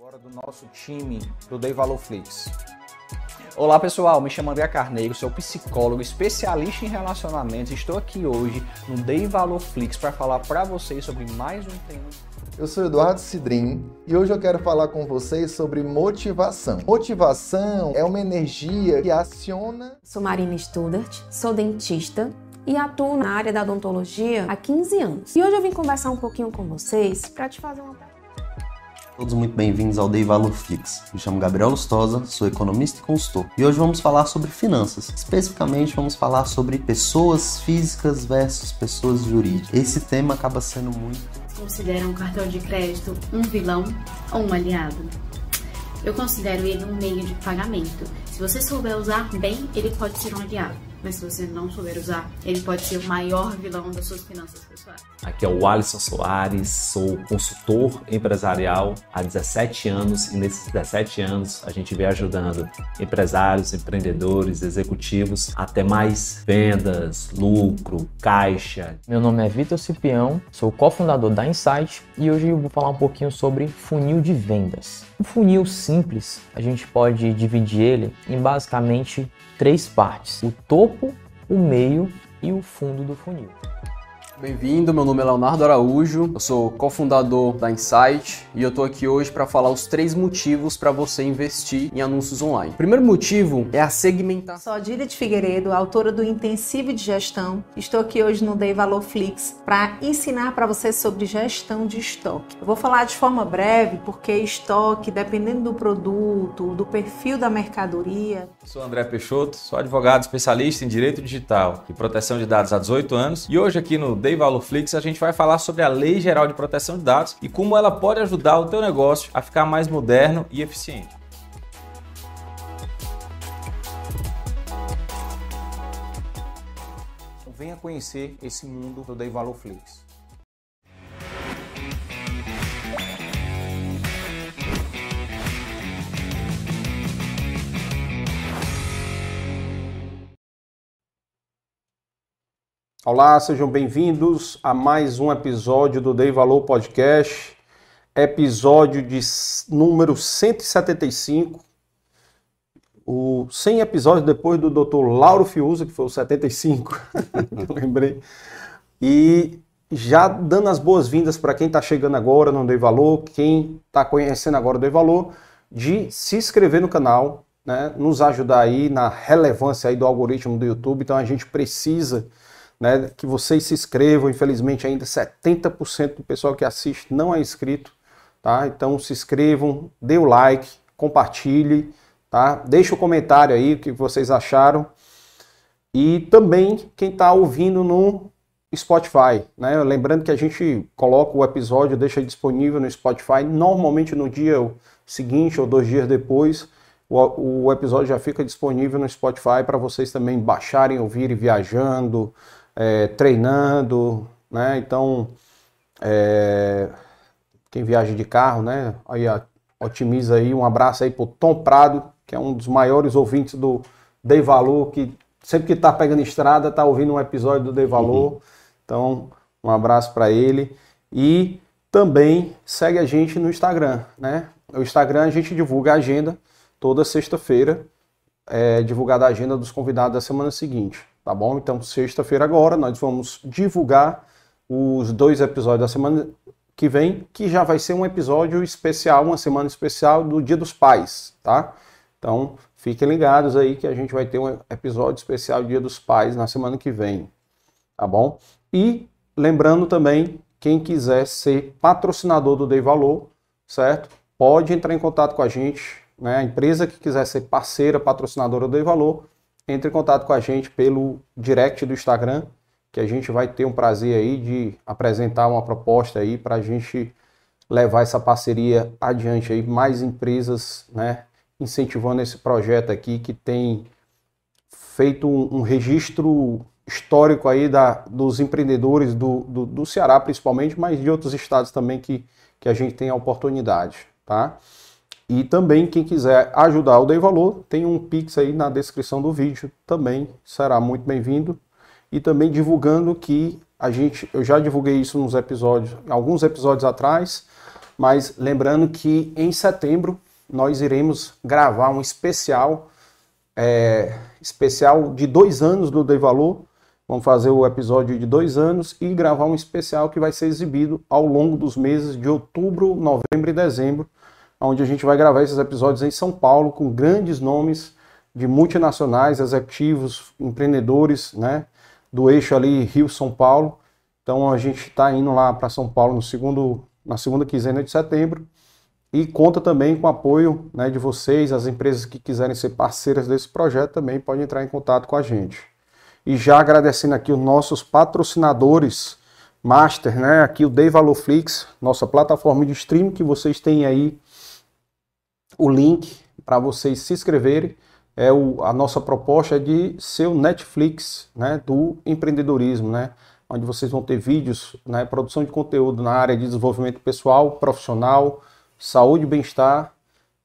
Agora do nosso time do Dei Valor Flix. Olá pessoal, me chamo André Carneiro, sou psicólogo, especialista em relacionamentos. Estou aqui hoje no Dei Valor Flix para falar para vocês sobre mais um tema. Eu sou Eduardo Cidrim e hoje eu quero falar com vocês sobre motivação. Motivação é uma energia que aciona. Sou Marina Studart, sou dentista e atuo na área da odontologia há 15 anos. E hoje eu vim conversar um pouquinho com vocês para te fazer uma pergunta. Todos muito bem-vindos ao Dei Valor Fix. Me chamo Gabriel Lustosa, sou economista e consultor. E hoje vamos falar sobre finanças. Especificamente vamos falar sobre pessoas físicas versus pessoas jurídicas. Esse tema acaba sendo muito Considera um cartão de crédito um vilão ou um aliado? Eu considero ele um meio de pagamento. Se você souber usar bem, ele pode ser um aliado mas se você não souber usar, ele pode ser o maior vilão das suas finanças pessoais. Aqui é o Alisson Soares, sou consultor empresarial há 17 anos e nesses 17 anos a gente vem ajudando empresários, empreendedores, executivos a ter mais vendas, lucro, caixa. Meu nome é Vitor Cipião, sou cofundador da Insight e hoje eu vou falar um pouquinho sobre funil de vendas. Um funil simples, a gente pode dividir ele em basicamente três partes: o topo, o meio e o fundo do funil. Bem-vindo, meu nome é Leonardo Araújo, eu sou cofundador da Insight e eu tô aqui hoje para falar os três motivos para você investir em anúncios online. O primeiro motivo é a segmentação. Sou Adília de Figueiredo, autora do Intensivo de Gestão. Estou aqui hoje no Dei Valor Flix para ensinar para você sobre gestão de estoque. Eu vou falar de forma breve porque estoque, dependendo do produto, do perfil da mercadoria. Sou André Peixoto, sou advogado especialista em direito digital e proteção de dados há 18 anos e hoje aqui no Dei Valor Flix, a gente vai falar sobre a Lei Geral de Proteção de Dados e como ela pode ajudar o teu negócio a ficar mais moderno e eficiente. Venha conhecer esse mundo do Dei Valor Olá, sejam bem-vindos a mais um episódio do Dei Valor Podcast, episódio de número 175, o 100 episódios depois do Dr. Lauro Fiuza, que foi o 75, lembrei. E já dando as boas-vindas para quem está chegando agora no Dei Valor, quem está conhecendo agora o Dei Valor, de se inscrever no canal, né, nos ajudar aí na relevância aí do algoritmo do YouTube. Então a gente precisa né, que vocês se inscrevam. Infelizmente, ainda 70% do pessoal que assiste não é inscrito, tá? Então se inscrevam, dê o like, compartilhe, tá? Deixe o comentário aí o que vocês acharam. E também quem está ouvindo no Spotify, né? Lembrando que a gente coloca o episódio, deixa disponível no Spotify, normalmente no dia seguinte ou dois dias depois. O, o episódio já fica disponível no Spotify para vocês também baixarem, ouvirem viajando, é, treinando, né? Então, é, quem viaja de carro, né? Aí otimiza aí, um abraço aí pro Tom Prado, que é um dos maiores ouvintes do Dei Valor, que sempre que tá pegando estrada, tá ouvindo um episódio do Dei Valor. Uhum. Então, um abraço para ele. E também segue a gente no Instagram, né? No Instagram a gente divulga a agenda toda sexta-feira, é, divulgada a agenda dos convidados da semana seguinte tá bom? Então, sexta-feira agora, nós vamos divulgar os dois episódios da semana que vem, que já vai ser um episódio especial, uma semana especial do Dia dos Pais, tá? Então, fiquem ligados aí que a gente vai ter um episódio especial Dia dos Pais na semana que vem, tá bom? E lembrando também, quem quiser ser patrocinador do Dei Valor, certo? Pode entrar em contato com a gente, né? A empresa que quiser ser parceira, patrocinadora do Dei Valor, entre em contato com a gente pelo direct do Instagram, que a gente vai ter um prazer aí de apresentar uma proposta aí para a gente levar essa parceria adiante aí, mais empresas, né, incentivando esse projeto aqui que tem feito um, um registro histórico aí da, dos empreendedores do, do, do, Ceará principalmente, mas de outros estados também que, que a gente tem a oportunidade, tá? E também, quem quiser ajudar o Dei Valor, tem um Pix aí na descrição do vídeo, também será muito bem-vindo. E também divulgando que a gente, eu já divulguei isso nos episódios, alguns episódios atrás, Mas lembrando que em setembro nós iremos gravar um especial, é, especial de dois anos do Dei Valor. Vamos fazer o episódio de dois anos e gravar um especial que vai ser exibido ao longo dos meses de outubro, novembro e dezembro, onde a gente vai gravar esses episódios em São Paulo com grandes nomes de multinacionais, executivos, empreendedores, né, do eixo ali Rio-São Paulo. Então a gente está indo lá para São Paulo no segundo, na segunda quinzena de setembro e conta também com o apoio né, de vocês, as empresas que quiserem ser parceiras desse projeto também podem entrar em contato com a gente. E já agradecendo aqui os nossos patrocinadores master, né? Aqui o Dei Valorflix, nossa plataforma de streaming que vocês têm aí o link para vocês se inscreverem. É o, a nossa proposta é de ser o Netflix, né, do empreendedorismo, né? Onde vocês vão ter vídeos, né, produção de conteúdo na área de desenvolvimento pessoal, profissional, saúde e bem-estar,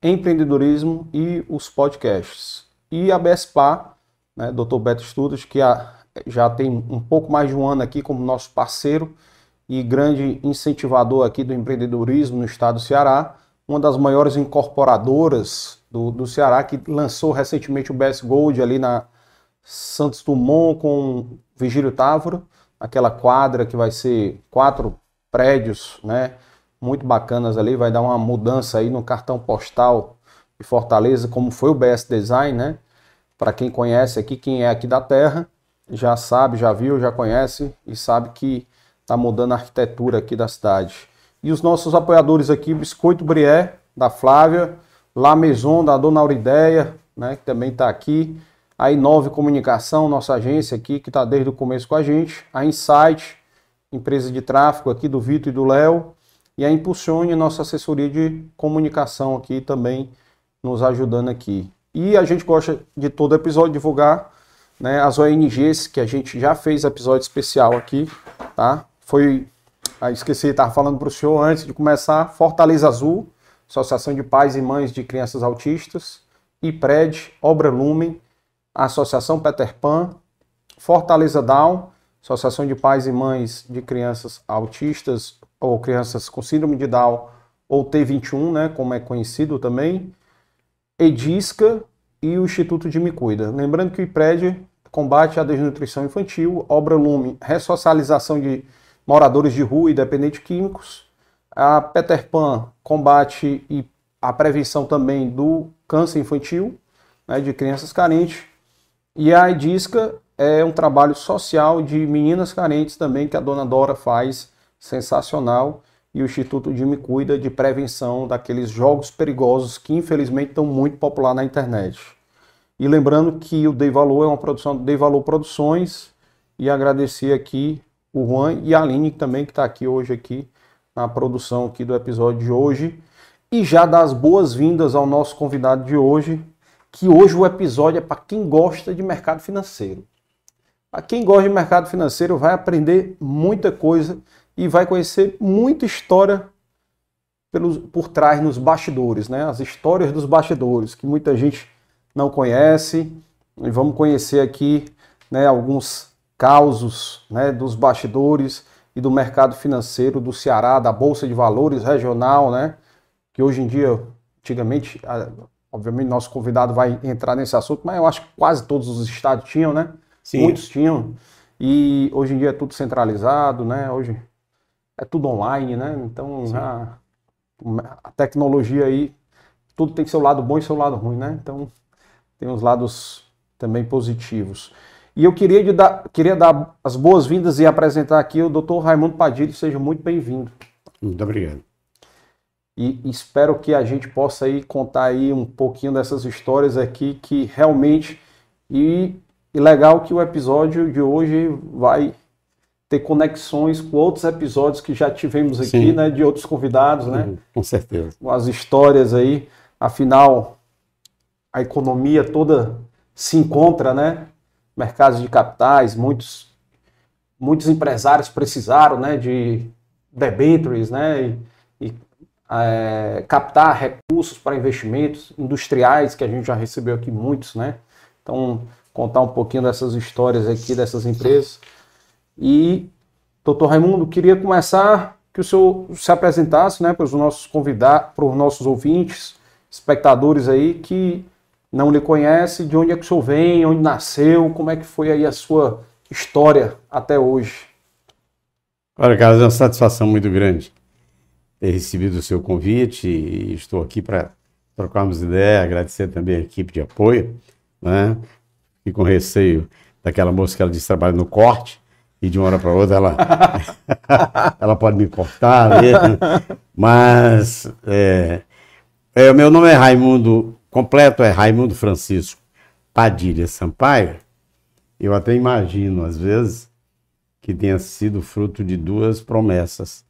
empreendedorismo e os podcasts. E a BSPA, né, Dr. Beto Estudos, que a, já tem um pouco mais de um ano aqui como nosso parceiro e grande incentivador aqui do empreendedorismo no estado do Ceará, uma das maiores incorporadoras do, do Ceará, que lançou recentemente o BS Gold ali na Santos Dumont com Vigílio Távora, aquela quadra que vai ser quatro prédios, né, muito bacanas ali, vai dar uma mudança aí no cartão postal de Fortaleza, como foi o BS Design, né, para quem conhece aqui, quem é aqui da terra, já sabe, já viu, já conhece e sabe que está mudando a arquitetura aqui da cidade. E os nossos apoiadores aqui, Biscoito Brié, da Flávia, La Maison, da Dona Aurideia, né, que também está aqui, a Inove Comunicação, nossa agência aqui, que está desde o começo com a gente, a Insight, empresa de tráfego aqui do Vitor e do Léo, e a Impulsione, nossa assessoria de comunicação aqui também nos ajudando aqui. E a gente gosta de todo episódio divulgar né, as ONGs, que a gente já fez episódio especial aqui, tá? Foi, ah, esqueci, estava falando para o senhor antes de começar, Fortaleza Azul, Associação de Pais e Mães de Crianças Autistas, IPRED, Obra Lumen, Associação Peter Pan, Fortaleza Down, Associação de Pais e Mães de Crianças Autistas ou Crianças com Síndrome de Down, ou T21, né, como é conhecido também, Edisca e o Instituto de Me Cuida. Lembrando que o IPRED combate a desnutrição infantil, Obra Lume, ressocialização de moradores de rua e dependentes químicos, a Peter Pan combate e a prevenção também do câncer infantil, né, de crianças carentes, e a Edisca é um trabalho social de meninas carentes também que a dona Dora faz, sensacional, e o Instituto Me Cuida de prevenção daqueles jogos perigosos que infelizmente estão muito popular na internet. E lembrando que o Dei Valor é uma produção do Dei Valor Produções e agradecer aqui o Juan e a Aline também que está aqui hoje aqui na produção aqui do episódio de hoje e já dar as boas-vindas ao nosso convidado de hoje, que hoje o episódio é para quem gosta de mercado financeiro. Para quem gosta de mercado financeiro vai aprender muita coisa e vai conhecer muita história pelos, por trás nos bastidores, né? As histórias dos bastidores que muita gente não conhece. E vamos conhecer aqui né, alguns causos né, dos bastidores e do mercado financeiro do Ceará, da Bolsa de Valores regional, né? Que hoje em dia, antigamente, obviamente nosso convidado vai entrar nesse assunto, mas eu acho que quase todos os estados tinham, né? Sim. Muitos tinham. E hoje em dia é tudo centralizado, né? Hoje é tudo online, né? Então a, a, tecnologia aí, tudo tem seu lado bom e seu lado ruim, né? Então tem os lados também positivos. E eu queria, dar, queria dar as boas-vindas e apresentar aqui o Dr. Raimundo Padilha, seja muito bem-vindo. Muito obrigado. E espero que a gente possa aí contar aí um pouquinho dessas histórias aqui que realmente e, e legal que o episódio de hoje vai ter conexões com outros episódios que já tivemos aqui, Sim. né, de outros convidados, né? Uhum, com certeza. Com as histórias aí, afinal a economia toda se encontra, né? Mercados de capitais, muitos muitos empresários precisaram, né, de debentures, né, e, e é, captar recursos para investimentos industriais que a gente já recebeu aqui muitos, né? Então contar um pouquinho dessas histórias aqui dessas empresas. E, doutor Raimundo, queria começar que o senhor se apresentasse né, para os nossos convidados, para os nossos ouvintes, espectadores aí que não lhe conhecem, de onde é que o senhor vem, onde nasceu, como é que foi aí a sua história até hoje. Olha, Carlos, é uma satisfação muito grande ter recebido o seu convite e estou aqui para trocarmos ideia, agradecer também a equipe de apoio, né? E com receio daquela moça que ela disse trabalha no corte, e de uma hora para outra ela, ela pode me cortar mesmo. Mas é, é, meu nome é Raimundo, completo é Raimundo Francisco Padilha Sampaio. Eu até imagino, às vezes, que tenha sido fruto de duas promessas.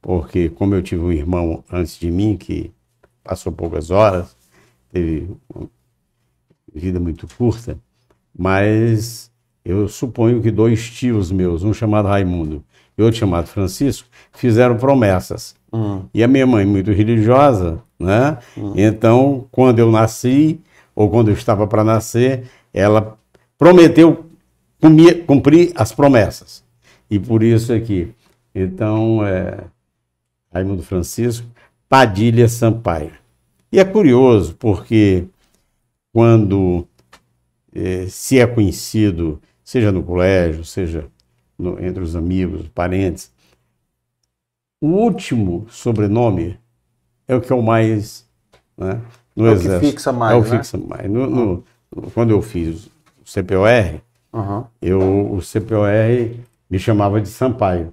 Porque, como eu tive um irmão antes de mim, que passou poucas horas, teve uma vida muito curta, mas eu suponho que dois tios meus, um chamado Raimundo e outro chamado Francisco, fizeram promessas. Uhum. E a minha mãe, muito religiosa, né? Uhum. Então, quando eu nasci, ou quando eu estava para nascer, ela prometeu cumprir, cumprir as promessas. E por isso aqui. Então, é, Raimundo Francisco, Padilha Sampaio. E é curioso, porque quando é, se é conhecido seja no colégio, seja no, entre os amigos, parentes. O último sobrenome é o que o mais. Né, no é exército. o que fixa mais. É o né? fixa mais. No, no, quando eu fiz o CPOR, uhum. eu, o CPOR me chamava de Sampaio.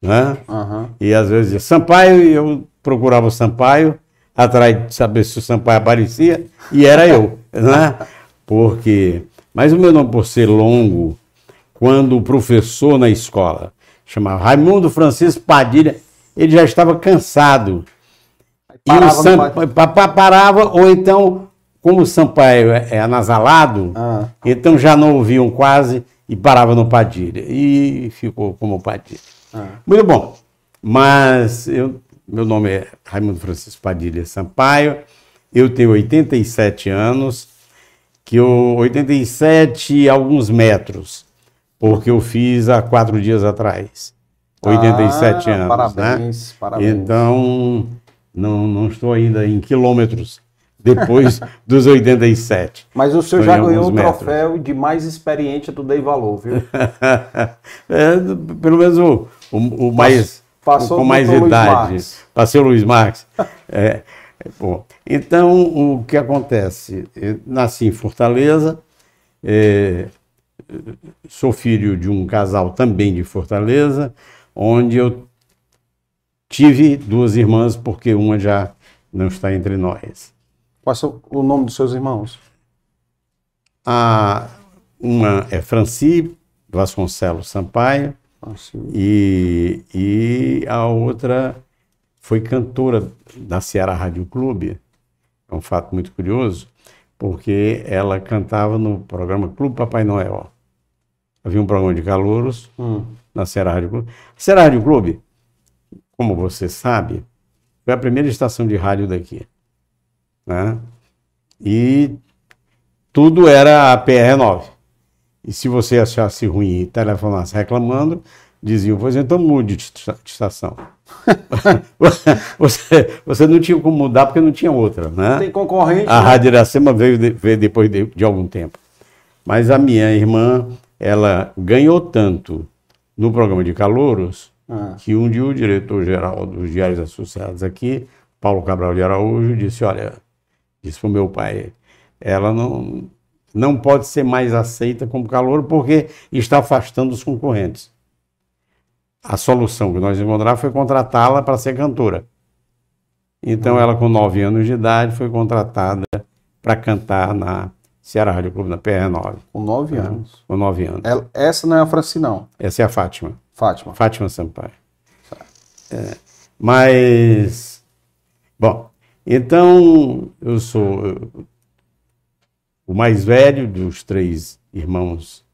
Né? Uhum. E às vezes dizia Sampaio, e eu procurava o Sampaio, atrás de saber se o Sampaio aparecia, e era eu. né? Porque mas o meu nome, por ser longo, quando o professor na escola chamava Raimundo Francisco Padilha, ele já estava cansado. Parava e o Sampaio, parava, ou então, como o Sampaio é, é anasalado, ah. então já não ouviam quase e parava no Padilha. E ficou como Padilha. Ah. Muito bom. Mas eu, meu nome é Raimundo Francisco Padilha Sampaio, eu tenho 87 anos que eu 87 alguns metros, porque eu fiz há quatro dias atrás. 87 ah, anos, parabéns, né? Parabéns. Então, não, não estou ainda em quilômetros depois dos 87. Mas o senhor já ganhou o troféu de mais experiente do Dei Valor, viu? é, pelo menos o, o, o mais Passou com mais idade. Passei o Luiz Marques. É, é, bom, então o que acontece? Eu nasci em Fortaleza, é, sou filho de um casal também de Fortaleza, onde eu tive duas irmãs, porque uma já não está entre nós. Qual é o nome dos seus irmãos? A, uma é Franci Vasconcelos Sampaio, ah, e, e a outra foi cantora da Ceará Rádio Clube. É um fato muito curioso, porque ela cantava no programa Clube Papai Noel. Havia um programa de calouros hum. na Ceará Rádio Clube. A Ceará Rádio Clube, como você sabe, foi a primeira estação de rádio daqui. Né? E tudo era a PR9. E se você achasse ruim e telefonasse reclamando, diziam, pois então mude de estação. você, você não tinha como mudar porque não tinha outra, né? Tem concorrente. A né? Rádio Iracema veio, de, veio depois de, de, algum tempo. Mas a minha irmã, ela ganhou tanto no programa de calouros ah. que um dia o diretor-geral dos Diários Associados aqui, Paulo Cabral de Araújo, disse, olha, disse para o meu pai, ela não, não pode ser mais aceita como calouro porque está afastando os concorrentes a solução que nós encontramos foi contratá-la para ser cantora. Então, ela, com 9 anos de idade, foi contratada para cantar na Ceará Rádio Clube, na PR9. Com 9 é, anos. Com 9 anos. Ela, essa não é a Franci, não. Essa é a Fátima. Fátima. Fátima Sampaio. É, mas, bom, então eu sou o mais velho dos três irmãos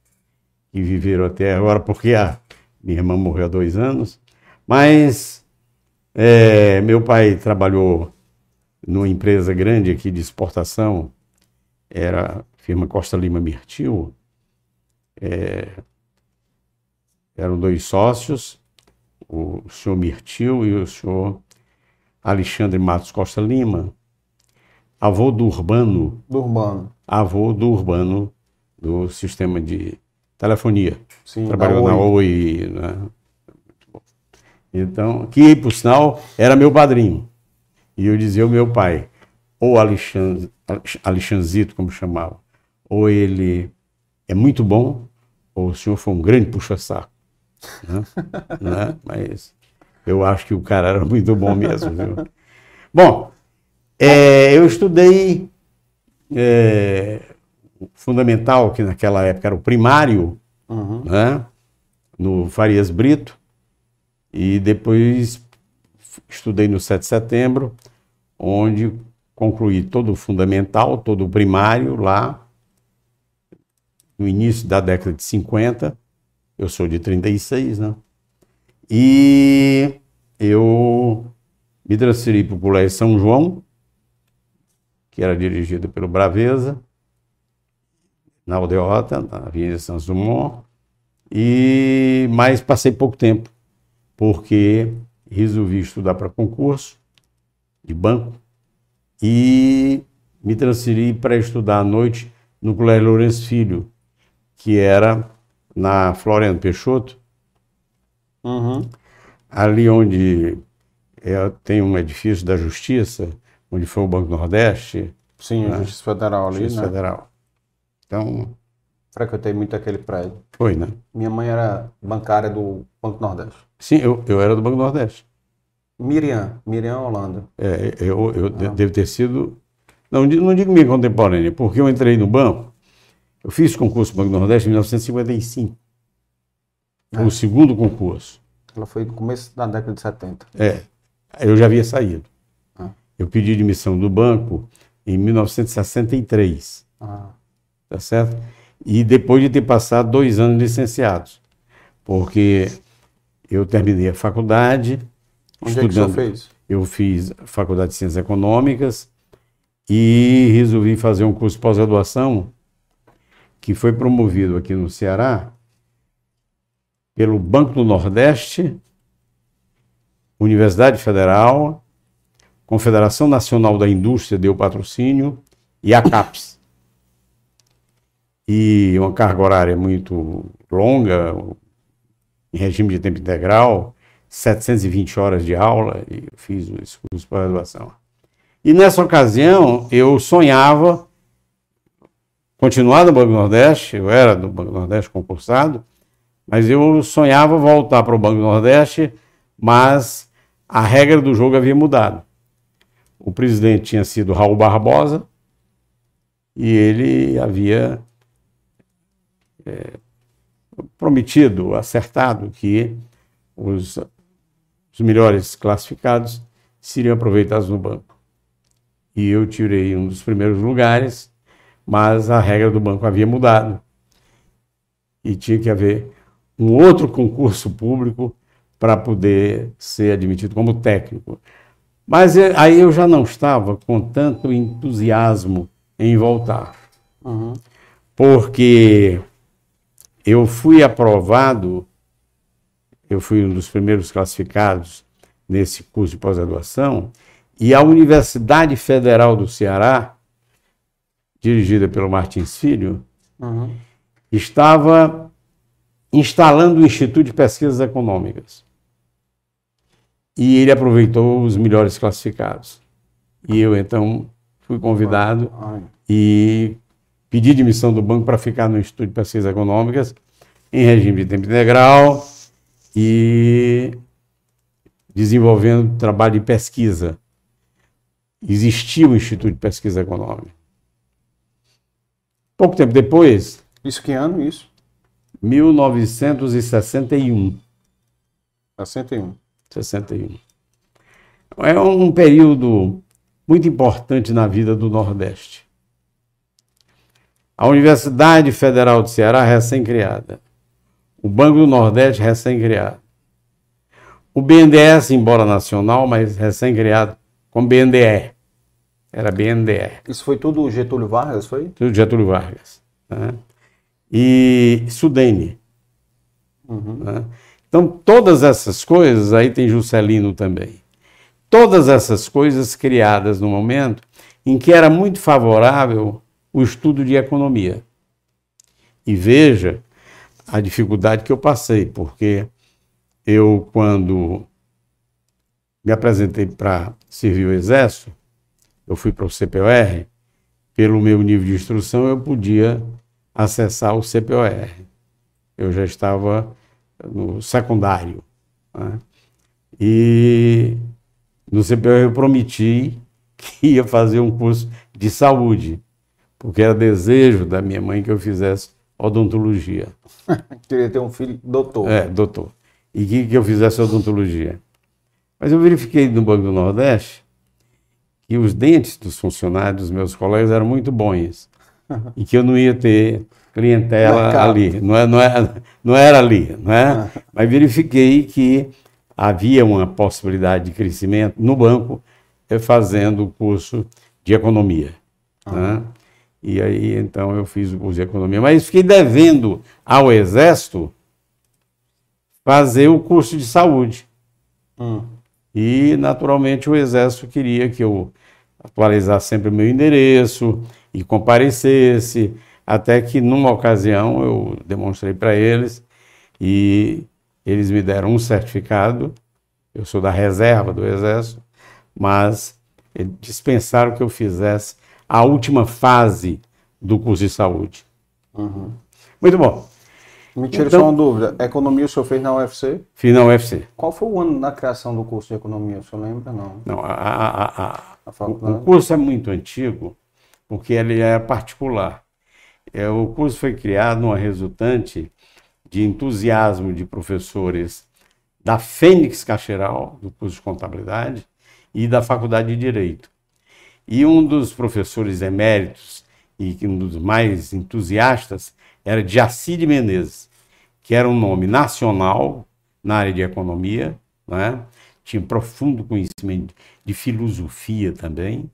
que viveram até agora, porque a minha irmã morreu há dois anos, mas é, meu pai trabalhou numa empresa grande aqui de exportação, era a firma Costa Lima Mirtil. É, eram dois sócios, o senhor Mirtil e o senhor Alexandre Matos Costa Lima, avô do Urbano, Do Urbano. avô do Urbano do sistema de telefonia. Sim, Trabalhou na Oi. Oi. Né? Então, que por sinal era meu padrinho. E eu dizia ao meu pai, ou Alexandre, Alexandrito, como chamava, ou ele é muito bom, ou o senhor foi um grande puxa-saco. Né? Né? Mas eu acho que o cara era muito bom mesmo. Viu? Bom, é, eu estudei é, fundamental, que naquela época era o primário, Uhum. né? no Farias Brito, e depois estudei no 7 de setembro, onde concluí todo o fundamental, todo o primário lá, no início da década de 50, eu sou de 36, né? E eu me transferi para o Colégio São João, que era dirigido pelo Braveza, na Aldeota, na Avenida Santos Dumont, e mas passei pouco tempo, porque resolvi estudar para concurso de banco e me transferi para estudar à noite no Colégio Lourenço Filho, que era na Floriano Peixoto, Uhum. ali onde é, tem um edifício da Justiça, onde foi o Banco Nordeste, Sim, a né? Justiça Federal ali, Justiça né? Federal. Então, Frequentei muito aquele prédio. foi, né? Minha mãe era bancária do Banco Nordeste. Sim, eu, eu era do Banco Nordeste. Miriam, Miriam Holanda. É, eu, eu de- devo ter sido. Não, não digo minha contemporânea, porque eu entrei no banco. Eu fiz concurso do Banco do Nordeste em 1955. Foi o segundo concurso. Ela foi no começo da década de 70. É, eu já havia saído. Ah. Eu pedi admissão do banco em 1963, Ah, tá certo? E depois de ter passado dois anos licenciados, porque eu terminei a faculdade. Onde é que senhor fez? Eu fiz faculdade de Ciências Econômicas e resolvi fazer um curso de pós-graduação que foi promovido aqui no Ceará pelo Banco do Nordeste, Universidade Federal, Confederação Nacional da Indústria deu patrocínio e a CAPES. E uma carga horária muito longa, em regime de tempo integral, 720 horas de aula, e eu fiz esse curso de pós-graduação. E nessa ocasião, eu sonhava continuar no Banco Nordeste, eu era do Banco Nordeste concursado, mas eu sonhava voltar para o Banco Nordeste, mas a regra do jogo havia mudado. O presidente tinha sido Raul Barbosa e ele havia é, prometido, acertado que os, os melhores classificados seriam aproveitados no banco. E eu tirei um dos primeiros lugares, mas a regra do banco havia mudado. E tinha que haver um outro concurso público para poder ser admitido como técnico. Mas aí eu já não estava com tanto entusiasmo em voltar, Uhum. porque eu fui aprovado, eu fui um dos primeiros classificados nesse curso de pós-graduação, e a Universidade Federal do Ceará, dirigida pelo Martins Filho, Uhum. estava instalando o Instituto de Pesquisas Econômicas. E ele aproveitou os melhores classificados. E eu, então, fui convidado e pedi admissão do banco para ficar no Instituto de Pesquisas Econômicas, em regime de tempo integral e desenvolvendo trabalho de pesquisa. Existia o Instituto de Pesquisa Econômica. Pouco tempo depois, Isso que ano, isso? 1961. 61. 61. É um período muito importante na vida do Nordeste. A Universidade Federal do Ceará, recém-criada. O Banco do Nordeste, recém-criado. O BNDES, embora nacional, mas recém-criado, com BNDE. Era BNDE. Isso foi tudo Getúlio Vargas, foi? Tudo Getúlio Vargas. né? E Sudene. Uhum. né? Então, todas essas coisas, aí tem Juscelino também. Todas essas coisas criadas no momento em que era muito favorável o estudo de economia. E veja a dificuldade que eu passei, porque eu, quando me apresentei para servir o Exército, eu fui para o CPOR, pelo meu nível de instrução, eu podia acessar o CPOR. Eu já estava no secundário. Né? E no CPOR eu prometi que ia fazer um curso de saúde, porque era desejo da minha mãe que eu fizesse odontologia. Queria ter um filho doutor. É, doutor. E que, que eu fizesse odontologia. Mas eu verifiquei no Banco do Nordeste que os dentes dos funcionários, dos meus colegas, eram muito bons. e que eu não ia ter clientela Mercado. ali. Não, é, não, é, não era ali. Não é? Mas verifiquei que havia uma possibilidade de crescimento no banco eh, fazendo o curso de economia. Né? E aí, então, eu fiz o curso de economia. Mas fiquei devendo ao Exército fazer o curso de saúde. Hum. E, naturalmente, o Exército queria que eu atualizasse sempre o meu endereço e comparecesse, até que, numa ocasião, eu demonstrei para eles e eles me deram um certificado. Eu sou da reserva do Exército, mas dispensaram que eu fizesse a última fase do curso de saúde. Uhum. Muito bom. Me tira então, só uma dúvida. Economia o senhor fez na UFC? Fiz na UFC. Qual foi o ano da criação do curso de economia? O senhor lembra? Não. Não, a, a, a, a o, curso é muito antigo, porque ele é particular. É, o curso foi criado numa resultante de entusiasmo de professores da Fênix Cacheral, do curso de contabilidade, e da Faculdade de Direito. E um dos professores eméritos e um dos mais entusiastas era Jacide Menezes, que era um nome nacional na área de economia, né? tinha profundo conhecimento de filosofia também,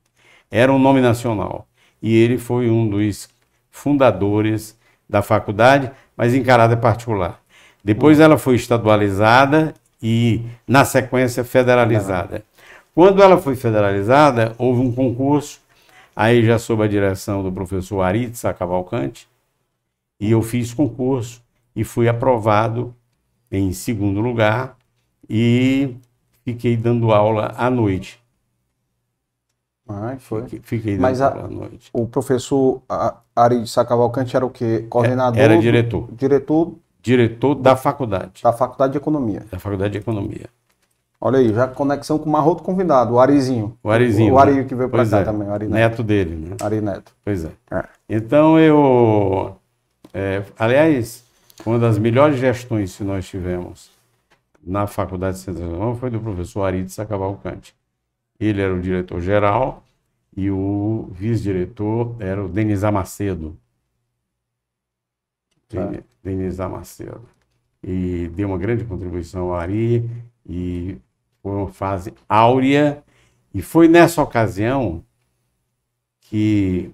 era um nome nacional. E ele foi um dos fundadores da faculdade, mas em caráter particular. Depois ela foi estadualizada e, na sequência, federalizada. Quando ela foi federalizada, houve um concurso, aí já sob a direção do professor Aritza Cavalcante, e eu fiz concurso e fui aprovado em segundo lugar e fiquei dando aula à noite. Ah, foi. Fiquei, fiquei dando Mas a, aula à noite. O professor Aritza Cavalcante era o quê? Coordenador? Era diretor. Diretor? Diretor da faculdade. Da Faculdade de Economia. Da Faculdade de Economia. Olha aí, já conexão com uma outro convidado, o Arizinho. O Arizinho. O, Ari né? que veio para cá é. também, o Ari Neto. Neto dele, né? Ari Neto. Pois é. é. Então eu. É, aliás, uma das melhores gestões que nós tivemos na Faculdade de Central foi do professor Arides Cavalcante. Ele era o diretor-geral e o vice-diretor era o Denis Amacedo. Tá. Denis Amacedo. E deu uma grande contribuição ao Ari e foi uma fase áurea, e foi nessa ocasião que,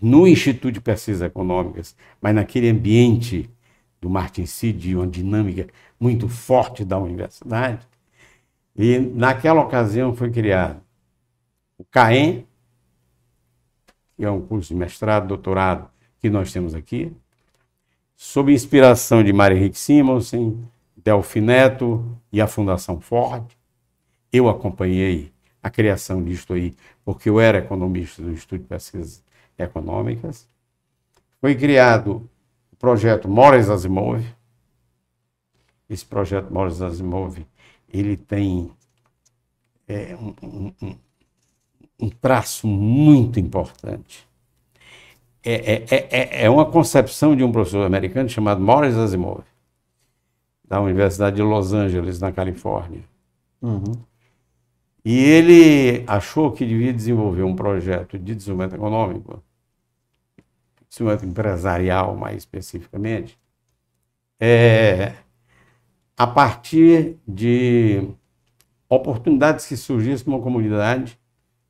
no Instituto de Pesquisas Econômicas, mas naquele ambiente do Martin Cid, uma dinâmica muito forte da universidade, e naquela ocasião foi criado o CAEM, que é um curso de mestrado, doutorado que nós temos aqui, sob inspiração de Maria Henrique Simonsen, Delphi Neto e a Fundação Ford, eu acompanhei a criação disto aí, porque eu era economista do Instituto de Pesquisas Econômicas. Foi criado o projeto Mores Asimov. Esse projeto Mores Asimov, ele tem é, um, um, um, traço muito importante. É, é, é, é uma concepção de um professor americano chamado Morris Asimov, da Universidade de Los Angeles, na Califórnia. Uhum. E ele achou que devia desenvolver um projeto de desenvolvimento econômico, desenvolvimento empresarial mais especificamente, é, a partir de oportunidades que surgissem numa comunidade,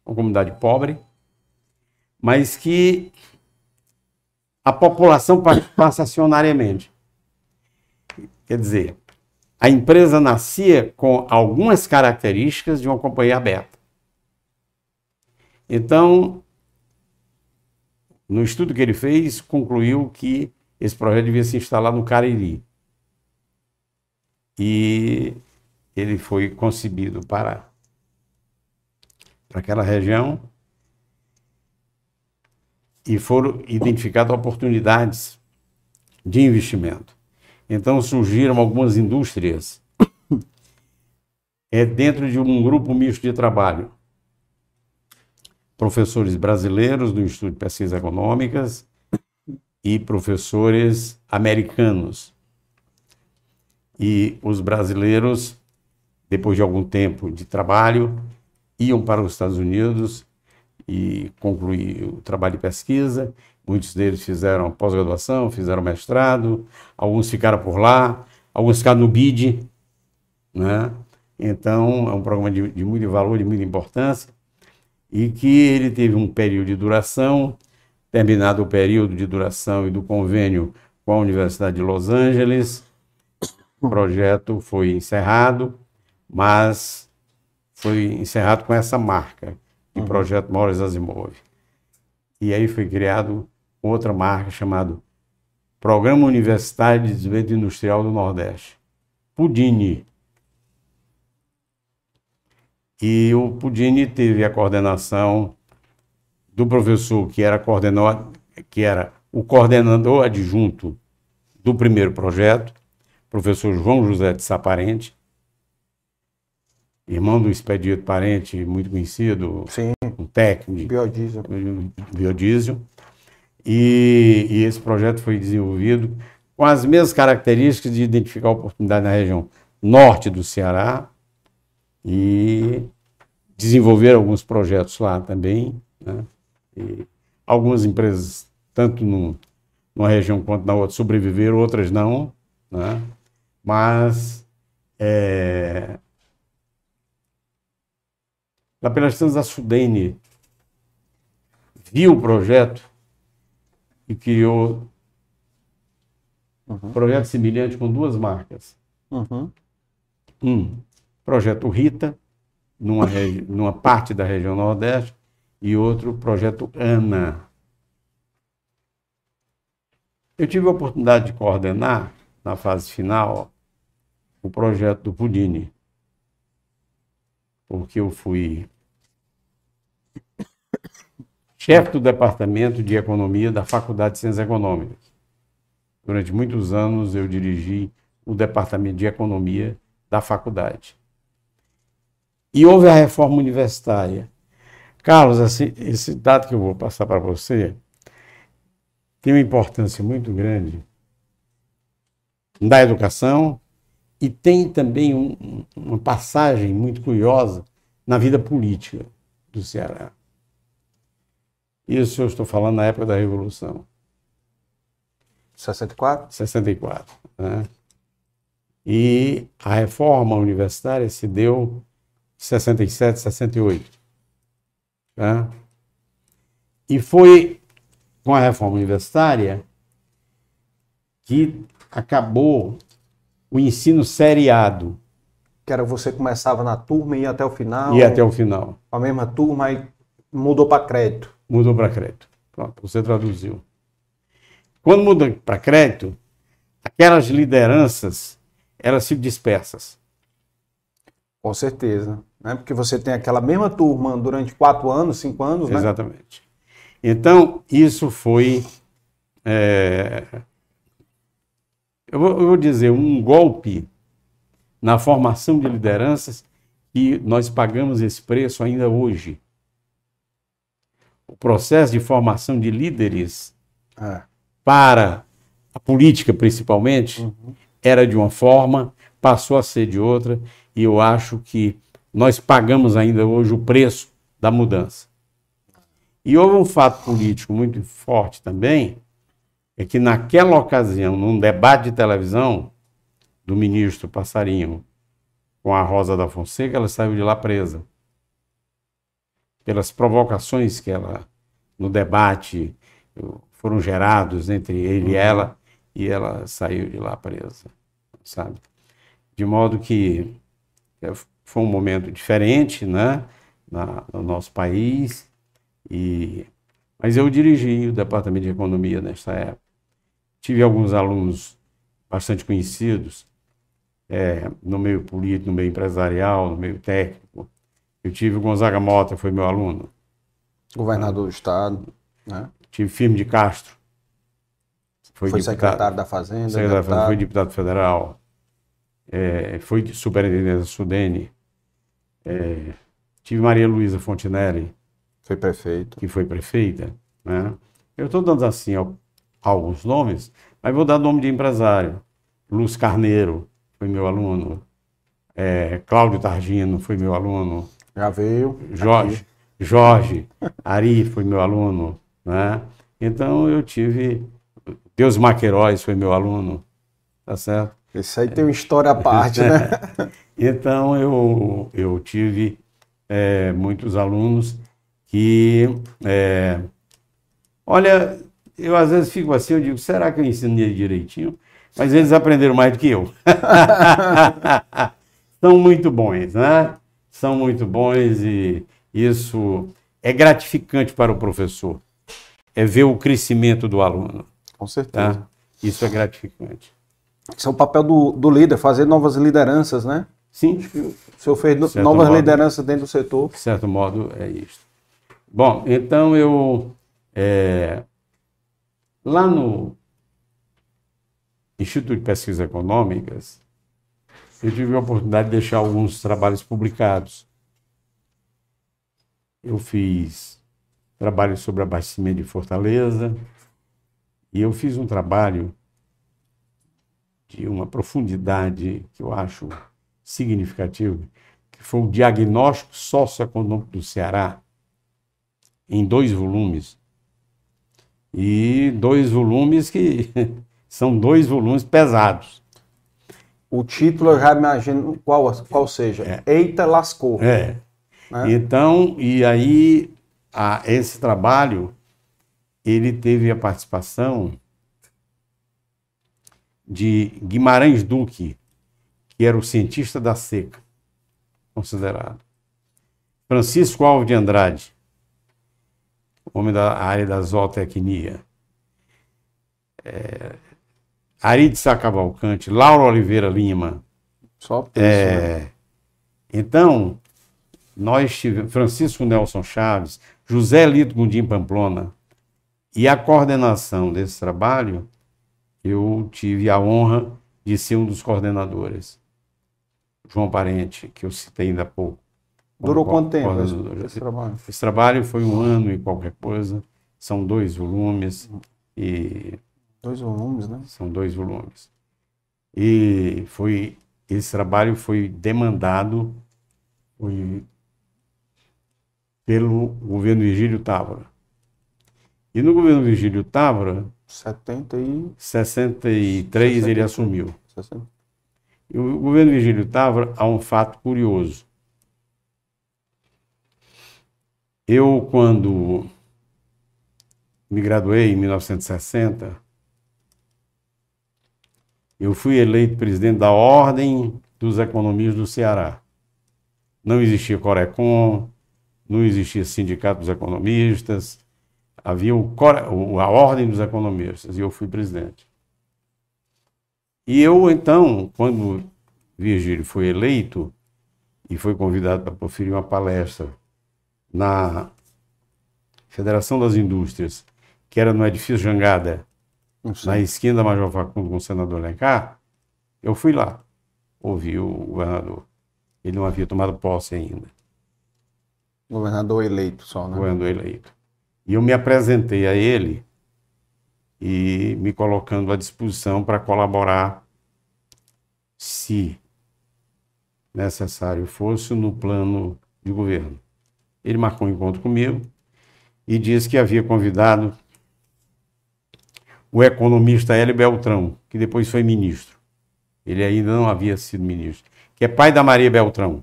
uma comunidade pobre, mas que a população participasse acionariamente. Quer dizer, a empresa nascia com algumas características de uma companhia aberta. Então, no estudo que ele fez, concluiu que esse projeto devia se instalar no Cariri. E ele foi concebido para, para aquela região e foram identificadas oportunidades de investimento. Então surgiram algumas indústrias é dentro de um grupo misto de trabalho. Professores brasileiros do Instituto de Pesquisas Econômicas e professores americanos. E os brasileiros, depois de algum tempo de trabalho, iam para os Estados Unidos e concluir o trabalho de pesquisa. Muitos deles fizeram pós-graduação, fizeram mestrado, alguns ficaram por lá, alguns ficaram no BID, né? Então, é um programa de, de muito valor, de muita importância, e que ele teve um período de duração, terminado o período de duração e do convênio com a Universidade de Los Angeles, o projeto foi encerrado, mas foi encerrado com essa marca, o uhum. projeto Morris Asimov. E aí foi criado outra marca chamada Programa Universitário de Desenvolvimento Industrial do Nordeste, Pudini. E o Pudini teve a coordenação do professor que era, coordenador, que era o coordenador adjunto do primeiro projeto, professor João José de Saparente, irmão do Expedito Parente, muito conhecido, Sim. um técnico biodiesel. biodiesel. E, e, esse projeto foi desenvolvido com as mesmas características de identificar oportunidade na região norte do Ceará e desenvolver alguns projetos lá também. Né? Algumas empresas, tanto no, numa região quanto na outra, sobreviveram, outras não. Né? Mas é, lá pelas tantas a Sudene viu o projeto e criou uhum. projeto semelhante com duas marcas. Uhum. Um, projeto Rita, numa, numa parte da região Nordeste, e outro, projeto ANA. Eu tive a oportunidade de coordenar, na fase final, o projeto do Pudini porque eu fui chefe do departamento de economia da Faculdade de Ciências Econômicas. Durante muitos anos eu dirigi o departamento de economia da faculdade. E houve a reforma universitária. Carlos, esse, esse dado que eu vou passar para você tem uma importância muito grande da educação e tem também um, uma passagem muito curiosa na vida política do Ceará. Isso eu estou falando na época da Revolução. 64? 64. Né? E a reforma universitária se deu 67, 68. Tá? E foi com a reforma universitária que acabou o ensino seriado. Que era você começava na turma e ia até o final. Ia até o final. A mesma turma e mudou para crédito. Mudou para crédito. Pronto, você traduziu. Quando muda para crédito, aquelas lideranças elas se dispersas. Com certeza. Né? Porque você tem aquela mesma turma durante quatro anos, cinco anos, né? Exatamente. Então, isso foi é, eu vou, eu vou dizer, um golpe na formação de lideranças e nós pagamos esse preço ainda hoje. O processo de formação de líderes é. para a política, principalmente, uhum. era de uma forma, passou a ser de outra, e eu acho que nós pagamos ainda hoje o preço da mudança. E houve um fato político muito forte também, é que naquela ocasião, num debate de televisão do ministro Passarinho com a Rosa da Fonseca, ela saiu de lá presa. Pelas provocações que ela, no debate, foram gerados entre ele e ela, e ela saiu de lá presa, sabe? de modo que foi um momento diferente, né, na, no nosso país, e, mas eu dirigi o Departamento de Economia nessa época. Tive alguns alunos bastante conhecidos é, no meio político, no meio empresarial, no meio técnico. Eu tive o Gonzaga Mota, foi meu aluno. Governador do Estado, né? Tive Firme de Castro. Foi, foi deputado- secretário da Fazenda, secretário deputado. foi deputado federal. É, foi superintendente da Sudene. É, tive Maria Luísa Fontinelli, Foi prefeito. que foi prefeita. Né? Eu estou dando assim al- alguns nomes, mas vou dar nome de empresário. Luz Carneiro foi meu aluno. É, Cláudio Targino foi meu aluno. Já veio. Jorge, Jorge Ari foi meu aluno, né? Então eu tive Deus Maqueiroz foi meu aluno, tá certo? Esse aí tem uma história à parte, né? Então eu eu tive é, muitos alunos que, é, olha, eu às vezes fico assim, eu digo, será que eu ensinei direitinho? Mas eles aprenderam mais do que eu. São muito bons, né? São muito bons e isso é gratificante para o professor. É ver o crescimento do aluno, Com certeza. tá? Isso é gratificante. Esse é o papel do, do líder, fazer novas lideranças, né? Sim, O senhor fez Certo novas modo. lideranças dentro do setor. de certo modo é isso. Bom, então eu é, lá no Instituto de Pesquisas Econômicas eu tive a oportunidade de deixar alguns trabalhos publicados. Eu fiz trabalho sobre abastecimento de Fortaleza e eu fiz um trabalho de uma profundidade que eu acho significativa, que foi o diagnóstico socioeconômico do Ceará, em dois volumes. E dois volumes que são dois volumes pesados. O título eu já imagino qual, qual seja. Eita, lascou. É. né? Então, e aí, a- esse trabalho, ele teve a participação de Guimarães Duque, que era o cientista da seca, considerado. Francisco Alves de Andrade, homem da área da zootecnia. É, Ari de Sá Cavalcante, Laura Oliveira Lima. Só peso, né? É, então, nós tivemos Francisco Nelson Chaves, José Lito Gundim Pamplona, e a coordenação desse trabalho, eu tive a honra de ser um dos coordenadores. João Parente, que eu citei ainda há pouco. Durou como quanto tempo esse, esse trabalho? Esse trabalho foi um ano e qualquer coisa, são dois volumes, e Dois volumes, né? são dois volumes. E foi esse trabalho foi demandado foi pelo governo Vigílio Távora. E no governo Vigílio Távora, 70 e. 63 ele 63. assumiu. 60. O governo Vigílio Távora há um fato curioso. Eu, quando me graduei em 1960, eu fui eleito presidente da Ordem dos Economistas do Ceará. Não existia Corecon, não existia Sindicato dos Economistas, havia o- a Ordem dos Economistas e eu fui presidente. E eu, então, quando Virgílio foi eleito e foi convidado para proferir uma palestra na Federação das Indústrias, que era no edifício Jangada, Não na esquina da Major Facundo com o senador Lencar, eu fui lá, ouvi o governador. Ele não havia tomado posse ainda, Governador eleito só, né? governador eleito. E eu me apresentei a ele e me colocando à disposição para colaborar, se necessário fosse, no plano de governo. Ele marcou um encontro comigo e disse que havia convidado o economista Hélio Beltrão, que depois foi ministro. Ele ainda não havia sido ministro, que é pai da Maria Beltrão,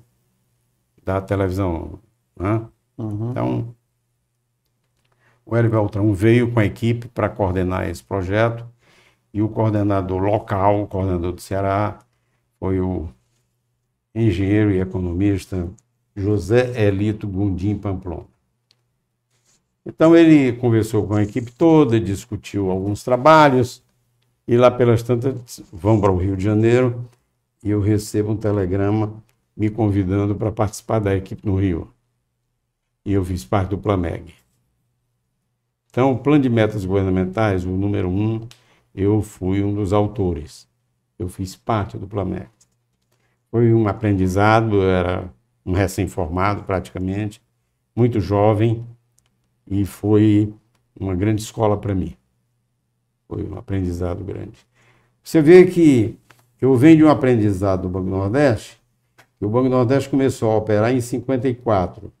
da televisão. Né? Uhum. Então, o Hélio Beltrão veio com a equipe para coordenar esse projeto e o coordenador local, o coordenador do Ceará, foi o engenheiro e economista José Elito Gundim Pamplona. Então ele conversou com a equipe toda, discutiu alguns trabalhos e lá pelas tantas vão para o Rio de Janeiro e eu recebo um telegrama me convidando para participar da equipe no Rio. E eu fiz parte do Plameg. Então, o plano de metas governamentais, o número um, eu fui um dos autores. Eu fiz parte do Plameg. Foi um aprendizado, era um recém-formado praticamente, muito jovem, e foi uma grande escola para mim. Foi um aprendizado grande. Você vê que eu venho de um aprendizado do Banco Nordeste, que o Banco Nordeste começou a operar em 54.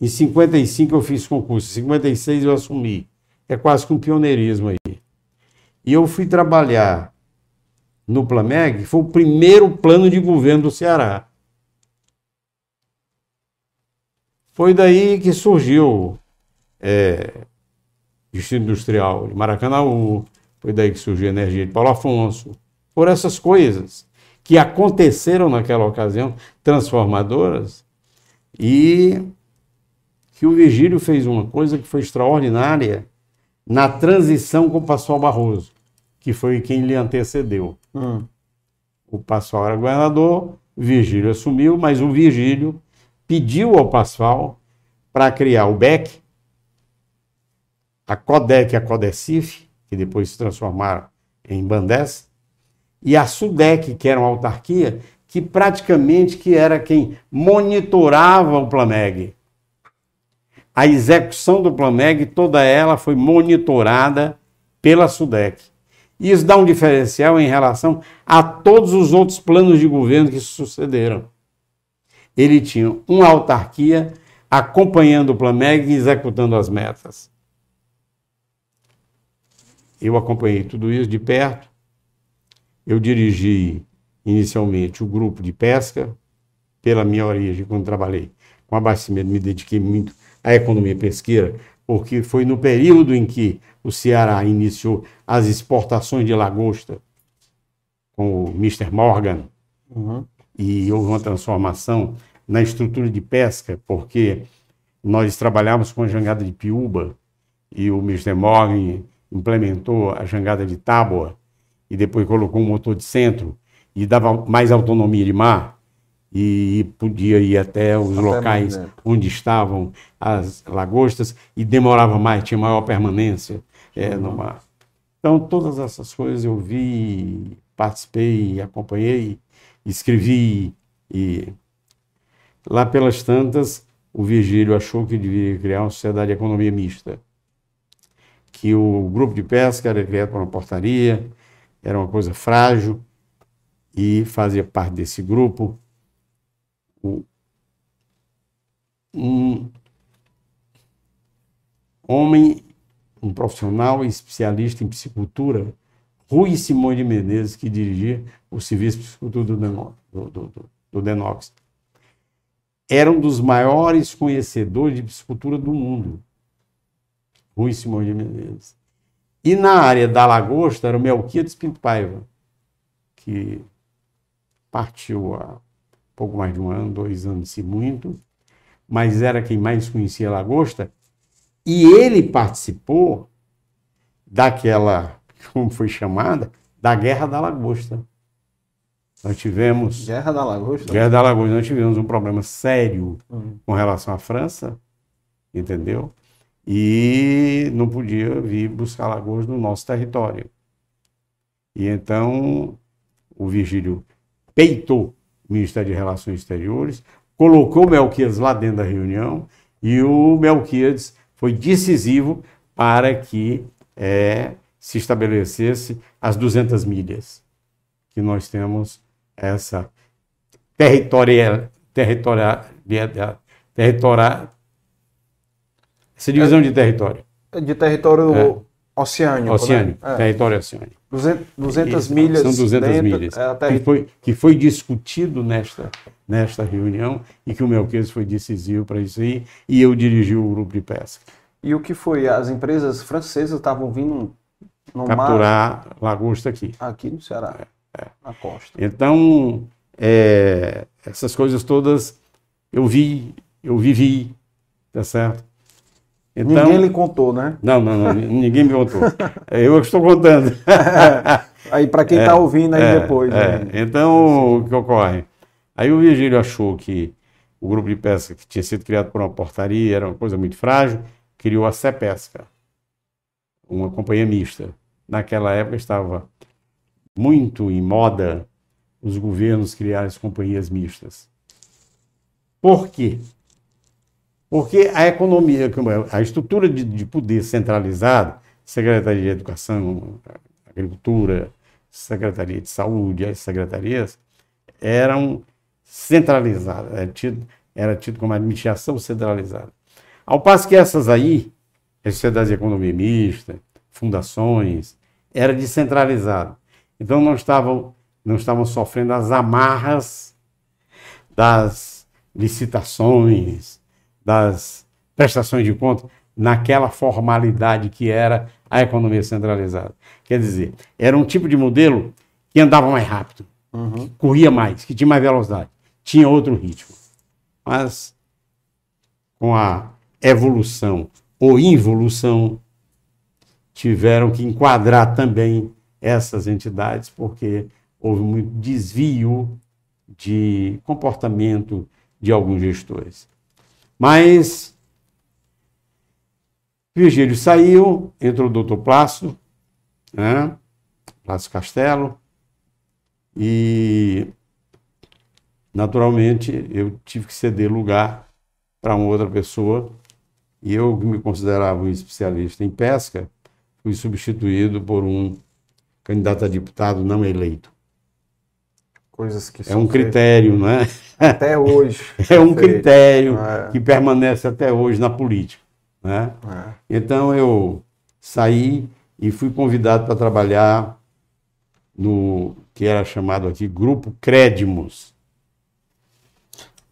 Em 55 eu fiz concurso, em 56 eu assumi. É quase que um pioneirismo aí. E eu fui trabalhar no Plameg, foi o primeiro plano de governo do Ceará. Foi daí que surgiu é, Distrito Industrial de Maracanaú, foi daí que surgiu a energia de Paulo Afonso. Por essas coisas que aconteceram naquela ocasião, transformadoras, e que o Vigílio fez uma coisa que foi extraordinária na transição com o Pascoal Barroso, que foi quem lhe antecedeu. Hum. O Pascoal era governador, o Vigílio assumiu, mas o Vigílio pediu ao Pasval para criar o BEC, a CODEC e a CODECIF, que depois se transformaram em Bandes, e a SUDEC, que era uma autarquia, que praticamente que era quem monitorava o Plameg. A execução do Plameg, toda ela foi monitorada pela SUDEC. Isso dá um diferencial em relação a todos os outros planos de governo que sucederam ele tinha uma autarquia acompanhando o Plameg e executando as metas. Eu acompanhei tudo isso de perto. Eu dirigi inicialmente o grupo de pesca, pela minha origem, quando trabalhei com abastecimento, me dediquei muito à economia pesqueira, porque foi no período em que o Ceará iniciou as exportações de lagosta com o Mr. Morgan, uhum e houve uma transformação na estrutura de pesca, porque nós trabalhávamos com a jangada de Piúba e o Mr. Morgan implementou a jangada de Tábua e depois colocou um motor de centro e dava mais autonomia de mar e podia ir até os até locais onde estavam as lagostas e demorava mais, tinha maior permanência é, no mar. Então, todas essas coisas eu vi, participei, acompanhei escrevi e lá pelas tantas o Virgílio achou que deveria criar uma sociedade de economia mista, que o grupo de pesca era criado por uma portaria, era uma coisa frágil e fazia parte desse grupo um homem, um profissional especialista em piscicultura Rui Simões de Menezes, que dirigia o Serviço de Piscicultura do, Denox, do, do, do Denox. Era um dos maiores conhecedores de piscicultura do mundo. Rui Simões de Menezes. E na área da lagosta era o Melquiades Pinto Paiva, que partiu há pouco mais de um ano, dois anos, se muito, mas era quem mais conhecia a lagosta. E ele participou daquela como foi chamada, da Guerra da Lagosta. Nós tivemos. Guerra da Lagosta? Guerra da Lagosta. Nós tivemos um problema sério uhum. com relação à França, entendeu? E não podia vir buscar lagosta no nosso território. E então o Virgílio peitou o Ministério de Relações Exteriores, colocou o Melquiades lá dentro da reunião e o Melquiades foi decisivo para que é, se estabelecesse as 200 milhas, que nós temos essa territorial, territorial, territorial essa divisão de território. De território é. Oceânico. Oceânico, né? território oceânico. 200, 200 Isso, milhas. São 200 dentro, milhas. É que, foi, que foi discutido nesta, nesta reunião e que o Melquias foi decisivo para isso aí e eu dirigi o grupo de pesca. E o que foi? As empresas francesas estavam vindo no capturar mar... lagosta aqui. Aqui no Ceará, é, é. na costa. Então, é, essas coisas todas eu vi, eu vivi, tá certo? Então, ninguém lhe contou, né? Não, não, não ninguém me contou. Eu estou contando. aí para quem está é, ouvindo aí é, depois. É. Né? Então, o que ocorre? Aí o Virgílio achou que o grupo de pesca que tinha sido criado por uma portaria era uma coisa muito frágil, criou a CEPESCA, uma companhia mista. Naquela época estava muito em moda os governos criarem as companhias mistas. Por quê? Porque a economia, a estrutura de, de poder centralizado, Secretaria de Educação, Agricultura, Secretaria de Saúde, as secretarias, eram centralizadas, era tido, era tido como administração centralizada. Ao passo que essas aí, as sociedades de economia mista, fundações, era descentralizado. Então não estavam, não estavam sofrendo as amarras das licitações, das prestações de contas naquela formalidade que era a economia centralizada. Quer dizer, era um tipo de modelo que andava mais rápido, uhum. corria mais, que tinha mais velocidade, tinha outro ritmo. Mas com a evolução ou involução, tiveram que enquadrar também essas entidades, porque houve muito desvio de comportamento de alguns gestores. Mas Virgílio saiu, entrou o doutor Plácido, né? Castelo, e naturalmente eu tive que ceder lugar para uma outra pessoa, e eu, que me considerava um especialista em pesca, fui substituído por um candidato a deputado não eleito coisas que É um critério, não é? Até hoje. é um critério é. que permanece até hoje na política. Né? É. Então eu saí e fui convidado para trabalhar no que era chamado aqui Grupo Crédimos.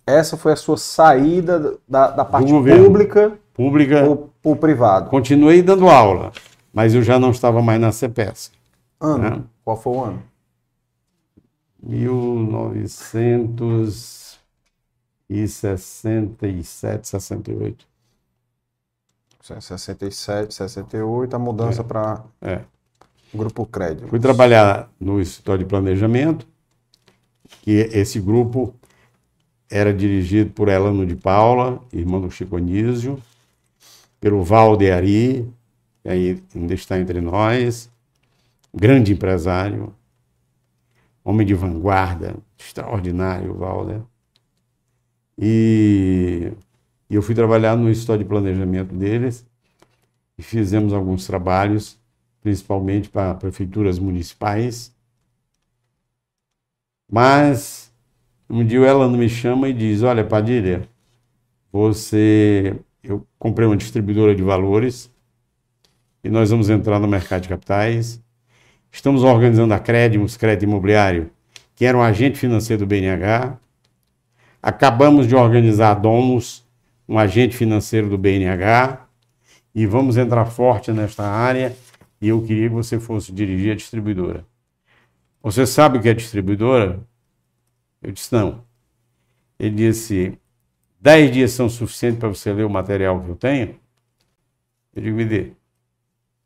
Essa foi a sua saída da, da parte pública, pública para o privado. Continuei dando aula, mas eu já não estava mais na CPS. Ano? Né? Qual foi o ano? 1967, 68. 67, 68, a mudança é. para é. Grupo Crédito. Fui trabalhar no escritório de planejamento, que esse grupo era dirigido por Elano de Paula, irmão do Chico Anísio, pelo Valdeari, que ainda está entre nós, grande empresário, homem de vanguarda, extraordinário, Valder. E, e eu fui trabalhar no escritório de planejamento deles e fizemos alguns trabalhos, principalmente para prefeituras municipais. Mas um dia ela me chama e diz: Olha, Padilha, você. Eu comprei uma distribuidora de valores e nós vamos entrar no mercado de capitais Estamos organizando a Crédimos, Crédito Imobiliário, que era um agente financeiro do BNH. Acabamos de organizar a Domus, um agente financeiro do BNH. E vamos entrar forte nesta área. E eu queria que você fosse dirigir a distribuidora. Você sabe o que é distribuidora? Eu disse, não. Ele disse, dez dias são suficientes para você ler o material que eu tenho? Eu digo, me dê.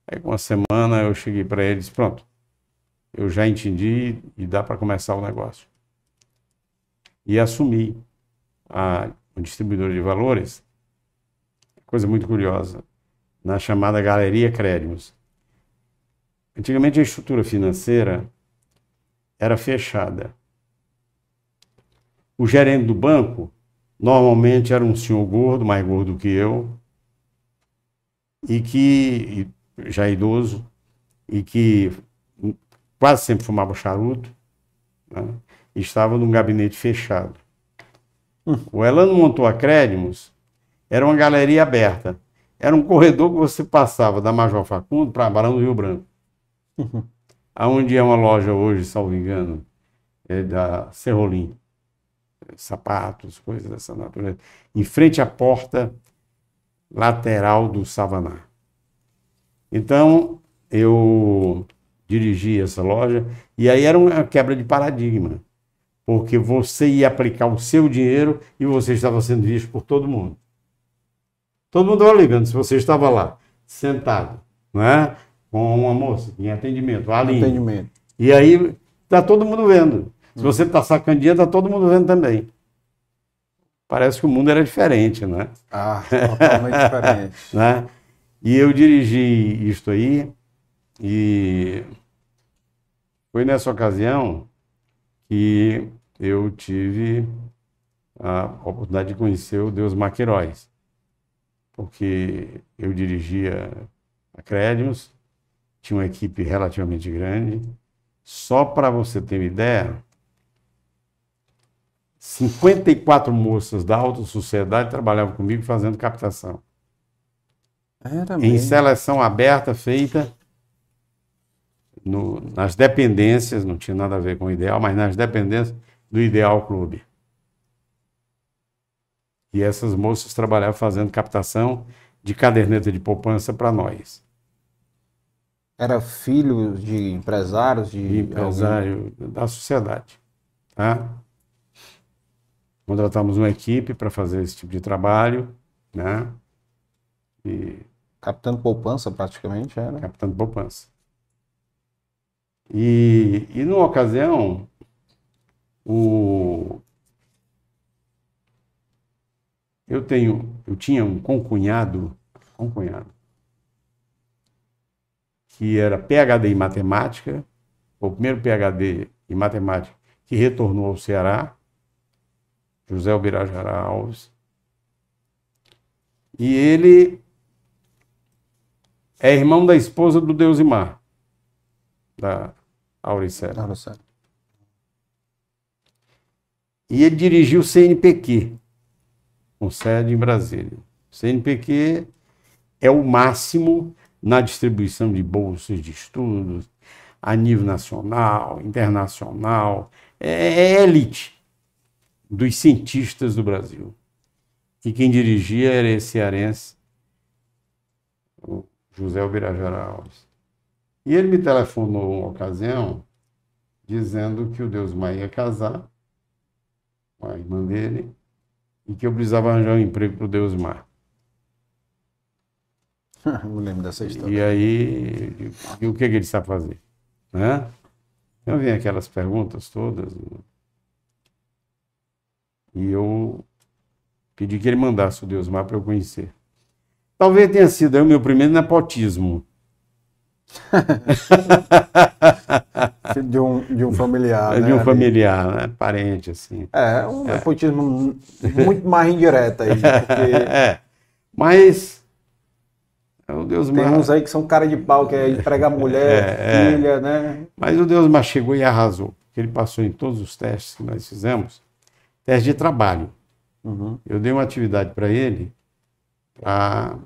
Aí, com uma semana, eu cheguei para ele e disse, pronto, eu já entendi e dá para começar o negócio. E assumi a, distribuidora de valores, coisa muito curiosa, na chamada Galeria Créditos. Antigamente a estrutura financeira era fechada. O gerente do banco normalmente era um senhor gordo, mais gordo que eu, e que já idoso, e que quase sempre fumava charuto, né? e estava num gabinete fechado. Hum. O Elano montou a Crédimos, era uma galeria aberta. Era um corredor que você passava da Major Facundo para Barão do Rio Branco. Uhum. Aonde é uma loja hoje, salvo engano, é da Serrolim. Sapatos, coisas dessa natureza. Em frente à porta lateral do Savaná. Então, eu dirigi essa loja, e aí era uma quebra de paradigma, porque você ia aplicar o seu dinheiro e você estava sendo visto por todo mundo. Todo mundo ligando se você estava lá, sentado, né? com uma moça em atendimento, ali. Atendimento. E aí está todo mundo vendo. Se você está sacaneando, está todo mundo vendo também. Parece que o mundo era diferente, né? Ah, totalmente diferente. né? E eu dirigi isto aí, e foi nessa ocasião que eu tive a oportunidade de conhecer o Deus Maqueiroz, porque eu dirigia a Crédimos, tinha uma equipe relativamente grande. Só para você ter uma ideia, 54 moças da alta sociedade trabalhavam comigo fazendo captação. Era Em mesmo. seleção aberta feita no- nas dependências, não tinha nada a ver com o ideal, mas nas dependências do Ideal Clube. E essas moças trabalhavam fazendo captação de caderneta de poupança para nós. Era filho de empresários, de de empresário da sociedade. Tá? Contratamos uma equipe para fazer esse tipo de trabalho, né? E Capitando poupança, praticamente, era. captando poupança. E, e numa ocasião, o, eu tenho, eu tinha um concunhado, concunhado, que era PhD em matemática, o primeiro PhD em matemática que retornou ao Ceará, José Ubirajara Alves. E ele é irmão da esposa do Deusimar, da sério. E ele dirigiu o CNPq, com sede em Brasília. O CNPq é o máximo na distribuição de bolsas de estudos a nível nacional, internacional, é, é elite dos cientistas do Brasil. E quem dirigia era esse cearense, o José Ubirajara Alves. E ele me telefonou uma ocasião dizendo que o Deus Maia ia casar com a irmã dele e que eu precisava arranjar um emprego para o Deus Mar. Eu me lembro dessa história. E aí, e o que, que ele sabe fazer? Né? Então vem aquelas perguntas todas. né? E eu pedi que ele mandasse o Deus Mar para eu conhecer. Talvez tenha sido aí o meu primeiro nepotismo. De um, de um familiar. de né, um familiar, né? parente, assim. É, um nepotismo muito mais indireto aí. Porque É. Mas o Deus tem Mar. uns aí que são cara de pau, que é empregar mulher, É, é. filha, né? Mas o Deus Mar chegou e arrasou. porque Ele passou em todos os testes que nós fizemos, teste de trabalho. Uhum. Eu dei uma atividade para ele para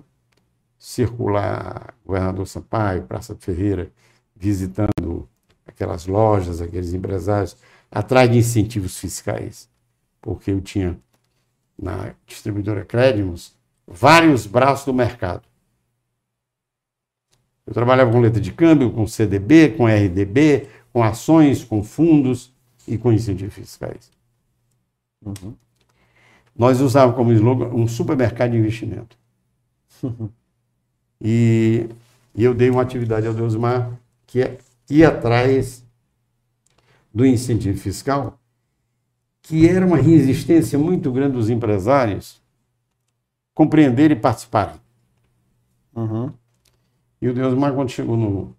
circular Governador Sampaio, Praça Ferreira, visitando aquelas lojas, aqueles empresários, atrás de incentivos fiscais. Porque eu tinha na distribuidora Crédimos vários braços do mercado. Eu trabalhava com letra de câmbio, com CDB, com RDB, com ações, com fundos e com incentivos fiscais. Nós usávamos como slogan um supermercado de investimento. e, e eu dei uma atividade ao Deusmar que é ir atrás do incentivo fiscal, que era uma resistência muito grande dos empresários compreenderem e participarem. Uhum. E o Deusmar, quando chegou no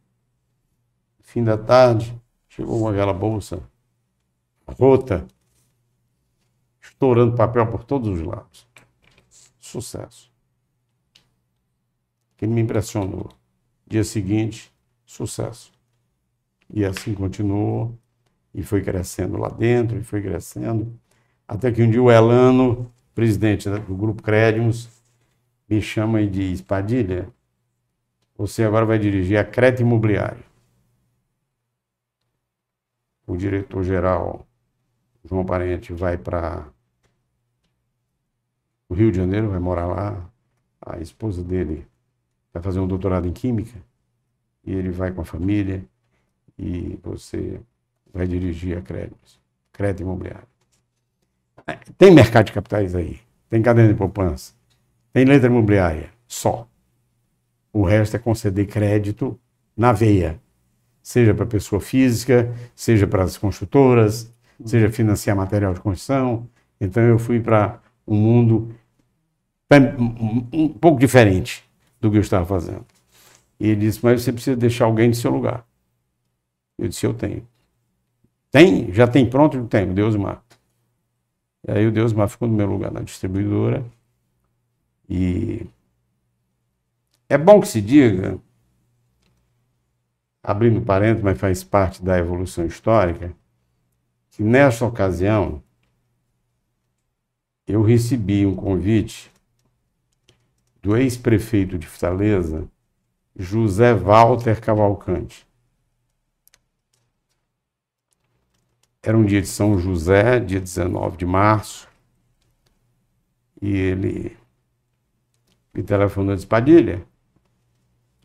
fim da tarde, chegou com aquela bolsa rota, estourando papel por todos os lados. Sucesso. Que me impressionou. Dia seguinte, sucesso. E assim continuou, e foi crescendo lá dentro, e foi crescendo, até que um dia o Elano, presidente do Grupo Crédimos, me chama e diz, Padilha, você agora vai dirigir a Crédito Imobiliário. O diretor-geral, João Parente, vai para o Rio de Janeiro, vai morar lá. A esposa dele vai fazer um doutorado em Química. E ele vai com a família. E você vai dirigir a Créditos. crédito imobiliário. É, Tem mercado de capitais aí, tem cadeia de poupança, tem letra imobiliária, só. O resto é conceder crédito na veia, seja para pessoa física, seja para as construtoras, seja financiar material de construção. Então eu fui para um mundo um, pouco diferente do que eu estava fazendo. E ele disse, mas você precisa deixar alguém de seu lugar. Eu disse, eu tenho. Tem? Já tem pronto? Eu tenho, Deus Mar. E aí o Deus Mar ficou no meu lugar na distribuidora. E é bom que se diga, abrindo parênteses, mas faz parte da evolução histórica, que nesta ocasião eu recebi um convite do ex-prefeito de Fortaleza, José Walter Cavalcante. Era um dia de São José, dia 19 de março, e ele me telefonou e disse, Padilha,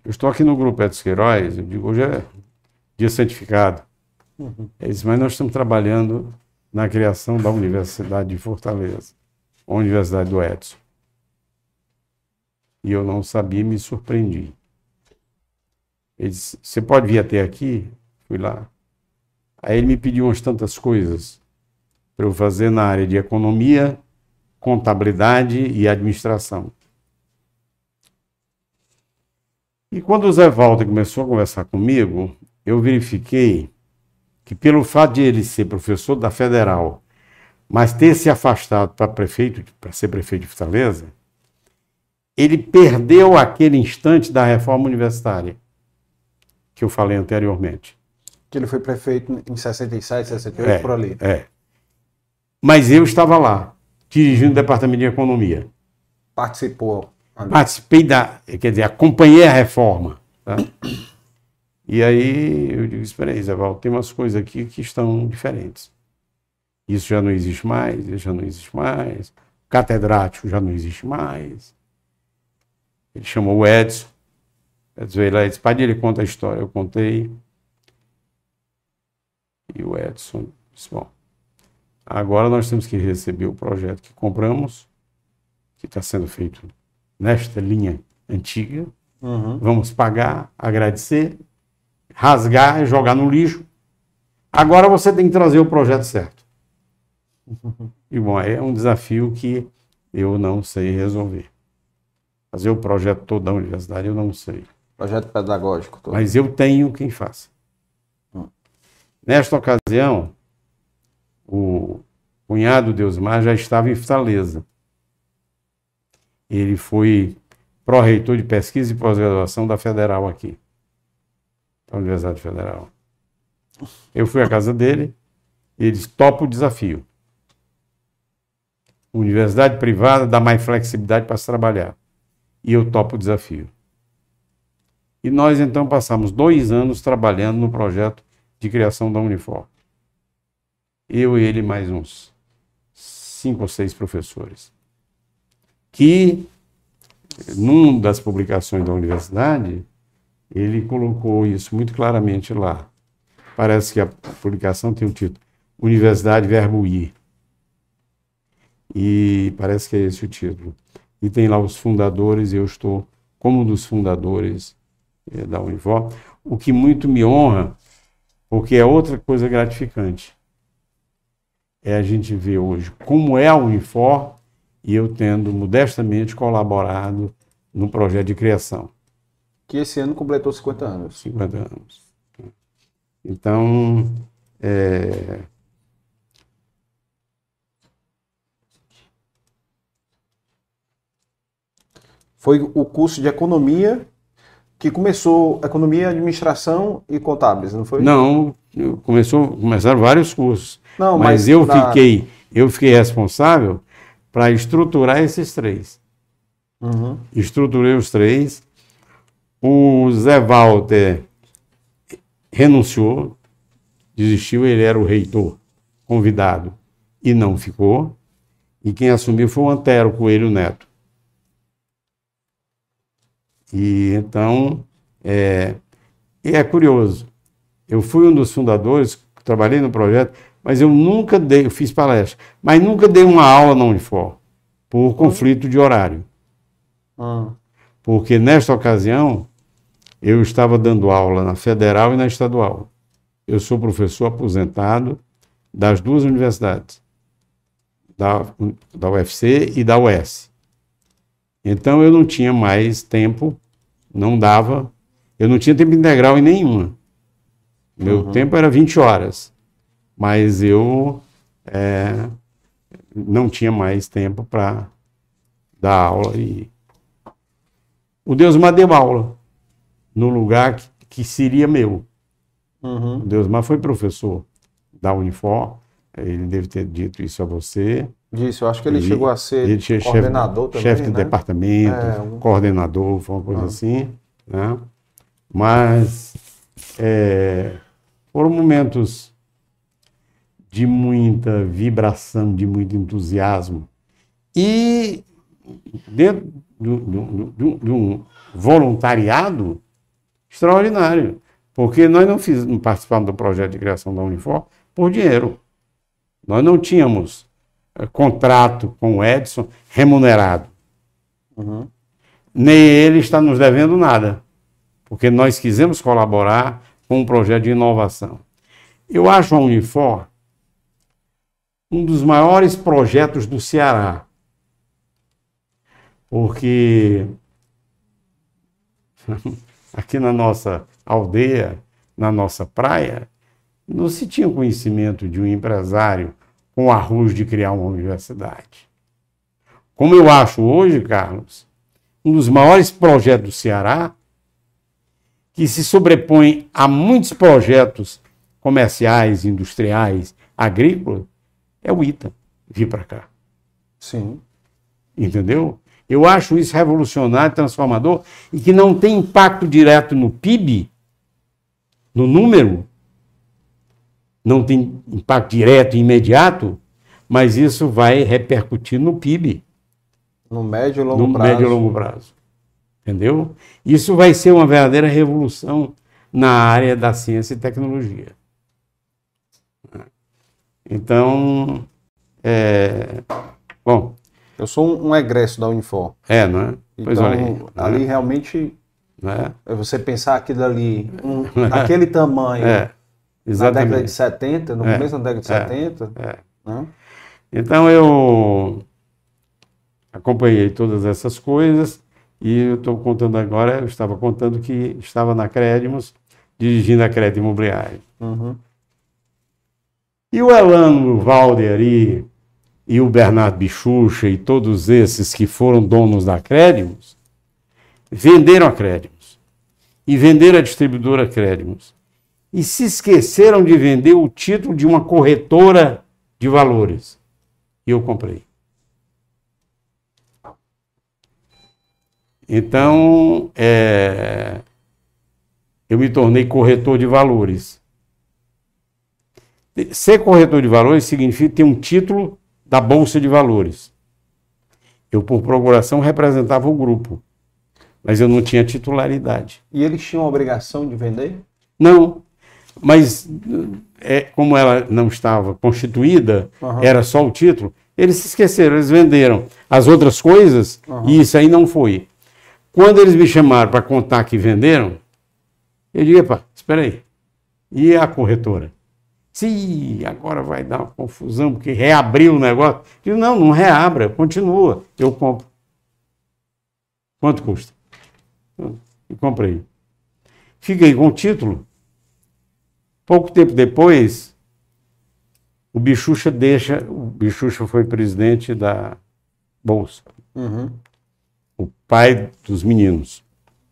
eu estou aqui no Grupo Edson Queiroz, eu digo, hoje é dia santificado. Ele disse, mas nós estamos trabalhando na criação da Universidade de Fortaleza, a Universidade do Edson. E eu não sabia me surpreendi. Ele disse, você pode vir até aqui? Fui lá. Aí ele me pediu umas tantas coisas para eu fazer na área de economia, contabilidade e administração. E quando o Zé Walter começou a conversar comigo, eu verifiquei que pelo fato de ele ser professor da Federal, mas ter se afastado para prefeito, para ser prefeito de Fortaleza, ele perdeu aquele instante da reforma universitária que eu falei anteriormente. Que ele foi prefeito em 67, 68, por ali. É. Mas eu estava lá, dirigindo o departamento de economia. Participou. ali. Participei da, quer dizer, acompanhei a reforma. tá? E aí eu digo, espera aí, Zé Val, tem umas coisas aqui que estão diferentes. Isso já não existe mais, isso já não existe mais. Catedrático já não existe mais. Ele chamou o Edson. Edson veio lá e disse, Padilha, conta a história. Eu contei. E o Edson disse, bom, agora nós temos que receber o projeto que compramos, que está sendo feito nesta linha antiga. Uhum. Vamos pagar, agradecer, rasgar e jogar no lixo. Agora você tem que trazer o projeto certo. E bom, é um desafio que eu não sei resolver. Fazer o projeto todo da universidade eu não sei. Projeto pedagógico. Todo. Mas eu tenho quem faça. Nesta ocasião, o cunhado Deusmar já estava em Fortaleza. Ele foi pró-reitor de pesquisa e pós-graduação da Federal aqui, da Universidade Federal. Eu fui à casa dele e ele disse: topa o desafio. Universidade privada dá mais flexibilidade para se trabalhar. E eu topo o desafio. E nós então passamos dois anos trabalhando no projeto de criação da Unifor. Eu e ele mais uns cinco ou seis professores. Que, numa das publicações da universidade, ele colocou isso muito claramente lá. Parece que a publicação tem o título Universidade Verbo Ir. E parece que é esse o título. E tem lá os fundadores, e eu estou como um dos fundadores eh, da Unifor, o que muito me honra, porque é outra coisa gratificante. É a gente ver hoje como é a Unifor e eu tendo modestamente colaborado no projeto de criação. Que esse ano completou 50 anos. 50 anos. Então, é, Foi o curso de economia que começou economia, administração e contábeis, não foi? Não, começou, começaram vários cursos. Não, mas, mas eu na- fiquei, eu fiquei responsável para estruturar esses três. Uhum. Estruturei os três. O Zé Walter renunciou, desistiu, ele era o reitor convidado e não ficou. E quem assumiu foi o Antero Coelho Neto. E então, é, e é curioso, eu fui um dos fundadores trabalhei no projeto, mas eu nunca dei, eu fiz palestra, mas nunca dei uma aula na Unifor, por conflito de horário. Ah, Porque nesta ocasião, eu estava dando aula na federal e na estadual. Eu sou professor aposentado das duas universidades, da, da UFC e da UES. Então eu não tinha mais tempo, não dava, eu não tinha tempo integral em nenhuma. Meu tempo era 20 horas, mas eu é, não tinha mais tempo para dar aula. E... O Deusmar deu aula no lugar que, que seria meu. uhum. O Deusmar foi professor da Unifor, ele deve ter dito isso a você. Disse, eu acho que ele, Ele- chegou a ser Ele tinha chefe- coordenador também, chefe de né? departamento, É, um- coordenador, foi uma coisa Ah. assim. Né? Mas é, foram momentos de muita vibração, de muito entusiasmo. E dentro do- do- do- de um voluntariado extraordinário. Porque nós não, fiz, não participamos do projeto de criação da Unifor por dinheiro. Nós não tínhamos contrato com o Edson remunerado. Uhum. Nem ele está nos devendo nada. Porque nós quisemos colaborar com um projeto de inovação. Eu acho a Unifor um dos maiores projetos do Ceará. Porque aqui na nossa aldeia, na nossa praia, não se tinha conhecimento de um empresário com arroz de criar uma universidade. Como eu acho hoje, Carlos, um dos maiores projetos do Ceará, que se sobrepõe a muitos projetos comerciais, industriais, agrícolas, é o ITA vir para cá. Sim. Entendeu? Eu acho isso revolucionário, transformador e que não tem impacto direto no PIB, no número, não tem impacto direto e imediato, mas isso vai repercutir no PIB, No médio e longo no prazo. médio e longo prazo. Entendeu? Isso vai ser uma verdadeira revolução na área da ciência e tecnologia. Então, é, bom, Eu sou um, um egresso da Unifor. é, não é? Pois Então, olha aí, né? ali realmente, né? é você pensar aquilo ali, um, naquele tamanho, É, na exatamente. década de 70, no É, começo da década de é, 70, é. né? Então eu acompanhei todas essas coisas e eu estou contando agora, eu estava contando que estava na Crédimos, dirigindo a Crédito Imobiliário. Uhum. E o Elano Valder aí, e o Bernardo Bichucha e todos esses que foram donos da Crédimos, venderam a Crédimos. E venderam a distribuidora Crédimos. E se esqueceram de vender o título de uma corretora de valores. E eu comprei. Então, é, eu me tornei corretor de valores. Ser corretor de valores significa ter um título da Bolsa de Valores. Eu, por procuração, representava o grupo, mas eu não tinha titularidade. E eles tinham a obrigação de vender? Não, mas é, como ela não estava constituída, Aham. era só o título, eles se esqueceram, eles venderam as outras coisas Aham. e isso aí não foi. Quando eles me chamaram para contar que venderam, eu digo, epa, espera aí, e a corretora? Se agora vai dar uma confusão, porque reabriu o negócio. Eu digo, não, não reabra, continua, eu compro. Quanto custa? E comprei. Fiquei com o título. Pouco tempo depois, o Bichucha deixa. O Bichucha foi presidente da Bolsa, Uhum. o pai dos meninos.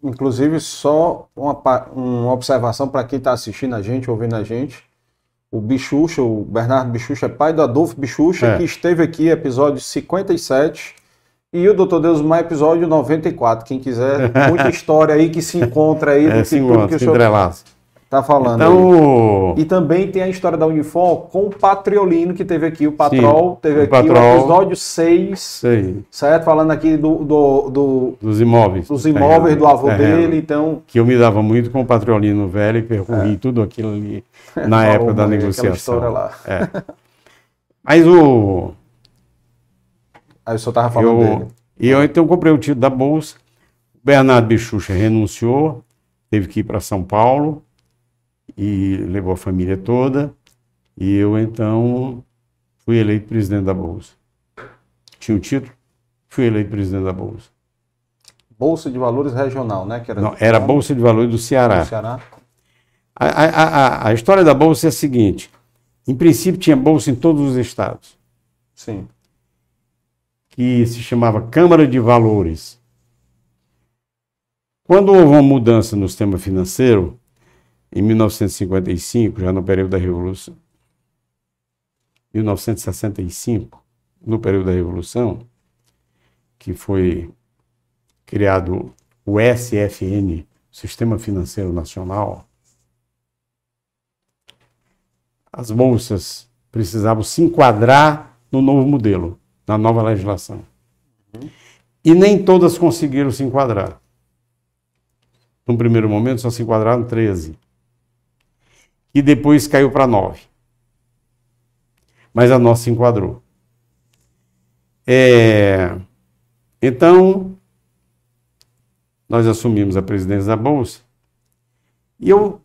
Inclusive, só uma, uma observação para quem está assistindo a gente, ouvindo a gente. O Bichucha, o Bernardo Bichucha, é pai do Adolfo Bichucha, É. que esteve aqui, episódio 57, e o Dr. Deusmar, episódio 94. Quem quiser, muita história aí que se encontra aí É, do se que tudo encontra, que o se senhor. Tá falando. Então, aí. E também tem a história da Unifor com o Patriolino, que teve aqui, o Patrol, Sim, teve o aqui Patrol. o episódio 6, sei, certo? Falando aqui do, do, do- dos imóveis. dos imóveis do avô terreno. dele, então. Que eu me dava muito com o Patriolino velho e percorri tudo aquilo ali na falou época da negociação. história lá. É. Mas o. Aí o senhor tava falando Eu, dele. e eu então comprei o título da Bolsa. O Bernardo Bichucha renunciou, teve que ir para São Paulo e levou a família toda. E eu então fui eleito presidente da Bolsa. Tinha o título, fui eleito presidente da Bolsa. Bolsa de Valores Regional, né? Que era, Não, era a Bolsa de Valores do Ceará. do Ceará. A, a, a, a história da Bolsa é a seguinte: em princípio tinha Bolsa em todos os estados. Sim. que se chamava Câmara de Valores. Quando houve uma mudança no sistema financeiro, em 1955, já no período da Revolução, 1965, no período da Revolução, que foi criado o SFN, Sistema Financeiro Nacional, as bolsas precisavam se enquadrar no novo modelo, na nova legislação. E nem todas conseguiram se enquadrar. No primeiro momento só se enquadraram 13. E depois caiu para 9. Mas a nossa se enquadrou. É, Então, nós assumimos a presidência da Bolsa e eu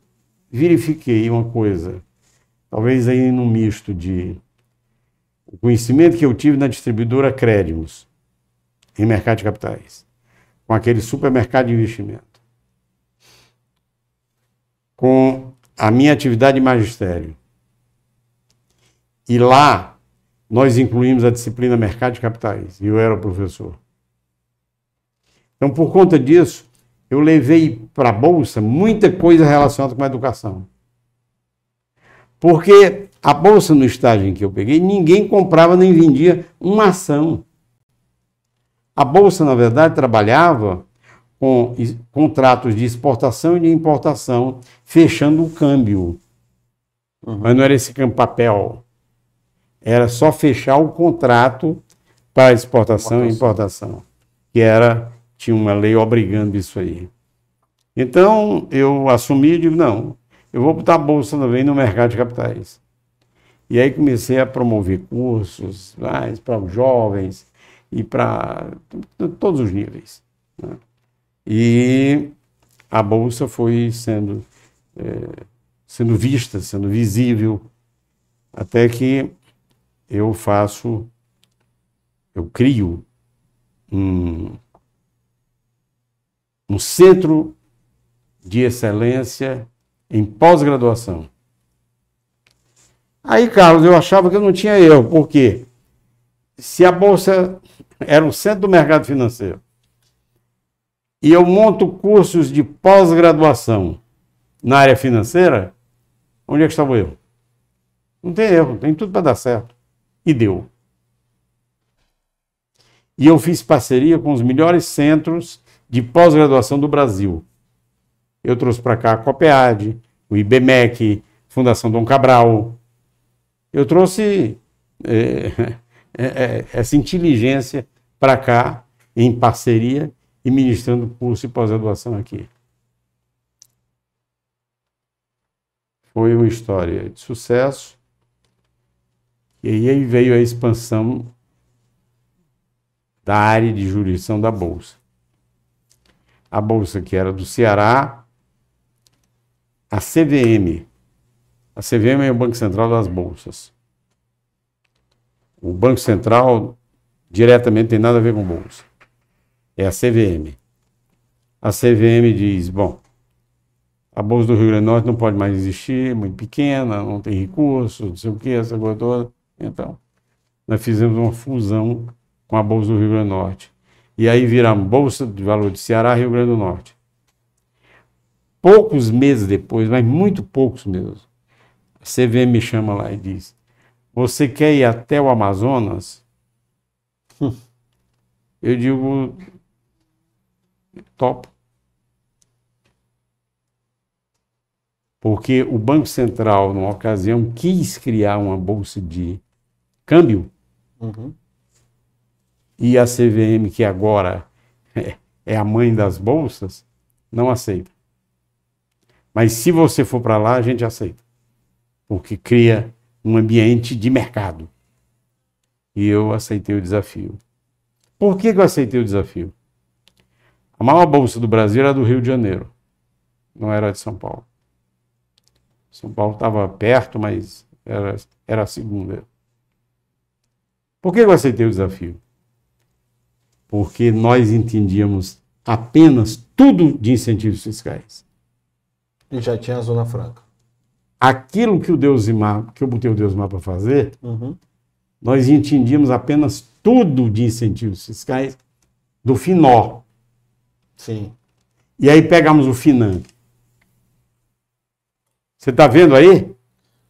verifiquei uma coisa, talvez aí num misto de o conhecimento que eu tive na distribuidora Crédimos, em mercado de capitais, com aquele supermercado de investimento, com a minha atividade de magistério. E lá nós incluímos a disciplina mercado de capitais, e eu era o professor. Então, por conta disso, eu levei para a bolsa muita coisa relacionada com a educação. Porque a bolsa no estágio em que eu peguei, ninguém comprava nem vendia uma ação. A bolsa, na verdade, trabalhava com contratos de exportação e de importação, fechando o câmbio. Mas não era esse câmbio papel. Era só fechar o contrato para exportação e importação. Que era, tinha uma lei obrigando isso aí. Então, eu assumi e digo, não, eu vou botar a bolsa também no mercado de capitais. E aí comecei a promover cursos para os jovens e para todos os níveis. né? E a bolsa foi sendo, eh, sendo vista, sendo visível, até que eu faço, eu crio um, um centro de excelência em pós-graduação. Aí, Carlos, eu achava que eu não tinha erro, porque se a Bolsa era o centro do mercado financeiro e eu monto cursos de pós-graduação na área financeira, onde é que estava erro? Não tem erro, tem tudo para dar certo. E deu. E eu fiz parceria com os melhores centros de pós-graduação do Brasil. Eu trouxe para cá a COPEAD, o IBMEC, Fundação Dom Cabral. Eu trouxe é, é, essa inteligência para cá, em parceria, e ministrando curso e pós-graduação aqui. Foi uma história de sucesso. E aí veio a expansão da área de jurisdição da Bolsa. A Bolsa que era do Ceará, a CVM. A CVM é o Banco Central das Bolsas. O Banco Central diretamente tem nada a ver com Bolsa. É a CVM. A CVM diz, bom, a Bolsa do Rio Grande do Norte não pode mais existir, é muito pequena, não tem recursos, não sei o que, essa coisa toda. Então, nós fizemos uma fusão com a Bolsa do Rio Grande do Norte. E aí viramos Bolsa de Valor de Ceará, Rio Grande do Norte. Poucos meses depois, mas muito poucos mesmo, a CVM me chama lá e diz: Você quer ir até o Amazonas? Eu digo: Topo. Porque o Banco Central, numa ocasião, quis criar uma bolsa de câmbio Uhum. e a CVM, que agora é- é a mãe das bolsas, não aceita. Mas se você for para lá, a gente aceita. Porque cria um ambiente de mercado. E eu aceitei o desafio. Por que, que eu aceitei o desafio? A maior bolsa do Brasil era do Rio de Janeiro, não era de São Paulo. São Paulo estava perto, mas era, era a segunda. Por que eu aceitei o desafio? Porque nós entendíamos apenas tudo de incentivos fiscais. E já tinha a Zona Franca. Aquilo que o Deusimar, que eu botei o Deusimar para fazer, Uhum. nós entendíamos apenas tudo de incentivos fiscais do FINOR. Sim. E aí pegamos o FINAM. Você está vendo aí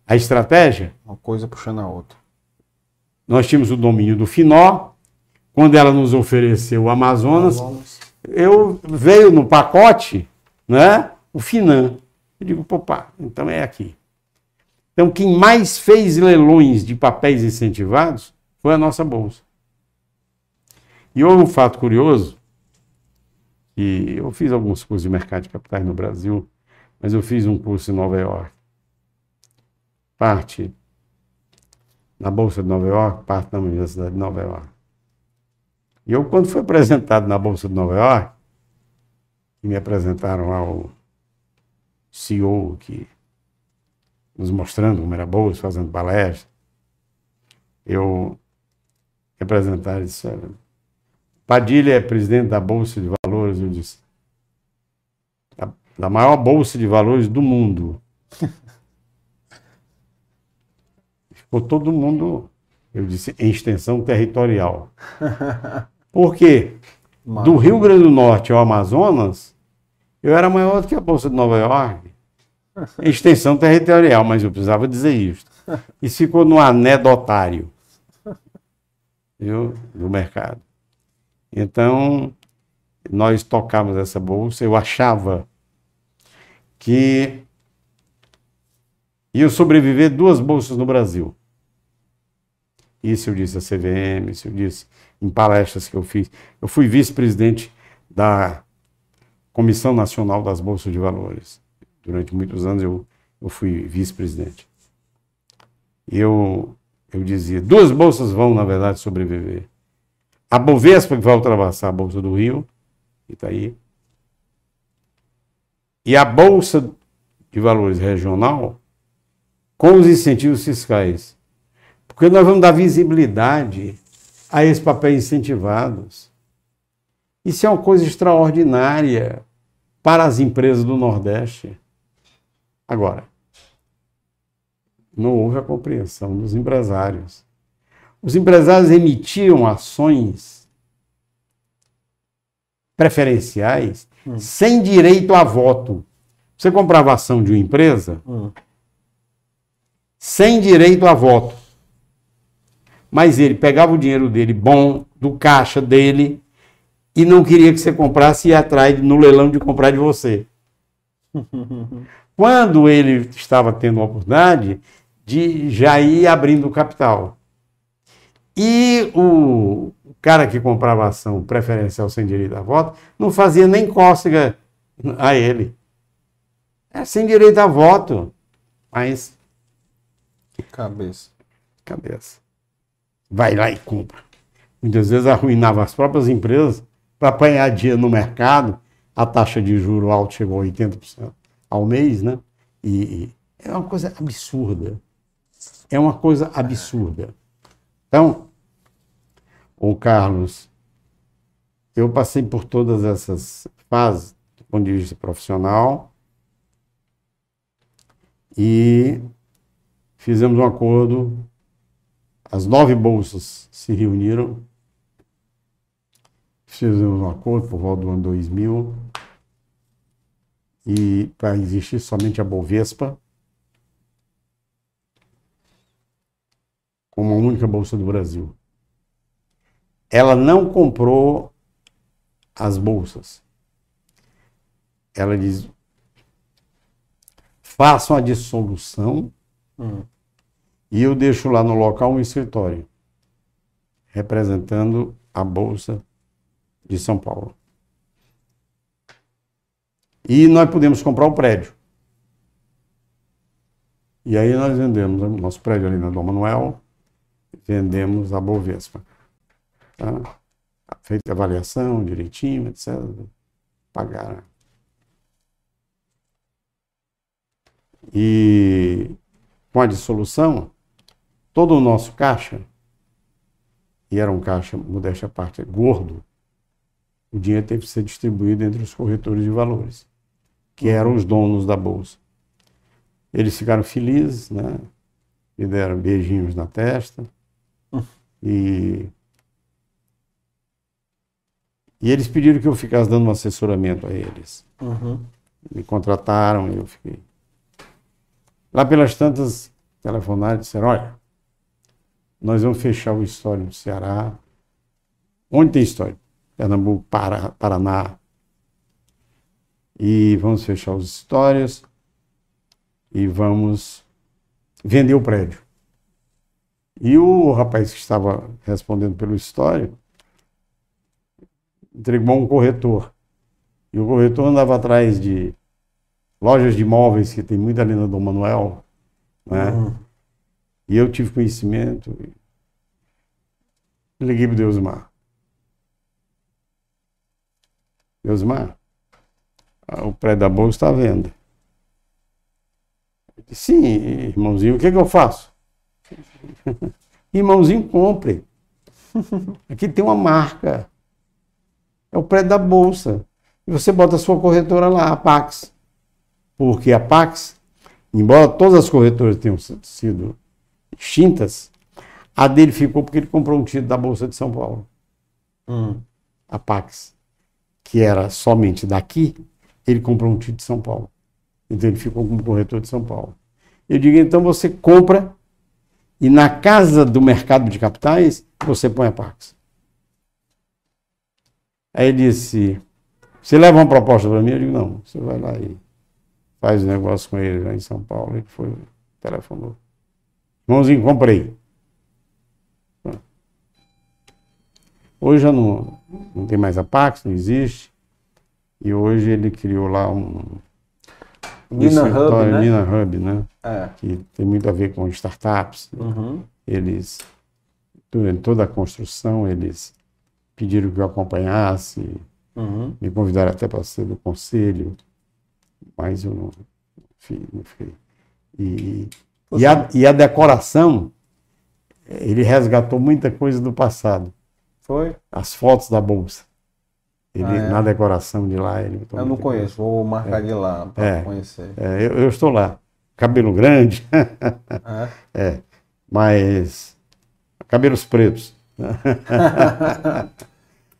a estratégia? Uma coisa puxando a outra. Nós tínhamos o domínio do FINOR. Quando ela nos ofereceu o Amazonas, eu veio no pacote, né? O Finan. Eu digo, pô, pá, então é aqui. Então, quem mais fez leilões de papéis incentivados foi a nossa bolsa. E houve um fato curioso, que eu fiz alguns cursos de mercado de capitais no Brasil, mas eu fiz um curso em Nova York. Parte na Bolsa de Nova York, parte na Universidade de Nova York. E eu, quando fui apresentado na Bolsa de Nova York, e me apresentaram ao CEO que nos mostrando como era a bolsa, fazendo palestra, eu me apresentaram e disseram, Padilha é presidente da Bolsa de Valores, eu disse, da, maior Bolsa de Valores do mundo. Ficou todo mundo, eu disse, em extensão territorial. Por quê? Do Rio Grande do Norte ao Amazonas, eu era maior do que a Bolsa de Nova York. Em extensão territorial, mas eu precisava dizer isso. Isso ficou no anedotário viu, do mercado. Então, nós tocamos essa bolsa, eu achava que ia sobreviver duas bolsas no Brasil. Isso eu disse à CVM, isso eu disse em palestras que eu fiz. Eu fui vice-presidente da Comissão Nacional das Bolsas de Valores. Durante muitos anos eu, eu fui vice-presidente. E eu, eu dizia, duas bolsas vão, na verdade, sobreviver. A Bovespa, que vai ultrapassar a Bolsa do Rio, está aí, e a Bolsa de Valores Regional, com os incentivos fiscais. Porque nós vamos dar visibilidade a esses papéis incentivados. Isso é uma coisa extraordinária para as empresas do Nordeste. Agora, não houve a compreensão dos empresários. Os empresários emitiam ações preferenciais sem direito a voto. Você comprava ação de uma empresa sem direito a voto. Mas ele pegava o dinheiro dele bom, do caixa dele, e não queria que você comprasse e ia atrás no leilão de comprar de você. Quando ele estava tendo a oportunidade de já ir abrindo o capital. E o cara que comprava ação preferencial sem direito a voto não fazia nem cócega a ele. É sem direito a voto, mas Cabeça. cabeça. Vai lá e compra. Muitas vezes arruinava as próprias empresas para apanhar dinheiro no mercado. A taxa de juro alta chegou a 80% ao mês, né? E, e é uma coisa absurda. É uma coisa absurda. Então, o Carlos, eu passei por todas essas fases do ponto de vista profissional e fizemos um acordo. As nove bolsas se reuniram, fizemos um acordo por volta do ano 2000 e para existir somente a Bovespa como a única bolsa do Brasil. Ela não comprou as bolsas. Ela diz: façam a dissolução Hum. e eu deixo lá no local um escritório representando a Bolsa de São Paulo. E nós podemos comprar o prédio. E aí nós vendemos o nosso prédio ali na Dom Manuel, vendemos a Bovespa. Tá? Feita a avaliação direitinho, etc. Pagaram. E com a dissolução, todo o nosso caixa, e era um caixa, modéstia à parte, gordo, o dinheiro teve que ser distribuído entre os corretores de valores, que eram os donos da bolsa. Eles ficaram felizes, né? Me deram beijinhos na testa. E, e eles pediram que eu ficasse dando um assessoramento a eles. Uhum. Me contrataram e eu fiquei. Lá pelas tantas, telefonaram e disseram: olha, nós vamos fechar o história no Ceará. Onde tem história? Pernambuco, Pará, Paraná. E vamos fechar os histórias e vamos vender o prédio. E o rapaz que estava respondendo pelo história entregou um corretor. E o corretor andava atrás de lojas de imóveis, que tem muita ali na Dom Manuel, né? Uhum. E eu tive conhecimento. e Liguei para o Deusmar. Deusmar, ah, o prédio da Bolsa está à venda. Disse, Sim, irmãozinho, o que, que eu faço? irmãozinho, compre. Aqui tem uma marca. É o prédio da Bolsa. E você bota a sua corretora lá, a Pax. Porque a Pax, embora todas as corretoras tenham sido extintas, a dele ficou porque ele comprou um título da Bolsa de São Paulo. Hum. A Pax, que era somente daqui, ele comprou um título de São Paulo. Então ele ficou como corretor de São Paulo. Eu digo, então você compra e na casa do mercado de capitais você põe a Pax. Aí ele disse, você leva uma proposta para mim? Eu digo, não, você vai lá e faz o negócio com ele lá em São Paulo. Ele foi, telefonou. Irmãozinho, comprei. Hoje já não, não tem mais a Pax, não existe. E hoje ele criou lá um. Nina Hub, escritório, né? Nina Hub, né? É. Que tem muito a ver com startups. Uhum. Eles, durante toda a construção, eles pediram que eu acompanhasse, Uhum. me convidaram até para ser do conselho, mas eu não, fi- não fiquei. E, e, a, e a decoração, ele resgatou muita coisa do passado. Foi? As fotos da bolsa. Ele, Ah, é? Na decoração de lá, ele Eu não muita coisa. conheço, vou marcar de lá para É. conhecer. É, eu, eu estou lá. Cabelo grande. É? é. Mas. Cabelos pretos.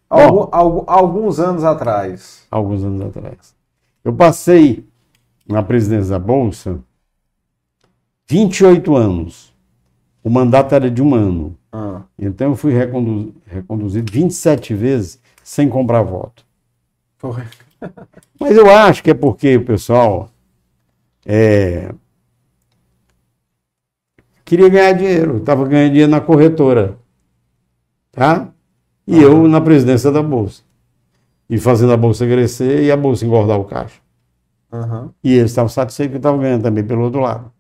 Algu- algu- alguns anos atrás. Alguns anos atrás. Eu passei na presidência da Bolsa 28 anos. O mandato era de um ano. Ah. Então eu fui recondu- reconduzido 27 vezes sem comprar voto. Foi. Mas eu acho que é porque o pessoal é, queria ganhar dinheiro, estava ganhando dinheiro na corretora, tá? E eu na presidência da bolsa e fazendo a bolsa crescer e a bolsa engordar o caixa. Aham. E eles estavam satisfeitos que estavam ganhando também pelo outro lado.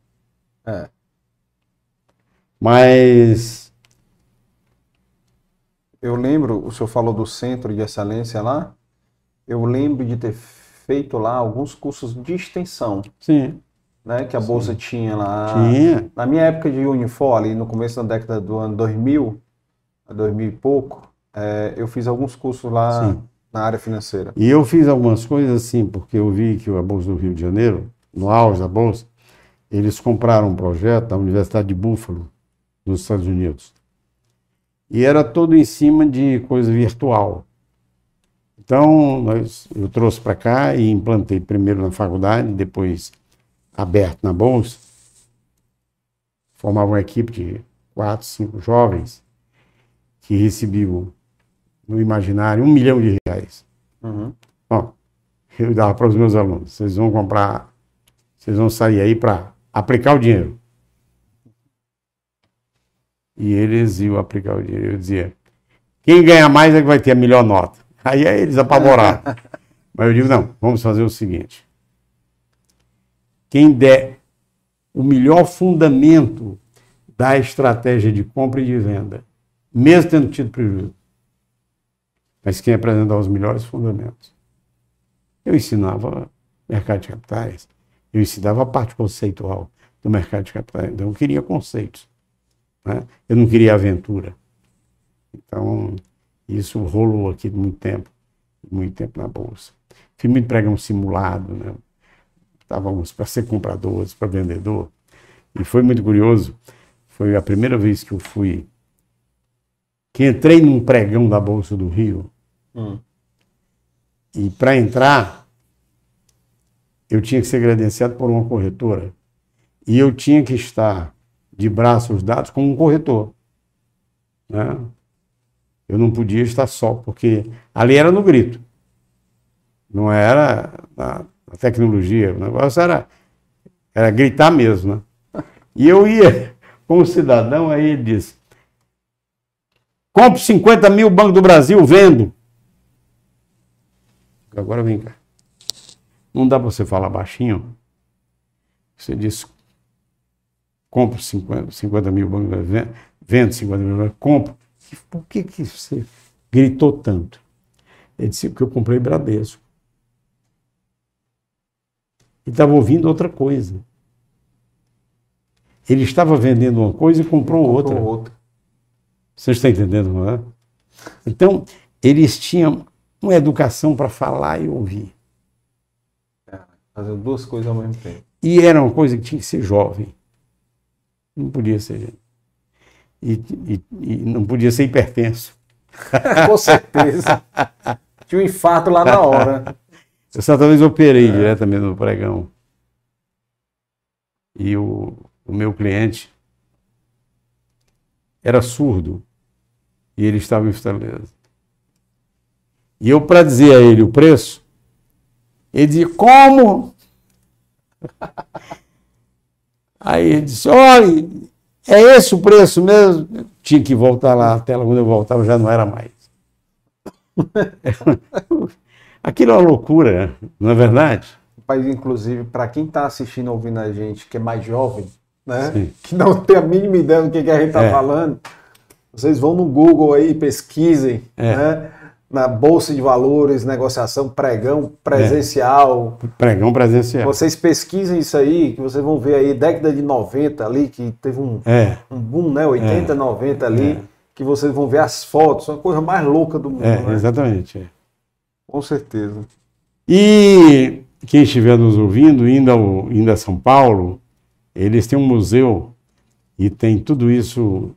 É. Mas Eu lembro, o senhor falou do centro de excelência lá. Eu lembro de ter feito lá alguns cursos de extensão, sim, né? Que a bolsa tinha lá. tinha. Na minha época de Unifor, ali no começo da década do ano 2000, 2000 e pouco, é, eu fiz alguns cursos lá Sim. na área financeira. E eu fiz algumas coisas assim, porque eu vi que a Bolsa do Rio de Janeiro, no auge da Bolsa, eles compraram um projeto da Universidade de Buffalo, nos Estados Unidos. E era todo em cima de coisa virtual. Então, nós, eu trouxe para cá e implantei primeiro na faculdade, depois aberto na Bolsa. Formava uma equipe de quatro, cinco jovens que recebiam no imaginário um milhão de reais. Uhum. Ó, eu dava para os meus alunos, vocês vão comprar vocês vão sair aí para aplicar o dinheiro. E eles iam aplicar o dinheiro. Eu dizia, quem ganha mais é que vai ter a melhor nota. Aí, aí eles apavoraram. Mas eu digo, não, vamos fazer o seguinte. Quem der o melhor fundamento da estratégia de compra e de venda, mesmo tendo tido prejuízo, mas quem apresentar os melhores fundamentos. Eu ensinava mercado de capitais, eu ensinava a parte conceitual do mercado de capitais, então eu queria conceitos. Né? Eu não queria aventura. Então, isso rolou aqui muito tempo, muito tempo na Bolsa. Fiz muito pregão simulado, né? Estávamos para ser compradores, para vendedor. E foi muito curioso. Foi a primeira vez que eu fui, que entrei num pregão da Bolsa do Rio. Hum. E para entrar, eu tinha que ser credenciado por uma corretora. E eu tinha que estar de braços dados com um corretor. Né? Eu não podia estar só, porque ali era no grito. Não era na, tecnologia. O negócio era, era gritar mesmo. Né? E eu ia com o cidadão, aí ele disse: compre 50 mil Banco do Brasil, vendo. Agora vem cá. Não dá para você falar baixinho? Você disse: compro 50, 50 mil Banco do Brasil, vendo 50 mil, compro. Por que, que você gritou tanto? Ele disse: porque eu comprei Bradesco. E estava ouvindo outra coisa. Ele estava vendendo uma coisa e comprou, outra. outra. Você está entendendo, não é? Então, eles tinham uma educação para falar e ouvir. Fazer duas coisas ao mesmo tempo. E era uma coisa que tinha que ser jovem. Não podia ser. E, e, e não podia ser hipertenso. Com certeza. Tinha um infarto lá na hora. Eu certa vez operei é. diretamente no pregão. E o, o meu cliente era surdo. E ele estava em Fortaleza. E eu, para dizer a ele o preço, ele dizia, como? Aí ele disse, olha, é esse o preço mesmo? Eu tinha que voltar lá, a tela quando eu voltava já não era mais. Aquilo é uma loucura, não é verdade? Mas, inclusive, para quem está assistindo, ouvindo a gente, que é mais jovem, né? que não tem a mínima ideia do que, que a gente está é. falando, vocês vão no Google aí, pesquisem, é. né? na Bolsa de Valores, negociação, pregão presencial. É. Pregão presencial. Vocês pesquisem isso aí, que vocês vão ver aí, década de 90 ali, que teve um, é. um boom, né? 80, é. 90 ali, é. que vocês vão ver as fotos, uma coisa mais louca do mundo. É, né? exatamente. Com certeza. E quem estiver nos ouvindo, indo, ao, indo a São Paulo, eles têm um museu e tem tudo isso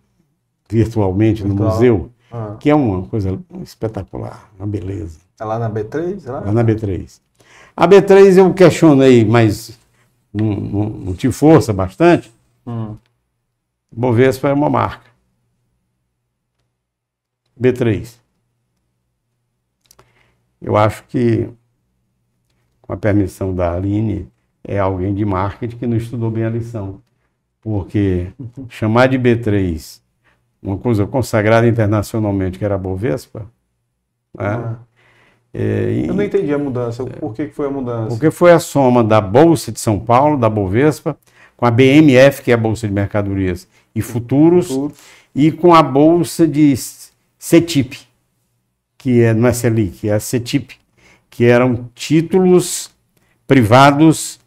virtualmente Virtual. no museu, ah. que é uma coisa espetacular, uma beleza. É lá na B3? É lá? É na B3. A B3 eu questionei, mas não, não, não tive força bastante. Hum. Bovespa é uma marca. B3. Eu acho que, com a permissão da Aline, é alguém de marketing que não estudou bem a lição. Porque chamar de B3 uma coisa consagrada internacionalmente, que era a Bovespa, né? Ah. É, Eu não entendi a mudança. Por que foi a mudança? Porque foi a soma da Bolsa de São Paulo, da Bovespa, com a BMF, que é a Bolsa de Mercadorias e Futuros, Futuro. e com a Bolsa de CETIP, que é, não é Selic, é a CETIP, que eram títulos privados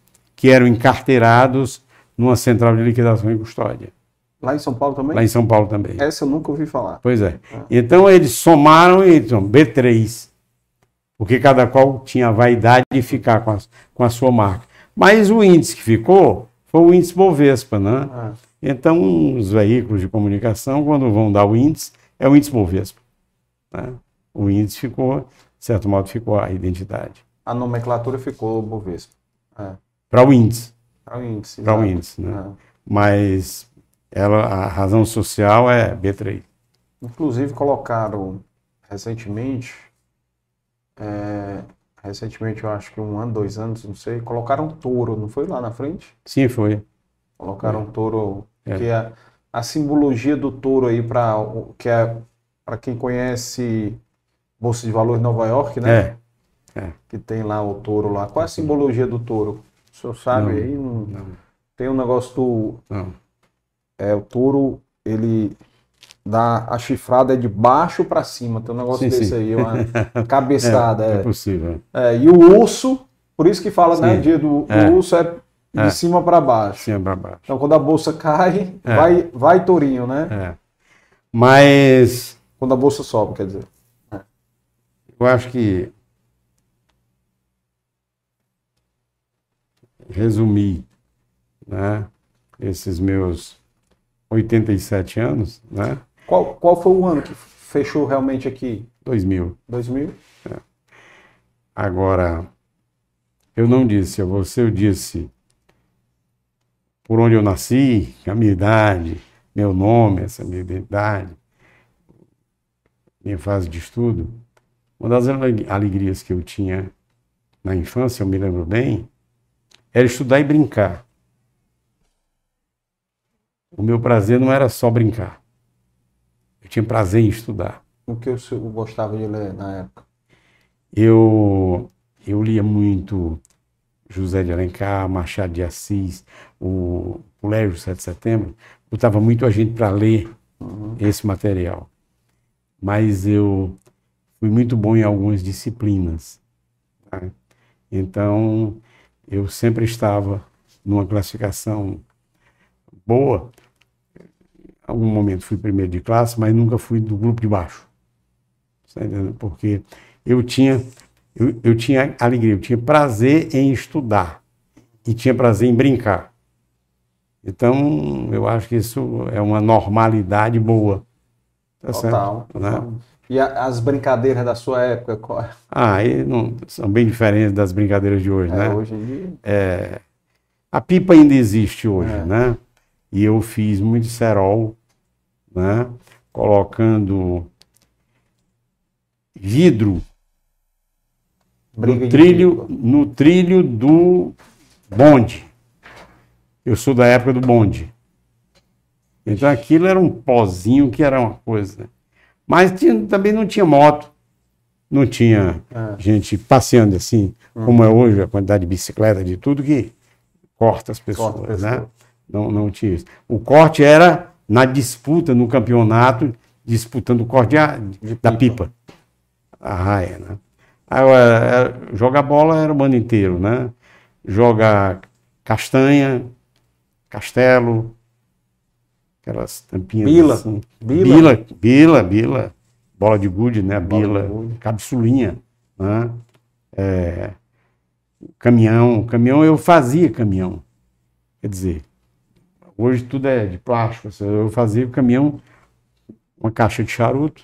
que eram encarteirados numa central de liquidação e custódia. Lá em São Paulo também? Lá em São Paulo também. Essa eu nunca ouvi falar. Pois é. Ah. Então eles somaram e então, B3, porque cada qual tinha a vaidade de ficar com a, com a sua marca. Mas o índice que ficou foi o índice Bovespa, né? Ah. Então os veículos de comunicação, quando vão dar o índice, é o índice Bovespa. Né? O índice ficou, de certo modo, ficou a identidade. A nomenclatura ficou Bovespa. É. Para o índice. Para o índice. Para o índice, né? É. Mas ela, a razão social é B3. Inclusive colocaram recentemente é, recentemente, eu acho que um ano, dois anos, não sei, colocaram touro, não foi lá na frente? Sim, foi. Colocaram touro, É. que é a simbologia do touro aí para que é para quem conhece Bolsa de Valores de Nova York, né? É. É. Que tem lá o touro lá. Qual é a simbologia do touro? O senhor sabe Não, aí? Não- Não, Tem um negócio do não. é o touro, ele dá a chifrada é de baixo para cima. Tem um negócio Sim, desse sim. aí, uma cabeçada. É, é. é possível. É, e o urso, por isso que fala, né? Sim. Dia do, do É. urso é de É. cima para baixo. Sim, é pra baixo. Então, quando a bolsa cai, É. vai, vai tourinho, né? É. Mas Quando a bolsa sobe, quer dizer. eu acho que resumir, né, esses meus 87 anos, né, Qual, qual foi o ano que fechou realmente aqui? 2000. 2000? Agora, eu não disse a você, eu disse por onde eu nasci, a minha idade, meu nome, essa minha identidade, minha fase de estudo. Uma das ale- alegrias que eu tinha na infância, eu me lembro bem, era estudar e brincar. O meu prazer não era só brincar. Eu tinha prazer em estudar. O que o senhor gostava de ler na época? Eu, eu lia muito José de Alencar, Machado de Assis, o Colégio 7 de Setembro, botava muito a gente para ler esse material. Mas eu fui muito bom em algumas disciplinas. tá? Então, eu sempre estava numa classificação boa. Em algum momento fui primeiro de classe, mas nunca fui do grupo de baixo. Tá? Porque eu tinha, eu, eu tinha alegria, eu tinha prazer em estudar e tinha prazer em brincar. Então, eu acho que isso é uma normalidade boa. Tá Total. certo? Né? E a- as brincadeiras da sua época? qual- Ah, aí não, são bem diferentes das brincadeiras de hoje, é, né? Hoje em dia. É, a pipa ainda existe hoje, É. né? E eu fiz muito cerol, né? Colocando vidro Briga no trilho, no trilho do bonde. Eu sou da época do bonde. Então aquilo era um pozinho que era uma coisa. Mas tinha- também não tinha moto, não tinha É. gente passeando assim, como é hoje, a quantidade de bicicleta, de tudo que corta as pessoas, Corta né? Não, não tinha isso. O corte era na disputa, no campeonato, disputando o corte de a- da pipa. A raia, né? Agora, era- jogar bola era o ano inteiro, né? Jogar castanha, castelo, aquelas tampinhas Bila. assim. Bila. Bila, bila, bila. Bola de gude, né? Bila, de gude. cabeçulinha, né? É, caminhão, caminhão, eu fazia caminhão. Quer dizer, hoje tudo é de plástico. assim, Eu fazia caminhão, uma caixa de charuto,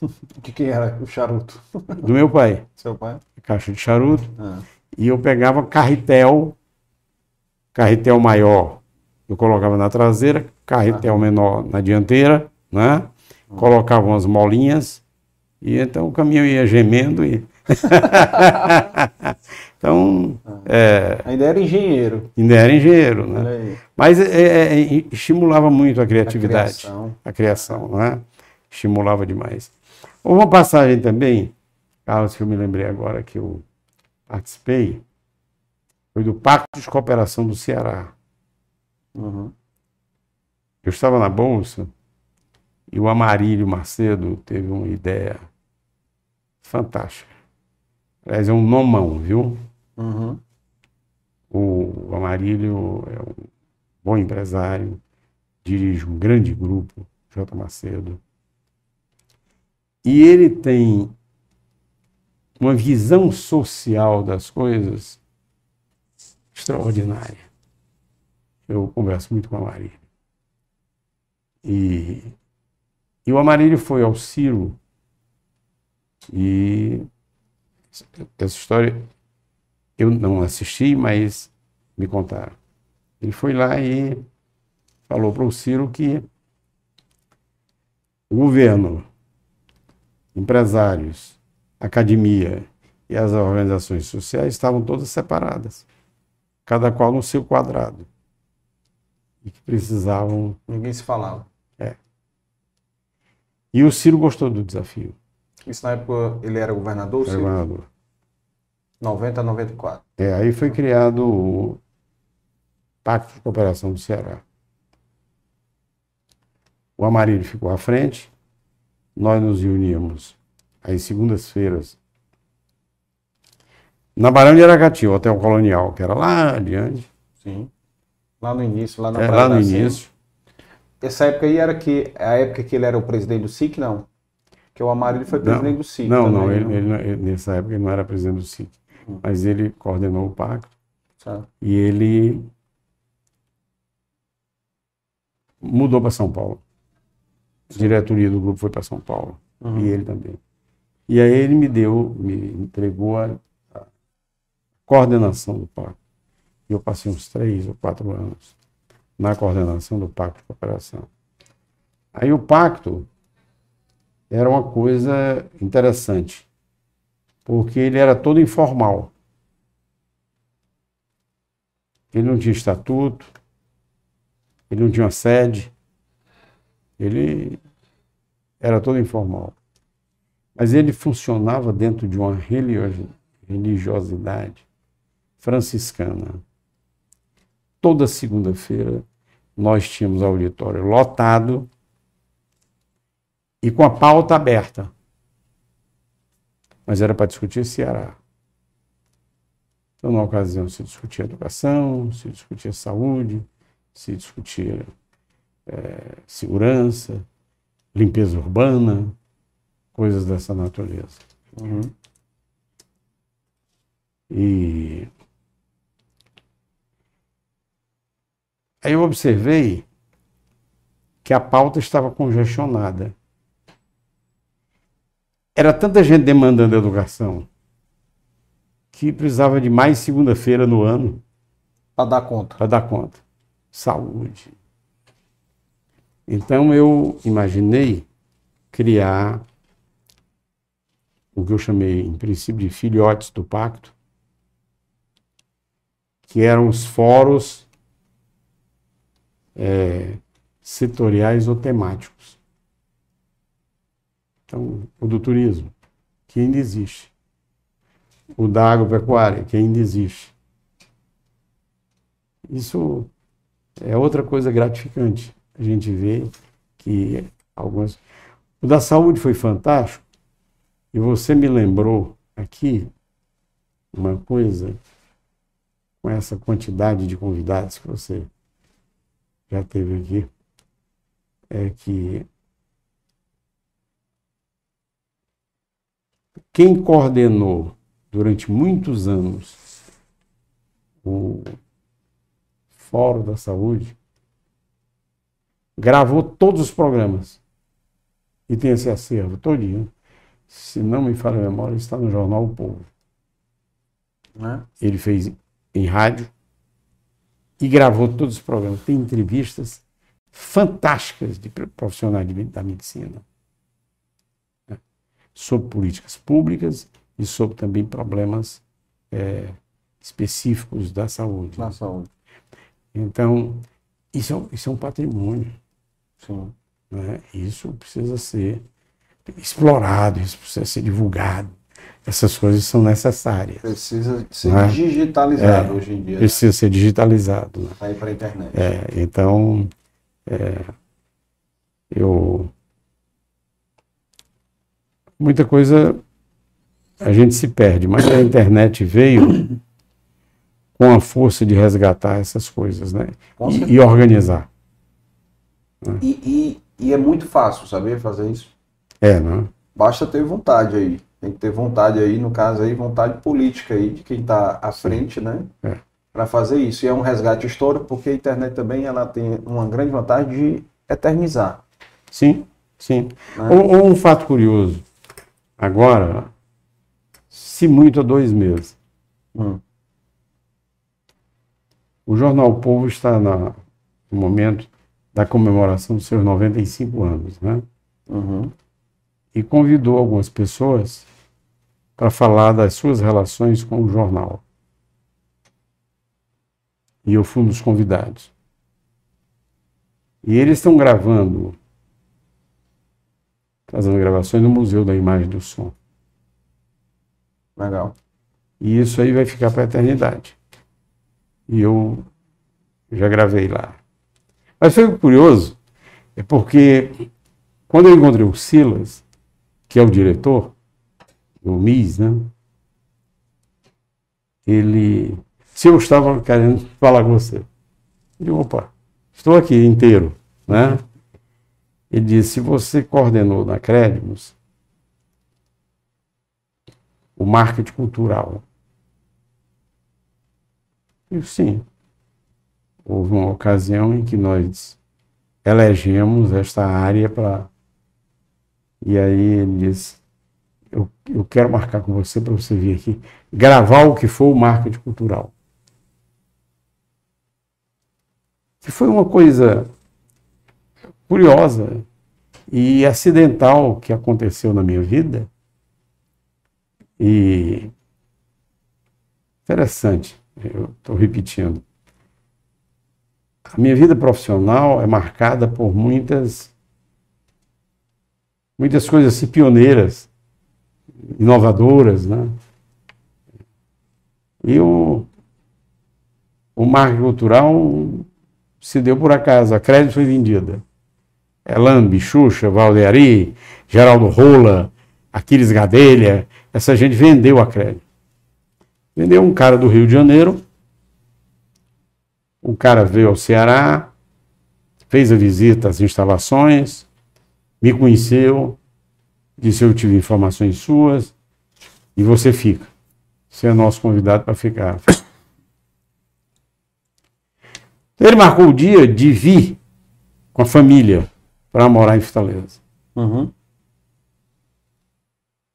De quem era o charuto? do meu pai. Seu pai? Caixa de charuto. Ah. E eu pegava carretel, carretel maior, eu colocava na traseira, carretel menor na dianteira, né? Colocava umas molinhas, e então o caminhão ia gemendo e. então, é, Ainda era engenheiro. ainda era engenheiro, né? Mas é, é, é, estimulava muito a criatividade, criação. a criação, né? Estimulava demais. Uma passagem também, Carlos, que eu me lembrei agora que eu participei, foi do Pacto de Cooperação do Ceará. Uhum. Eu estava na Bolsa e o Amarílio Macedo teve uma ideia fantástica. Aliás, é um nomão, viu? Uhum. O Amarílio é um bom empresário, dirige um grande grupo, J. Macedo. E ele tem uma visão social das coisas extraordinária. Eu converso muito com o Amarílio. E, e o Amarílio foi ao Ciro e essa história eu não assisti, mas me contaram. Ele foi lá e falou para o Ciro que o governo, empresários, academia e as organizações sociais estavam todas separadas, cada qual no seu quadrado. E que precisavam. Ninguém se falava. É. E o Ciro gostou do desafio. Isso na época ele era governador? Era Ciro? governador. 90 a 94. É, aí foi criado o Pacto de Cooperação do Ceará. O Amarillo ficou à frente, nós nos reuníamos às segundas-feiras na Barão de Aracati, o Hotel Colonial, que era lá adiante. Sim. Lá no início, lá na É, lá no início. Essa época aí era que a época que ele era o presidente do SIC, não? Que o Amarillo foi presidente do SIC. Não, também, não, ele, ele não- ele- nessa época ele não era presidente do SIC, mas ele coordenou o pacto Certo. e ele mudou para São Paulo. A diretoria do grupo foi para São Paulo Uhum. e ele também. E aí ele me deu, me entregou a, a coordenação do pacto. E eu passei uns três ou quatro anos na coordenação do pacto de cooperação. Aí o pacto era uma coisa interessante, porque ele era todo informal. Ele não tinha estatuto, ele não tinha uma sede, ele era todo informal. Mas ele funcionava dentro de uma religio- religiosidade franciscana. Toda segunda-feira nós tínhamos auditório lotado e com a pauta aberta. Mas era para discutir Ceará. Então, na ocasião, se discutia educação, se discutia saúde, se discutia eh, segurança, limpeza urbana, coisas dessa natureza. Uhum. E aí eu observei que a pauta estava congestionada. Era tanta gente demandando educação que precisava de mais segunda-feira no ano Para dar conta. para dar conta. Saúde. Então eu imaginei criar o que eu chamei, em princípio, de filhotes do pacto, que eram os fóruns eh, setoriais ou temáticos. Então, o do turismo, que ainda existe. O da agropecuária, que ainda existe. Isso é outra coisa gratificante. A gente vê que algumas. O da saúde foi fantástico. E você me lembrou aqui uma coisa com essa quantidade de convidados que você já teve aqui. É que quem coordenou durante muitos anos o Fórum da Saúde gravou todos os programas e tem esse acervo todinho. Se não me falha a memória, está no jornal O Povo. Né? Ele fez em rádio e gravou todos os programas. Tem entrevistas fantásticas de profissionais de- da medicina né? sobre políticas públicas e sobre também problemas eh, específicos da saúde. Na saúde. Então, isso é, um- isso é um patrimônio. Sim. né? Isso precisa ser explorado, isso precisa ser divulgado. Essas coisas são necessárias. Precisa ser Né? digitalizado É, hoje em dia. né? Precisa ser digitalizado. né? Aí para a internet. É, então, é, eu. Muita coisa a gente se perde, mas a internet veio com a força de resgatar essas coisas, né? E, e organizar. E, e, e é muito fácil, saber fazer isso. É, né? Basta ter vontade aí. Tem que ter vontade aí, no caso aí, vontade política aí de quem está à frente, né? É. Para fazer isso. E é um resgate histórico, porque a internet também ela tem uma grande vantagem de eternizar. Sim, sim. Né? Um, um fato curioso. Agora, se muito há dois meses, Hum. o Jornal o Povo está na- no momento da comemoração dos seus 95 anos, né? Uhum. E convidou algumas pessoas para falar das suas relações com o jornal. E eu fui um dos convidados. E eles estão gravando, fazendo gravações no Museu da Imagem do Som. Legal. E isso aí vai ficar para a eternidade. E eu já gravei lá. Mas foi curioso, é porque quando eu encontrei o Silas, que é o diretor do MIS, né? Ele, se eu estava querendo falar com você, digo, opa, estou aqui inteiro, né? Ele disse, se você coordenou na Crédimos o marketing cultural. Eu sim. Houve uma ocasião em que nós elegemos esta área para. E aí ele disse: eu, quero marcar com você para você vir aqui gravar o que for o marketing cultural. Que foi uma coisa curiosa e acidental que aconteceu na minha vida. E interessante, eu estou repetindo. A minha vida profissional é marcada por muitas muitas coisas assim, pioneiras, inovadoras, né? E o, o marketing cultural se deu por acaso, a crédito foi vendida. Elambi, Xuxa, Valdeari, Geraldo Rola, Aquiles Gadelha, essa gente vendeu a crédito. Vendeu um cara do Rio de Janeiro, o cara veio ao Ceará, fez a visita às instalações, me conheceu, disse eu tive informações suas e você fica. Você é nosso convidado para ficar. Ele marcou o dia de vir com a família para morar em Fortaleza. Uhum.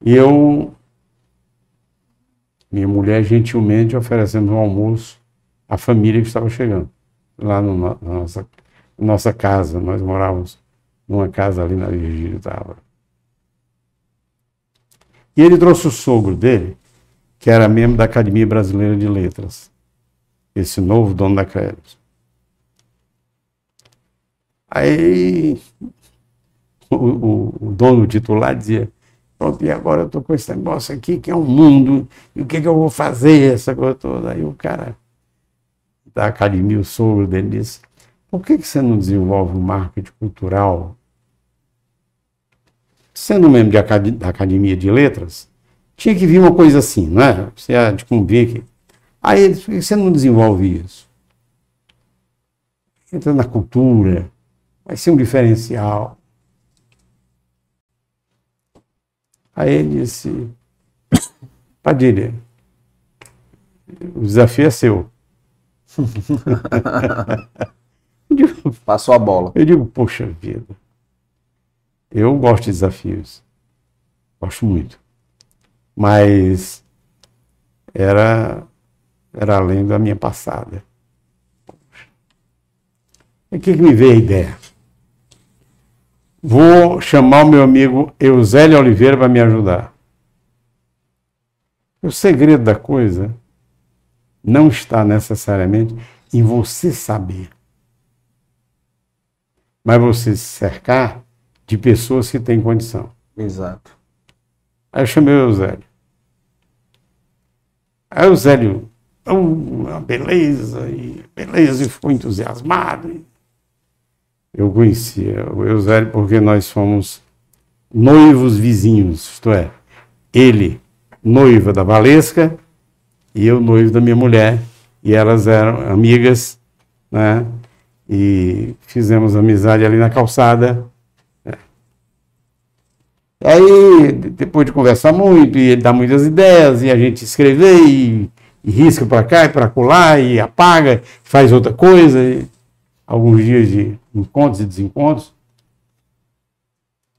E eu, minha mulher, gentilmente oferecendo um almoço à família que estava chegando, lá no, na nossa, nossa casa. Nós morávamos numa casa ali na Virgílio Távora. E ele trouxe o sogro dele, que era membro da Academia Brasileira de Letras, esse novo dono da Crédito. Aí o, o, o dono titular dizia, pronto, e agora eu estou com esse negócio aqui, que é um mundo, e o que, que eu vou fazer, essa coisa toda. Aí o cara da academia, o sogro dele, disse, por que, que você não desenvolve um marketing cultural? Sendo membro de acad da academia de letras, tinha que vir uma coisa assim, não é? Você há de convir que... Aí ele disse, por que você não desenvolve isso? Entra na cultura, vai ser um diferencial. Aí ele disse, Padilha, o desafio é seu. digo, Passou a bola. Eu digo, poxa vida, eu gosto de desafios. Gosto muito. Mas era, era além da minha passada. O que, que me veio a ideia? Vou chamar o meu amigo Eusélio Oliveira para me ajudar. O segredo da coisa não está necessariamente em você saber, mas você se cercar de pessoas que têm condição. Exato. Aí eu chamei o Eusélio. Aí o Eusélio, oh, uma beleza, e beleza, e ficou entusiasmado. Eu conhecia o Eusélio porque nós fomos noivos vizinhos, isto é, ele noiva da Valesca e eu noivo da minha mulher, e elas eram amigas, né? E fizemos amizade ali na calçada. Aí, depois de conversar muito, e ele dá muitas ideias, e a gente escrever, e, e risca para cá e para colar, e apaga, faz outra coisa, e alguns dias de encontros e desencontros.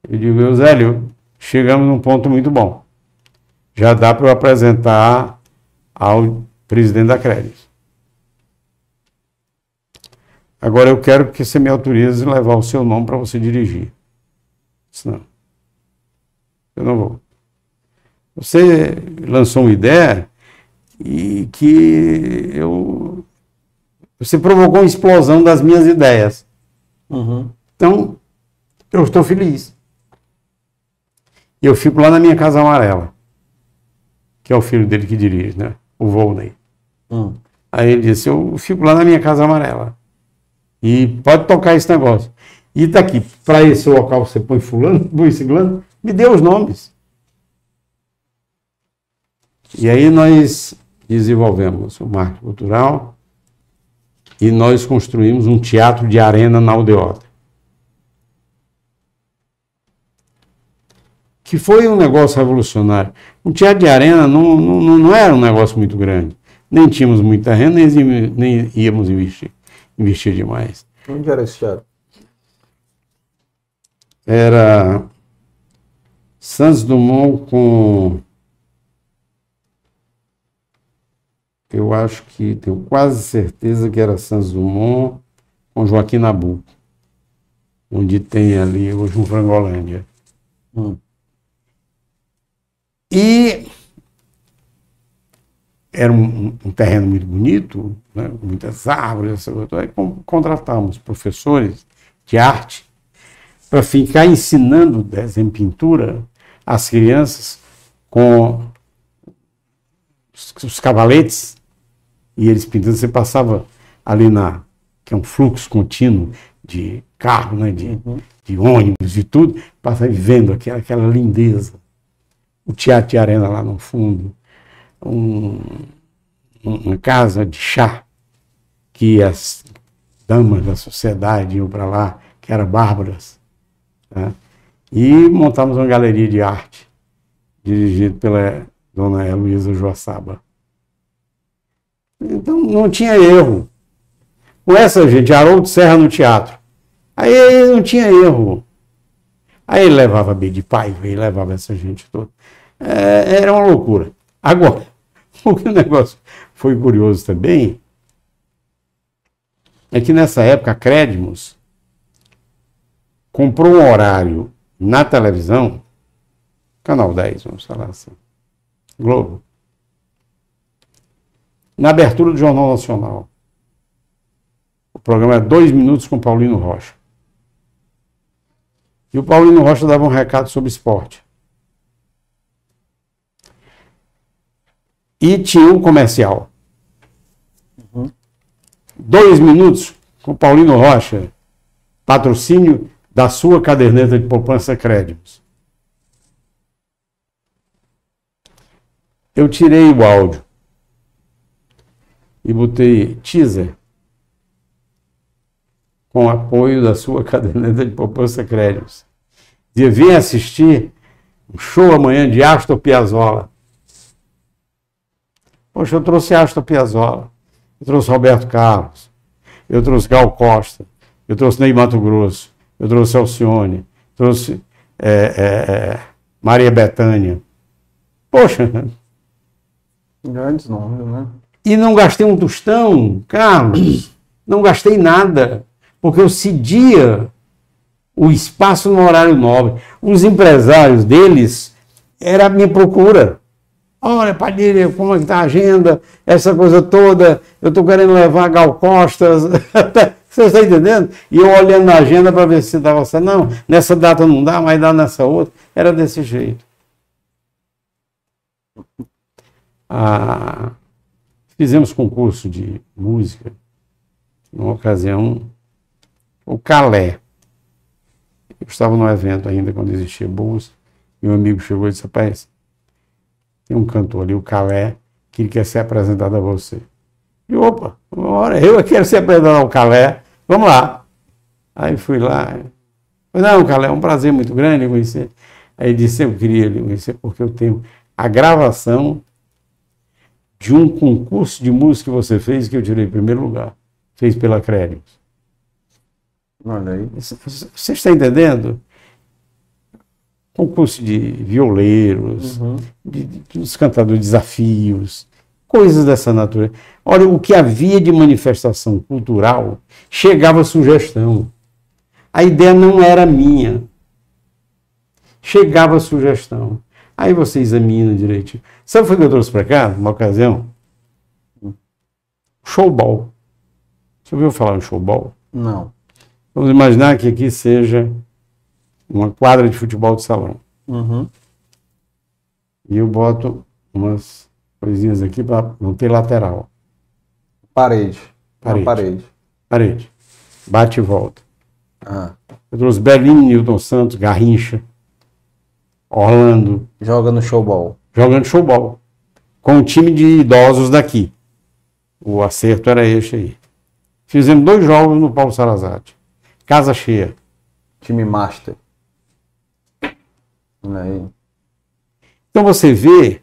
Eu digo, Eusélio, chegamos num ponto muito bom. Já dá para eu apresentar ao presidente da Crédito. Agora eu quero que você me autorize a levar o seu nome para você dirigir. Senão, eu não vou. Você lançou uma ideia e que eu. Você provocou uma explosão das minhas ideias. Uhum. Então, eu estou feliz. Eu fico lá na minha Casa Amarela, que é o filho dele que dirige, né? O Volney. Hum. Aí ele disse: Eu fico lá na minha Casa Amarela. E pode tocar esse negócio. E tá aqui, para esse local você põe fulano, põe ciclano, me dê os nomes. E aí nós desenvolvemos o marketing cultural e nós construímos um teatro de arena na aldeota. Que foi um negócio revolucionário. Um teatro de arena não, não, não era um negócio muito grande. Nem tínhamos muito terreno, nem, nem íamos investir, investir demais. Onde era esse teatro? Era Santos Dumont com eu acho que tenho quase certeza que era Santos Dumont com Joaquim Nabuco, onde tem ali hoje um Frangolândia. Hum. E era um, um, terreno muito bonito, né, muitas árvores, aí contratamos professores de arte para ficar ensinando desenho pintura às crianças com os, os cavaletes e eles pintando, você passava ali na, que é um fluxo contínuo de carro, né, de, uhum. de ônibus, de tudo, passava vendo aquela, aquela lindeza. O teatro de arena lá no fundo, um, uma casa de chá, que as damas da sociedade iam para lá, que eram bárbaras. Né? E montamos uma galeria de arte, dirigida pela dona Heloísa Joaçaba. Então não tinha erro. Com essa gente, Haroldo Serra no teatro. Aí não tinha erro. Aí ele levava B de Paiva, ele levava essa gente toda. É, era uma loucura. Agora, o que o negócio foi curioso também é que nessa época Crédimos comprou um horário na televisão, Canal 10, vamos falar assim, Globo, na abertura do Jornal Nacional. O programa é Dois Minutos com Paulino Rocha. E o Paulino Rocha dava um recado sobre esporte. E tinha um comercial. Uhum. Dois minutos com Paulino Rocha. Patrocínio da sua caderneta de poupança créditos. Eu tirei o áudio e botei teaser com apoio da sua caderneta de poupança créditos. Dizia, vem assistir um show amanhã de Astor Piazzolla. Poxa, eu trouxe Astor Piazzolla, eu trouxe Roberto Carlos, eu trouxe Gal Costa, eu trouxe Ney Mato Grosso, eu trouxe Alcione, trouxe é, é, é, Maria Bethânia. Poxa! Grandes nomes, né? E não gastei um tostão, Carlos, não gastei nada, porque eu cedia o espaço no horário nobre. Os empresários deles era a minha procura. Olha, Padilha, como é que está a agenda? Essa coisa toda, eu estou querendo levar Gal Costas. Você está entendendo? E eu olhando na agenda para ver se dava certo. Não, nessa data não dá, mas dá nessa outra. Era desse jeito. Ah, Fizemos concurso de música, numa ocasião, o Calé. Eu estava no evento ainda quando existia bolsa, e um amigo chegou e disse, rapaz, tem um cantor ali, o Calé, que ele quer ser apresentado a você. E opa, hora, eu quero ser apresentado ao Calé, vamos lá. Aí fui lá, não, Calé, é um prazer muito grande conhecer. Aí disse, eu queria lhe conhecer porque eu tenho a gravação de um concurso de música que você fez que eu tirei em primeiro lugar. Fez pela Créditos. Olha aí. Você está entendendo? Concurso de violeiros, uhum. de, de, dos cantadores de desafios, coisas dessa natureza. Olha, o que havia de manifestação cultural, chegava sugestão. A ideia não era minha. Chegava sugestão. Aí você examina direitinho. Sabe o que eu trouxe para cá, numa ocasião? Showball. Você ouviu falar em showball? Não. Vamos imaginar que aqui seja uma quadra de futebol de salão. Uhum. E eu boto umas coisinhas aqui para não ter lateral. Parede. Parede. Uma parede. Parede. Bate e volta. Ah. Eu trouxe Belinho, Newton Santos, Garrincha, Orlando, Joga no showball. jogando showball. Com o time de idosos daqui. O acerto era este aí. Fizemos dois jogos no Paulo Sarazate. Casa cheia. Time master. Aí. Então você vê,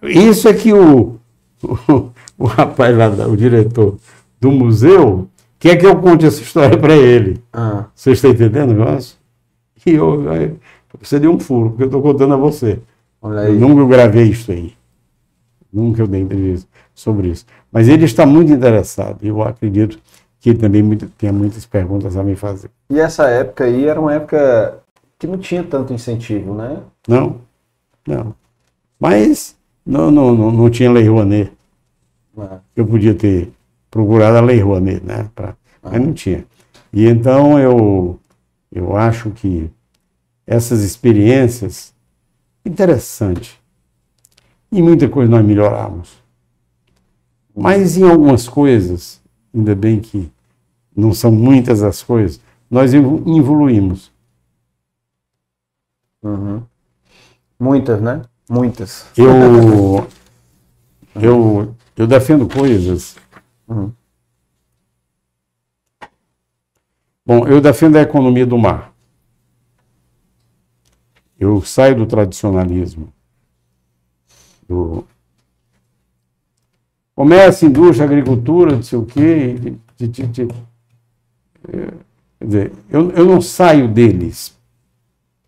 isso é que o, o, o rapaz lá, o diretor do museu, quer que eu conte essa história para ele. Ah. Você está entendendo o negócio? E eu, você deu um furo, porque eu estou contando a você. Olha Eu nunca gravei isso aí. Nunca eu dei entrevista sobre isso. Mas ele está muito interessado. e Eu acredito que ele também muito- tenha muitas perguntas a me fazer. E essa época aí era uma época que não tinha tanto incentivo, né? Não? Não. Mas não, não, não, não tinha Lei Rouanet. Ah. Eu podia ter procurado a Lei Rouanet, né? Pra, Mas não tinha. E então eu, eu acho que essas experiências, interessante. Em muita coisa nós melhoramos. Mas em algumas coisas, ainda bem que não são muitas as coisas, nós evo- evoluímos. Uhum. Muitas, né? Muitas. Eu, eu, eu defendo coisas. Uhum. Bom, eu defendo a economia do mar. Eu saio do tradicionalismo. Do comércio, indústria, agricultura, não sei o quê. de- de- de- é, dizer, eu, eu não saio deles.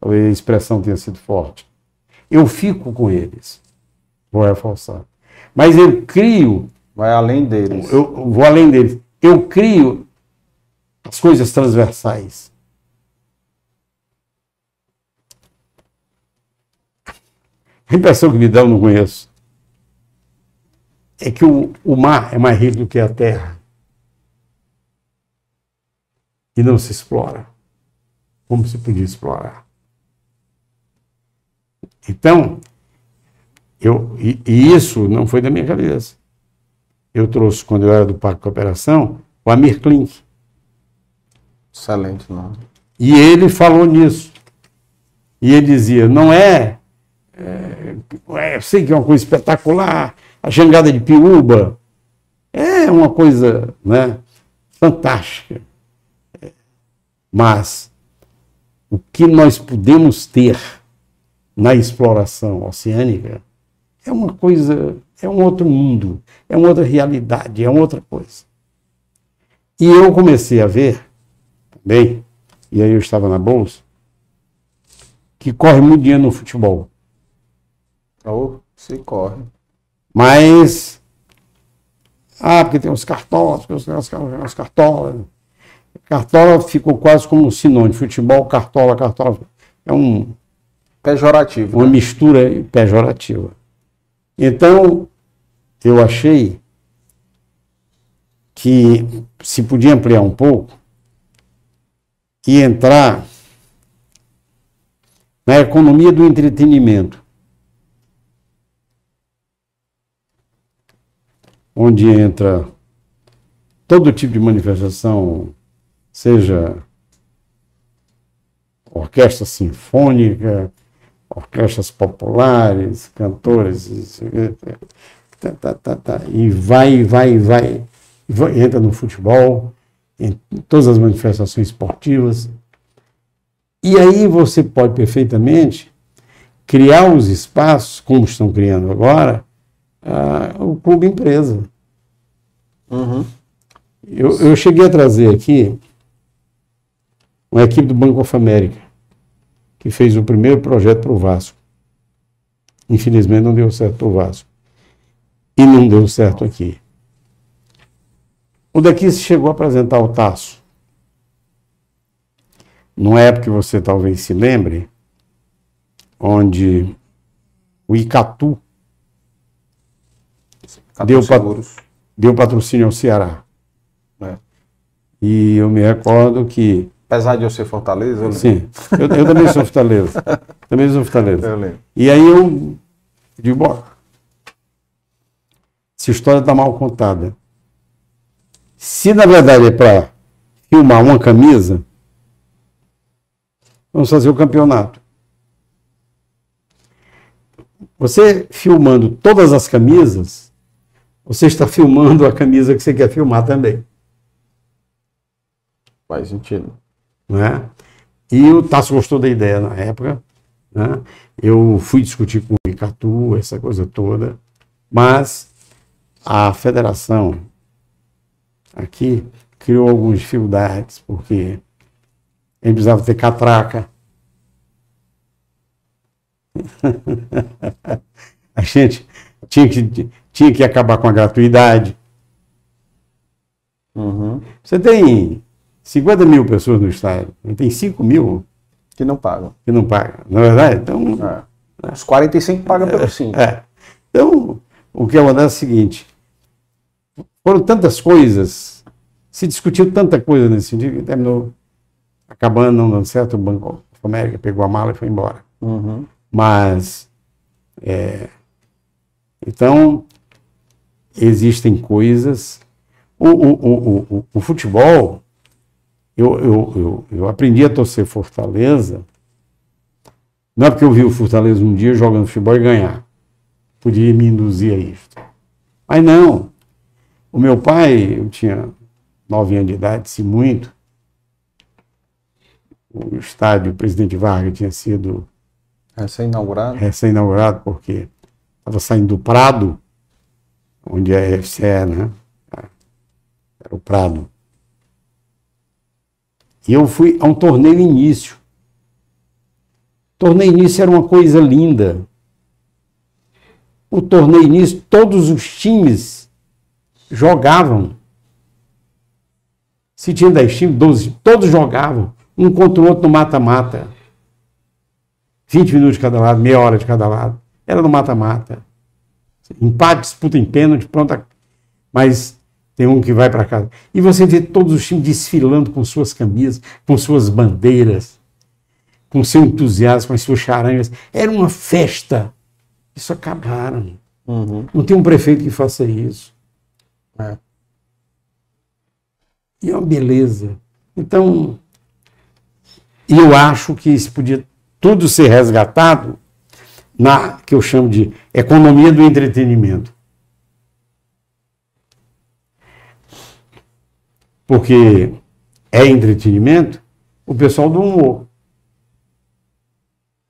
Talvez a expressão tenha sido forte. Eu fico com eles. Vou reforçar. Mas eu crio. Vai além deles. Eu, eu vou além deles. Eu crio as coisas transversais. A impressão que me dá, eu não conheço, é que o, o mar é mais rico do que a terra. E não se explora como se podia explorar. Então, eu, e, e isso não foi da minha cabeça. Eu trouxe, quando eu era do Parque de Cooperação, o Amir Klink. Excelente nome. E ele falou nisso. E ele dizia: não é, é, é, Eu sei que é uma coisa espetacular, a jangada de Piúba. É uma coisa né, fantástica. Mas o que nós podemos ter na exploração oceânica é uma coisa, é um outro mundo, é uma outra realidade, é uma outra coisa. E eu comecei a ver, também, e aí eu estava na bolsa, que corre muito dinheiro no futebol. Ou se corre. Mas. Ah, porque tem os cartolas, porque os, os, os cartolas. Cartola ficou quase como um sinônimo. Futebol, cartola, cartola. É um. Pejorativo. Uma né? mistura pejorativa. Então, eu achei que se podia ampliar um pouco e entrar na economia do entretenimento. Onde entra todo tipo de manifestação, seja orquestra sinfônica, orquestras populares, cantores, isso, tá, tá, tá, tá, e vai, vai, vai, vai, entra no futebol, em todas as manifestações esportivas. E aí você pode perfeitamente criar os espaços, como estão criando agora, ah, o clube empresa. Uhum. Eu, eu cheguei a trazer aqui uma equipe do Banco of America, que fez o primeiro projeto para o Vasco. Infelizmente não deu certo para o Vasco. E não deu certo aqui. O daqui se chegou a apresentar o Tasso. Numa época que você talvez se lembre, onde o Icatu Catu deu, Seguros. deu patrocínio ao Ceará. É. E eu me recordo que. Apesar de eu ser Fortaleza, eu. Sim, eu, eu também sou Fortaleza. Também sou Fortaleza. Eu lembro. E aí eu digo, bom, essa história está mal contada. Se na verdade é para filmar uma camisa, vamos fazer o campeonato. Você filmando todas as camisas, você está filmando a camisa que você quer filmar também. Faz sentido. Né? E o Tasso gostou da ideia na época. Né? Eu fui discutir com o Icatu, essa coisa toda, mas a federação aqui criou algumas dificuldades, porque a gente precisava ter catraca. a gente tinha que, tinha que acabar com a gratuidade. Uhum. Você tem 50 mil pessoas no estádio, tem 5 mil Que não pagam. que não pagam, não é verdade? Então, É. Os 45 pagam pelo 5. é. então o que acontece é o seguinte: foram tantas coisas, se discutiu tanta coisa nesse sentido, que terminou acabando, não dando certo. O Banco América pegou a mala e foi embora. Uhum. Mas, é, então, existem coisas. O, o, o, o, o futebol, eu, eu, eu, eu aprendi a torcer Fortaleza, não é porque eu vi o Fortaleza um dia jogando futebol e ganhar. Podia me induzir a isso. Mas não. O meu pai, eu tinha nove anos de idade, se muito. O estádio Presidente Vargas tinha sido Recém-inaugurado. recém-inaugurado, porque estava saindo do Prado, onde é a UFC, é, né? Era o Prado. E eu fui a um torneio início. Torneio início era uma coisa linda. O torneio início, todos os times jogavam. Se tinha 10 times, 12, todos jogavam. Um contra o outro no mata-mata. 20 minutos de cada lado, meia hora de cada lado. Era no mata-mata. Empate, disputa em pênalti, pronto. Mas tem um que vai para casa. E você vê todos os times desfilando com suas camisas, com suas bandeiras, com seu entusiasmo, com as suas charangas. Era uma festa. Isso acabaram. Uhum. Não tem um prefeito que faça isso. É. E é uma beleza. Então, eu acho que isso podia tudo ser resgatado na que eu chamo de economia do entretenimento. Porque é entretenimento o pessoal do humor.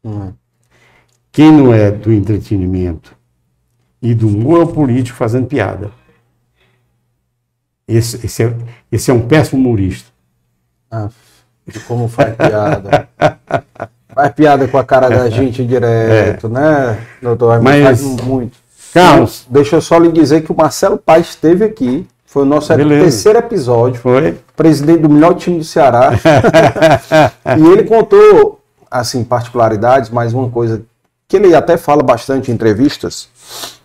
Uhum. Quem não é do entretenimento e do humor é o político fazendo piada. Esse, esse, é, esse é um péssimo humorista. Ah, como faz piada. faz piada com a cara da gente direto, né, doutor? Mas- Faz muito. Carlos, Deixa eu só lhe dizer que o Marcelo Paes esteve aqui. Foi o nosso Beleza. terceiro episódio. foi? Presidente do melhor time do Ceará. e ele contou, assim, particularidades, mas uma coisa que ele até fala bastante em entrevistas.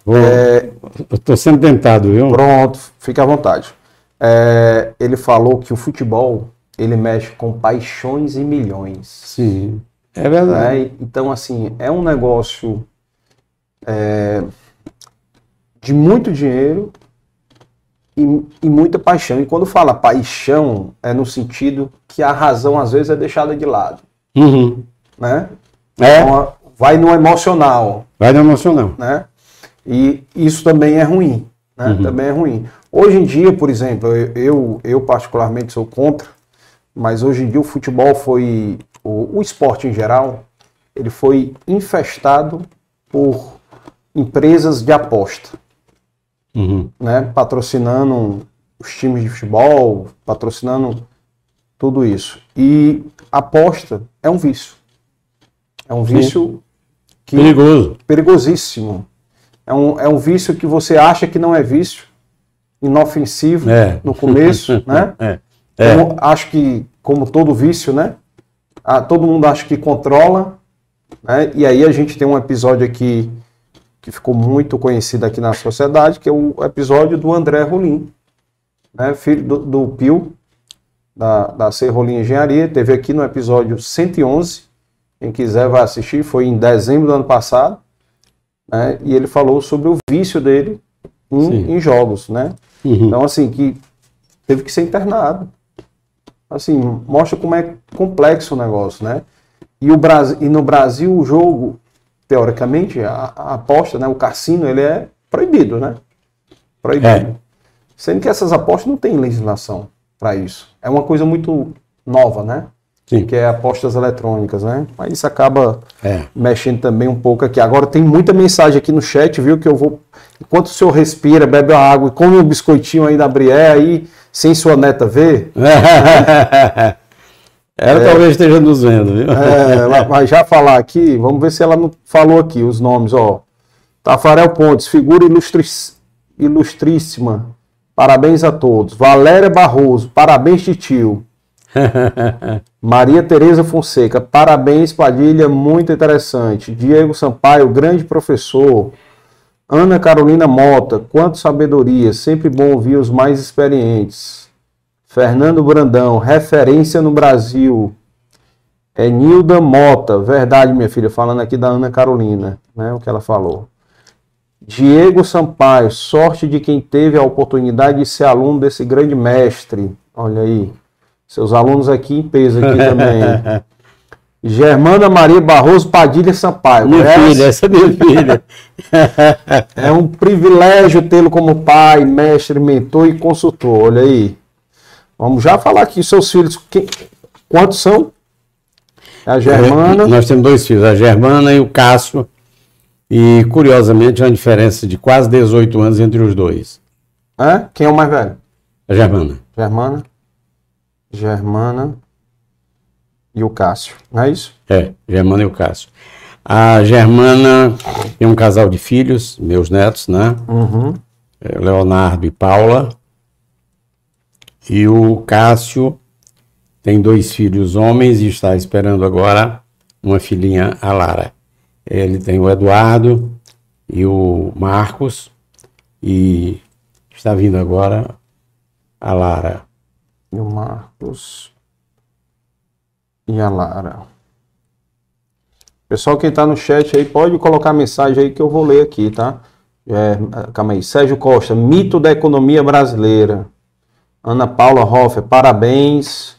Vou- É, Estou sendo tentado, viu? Pronto, fique à vontade. É, ele falou que o futebol ele mexe com paixões e milhões. Sim, é verdade. E- Então, assim, é um negócio é, de muito dinheiro e, e muita paixão. E quando fala paixão, é no sentido que a razão às vezes é deixada de lado, Uhum. né? É, Então, vai no emocional, vai no emocional. né? E isso também é ruim, né? Uhum. Também é ruim. Hoje em dia, por exemplo, eu, eu, particularmente sou contra, mas hoje em dia o futebol foi, o, o esporte em geral, ele foi infestado por empresas de aposta, Uhum. né? Patrocinando os times de futebol, patrocinando tudo isso. E aposta é um vício. É um vício que Perigoso. perigosíssimo. É um, é um vício que você acha que não é vício, inofensivo É. no começo, né? É. É. Como- acho que, como todo vício, né? Ah, todo mundo acha que controla, Né? E aí a gente tem um episódio aqui que ficou muito conhecido aqui na sociedade, que é o episódio do André Rolim, né? filho do, do Pio, da, da C. Rolim Engenharia. Teve aqui no episódio 111. Quem quiser vai assistir, foi em dezembro do ano passado. Né? E ele falou sobre o vício dele em, em jogos, né? Uhum. Então, assim, que teve que ser internado. Assim, mostra como é complexo o negócio, né? E, o Brasil, e no Brasil o jogo, teoricamente, a, a aposta, né, o cassino, ele é proibido, né? Proibido. É. Sendo que essas apostas não têm legislação para isso. É uma coisa muito nova, né? Sim. Que é apostas eletrônicas, né? Mas isso acaba É. mexendo também um pouco aqui. Agora tem muita mensagem aqui no chat, viu? Que eu vou. Enquanto o senhor respira, bebe a água e come um biscoitinho aí da Brié, aí, sem sua neta ver. Ela talvez esteja nos vendo, viu? É, ela vai já falar aqui, vamos ver se ela não falou aqui os nomes, ó. Tafarel Pontes, figura ilustris- ilustríssima. Parabéns a todos. Valéria Barroso, parabéns, tio. Maria Tereza Fonseca, parabéns, Padilha, muito interessante. Diego Sampaio, grande professor. Ana Carolina Mota, quanto sabedoria, sempre bom ouvir os mais experientes. Fernando Brandão, referência no Brasil. É Nilda Mota, verdade, minha filha, falando aqui da Ana Carolina, né, o que ela falou. Diego Sampaio, sorte de quem teve a oportunidade de ser aluno desse grande mestre. Olha aí, seus alunos aqui em peso aqui também. Germana Maria Barroso Padilha Sampaio. Minha conhece? filha, essa é minha filha. É um privilégio tê-lo como pai, mestre, mentor e consultor. Olha aí. Vamos já falar aqui, seus filhos, quem- quantos são? A Germana. Nós temos dois filhos, a Germana e o Cássio. E, curiosamente, há uma diferença de quase 18 anos entre os dois. É? Quem é o mais velho? A Germana. Germana. Germana. E o Cássio. Não é isso? É, Germana e o Cássio. A Germana tem um casal de filhos, meus netos, né? Uhum. É, Leonardo e Paula. E o Cássio tem dois filhos homens e está esperando agora uma filhinha, a Lara. Ele tem o Eduardo e o Marcos. E está vindo agora a Lara. E o Marcos. E a Lara. Pessoal, quem tá no chat aí, pode colocar mensagem aí que eu vou ler aqui, tá? É, calma aí. Sérgio Costa, mito da economia brasileira. Ana Paula Hoffer, parabéns.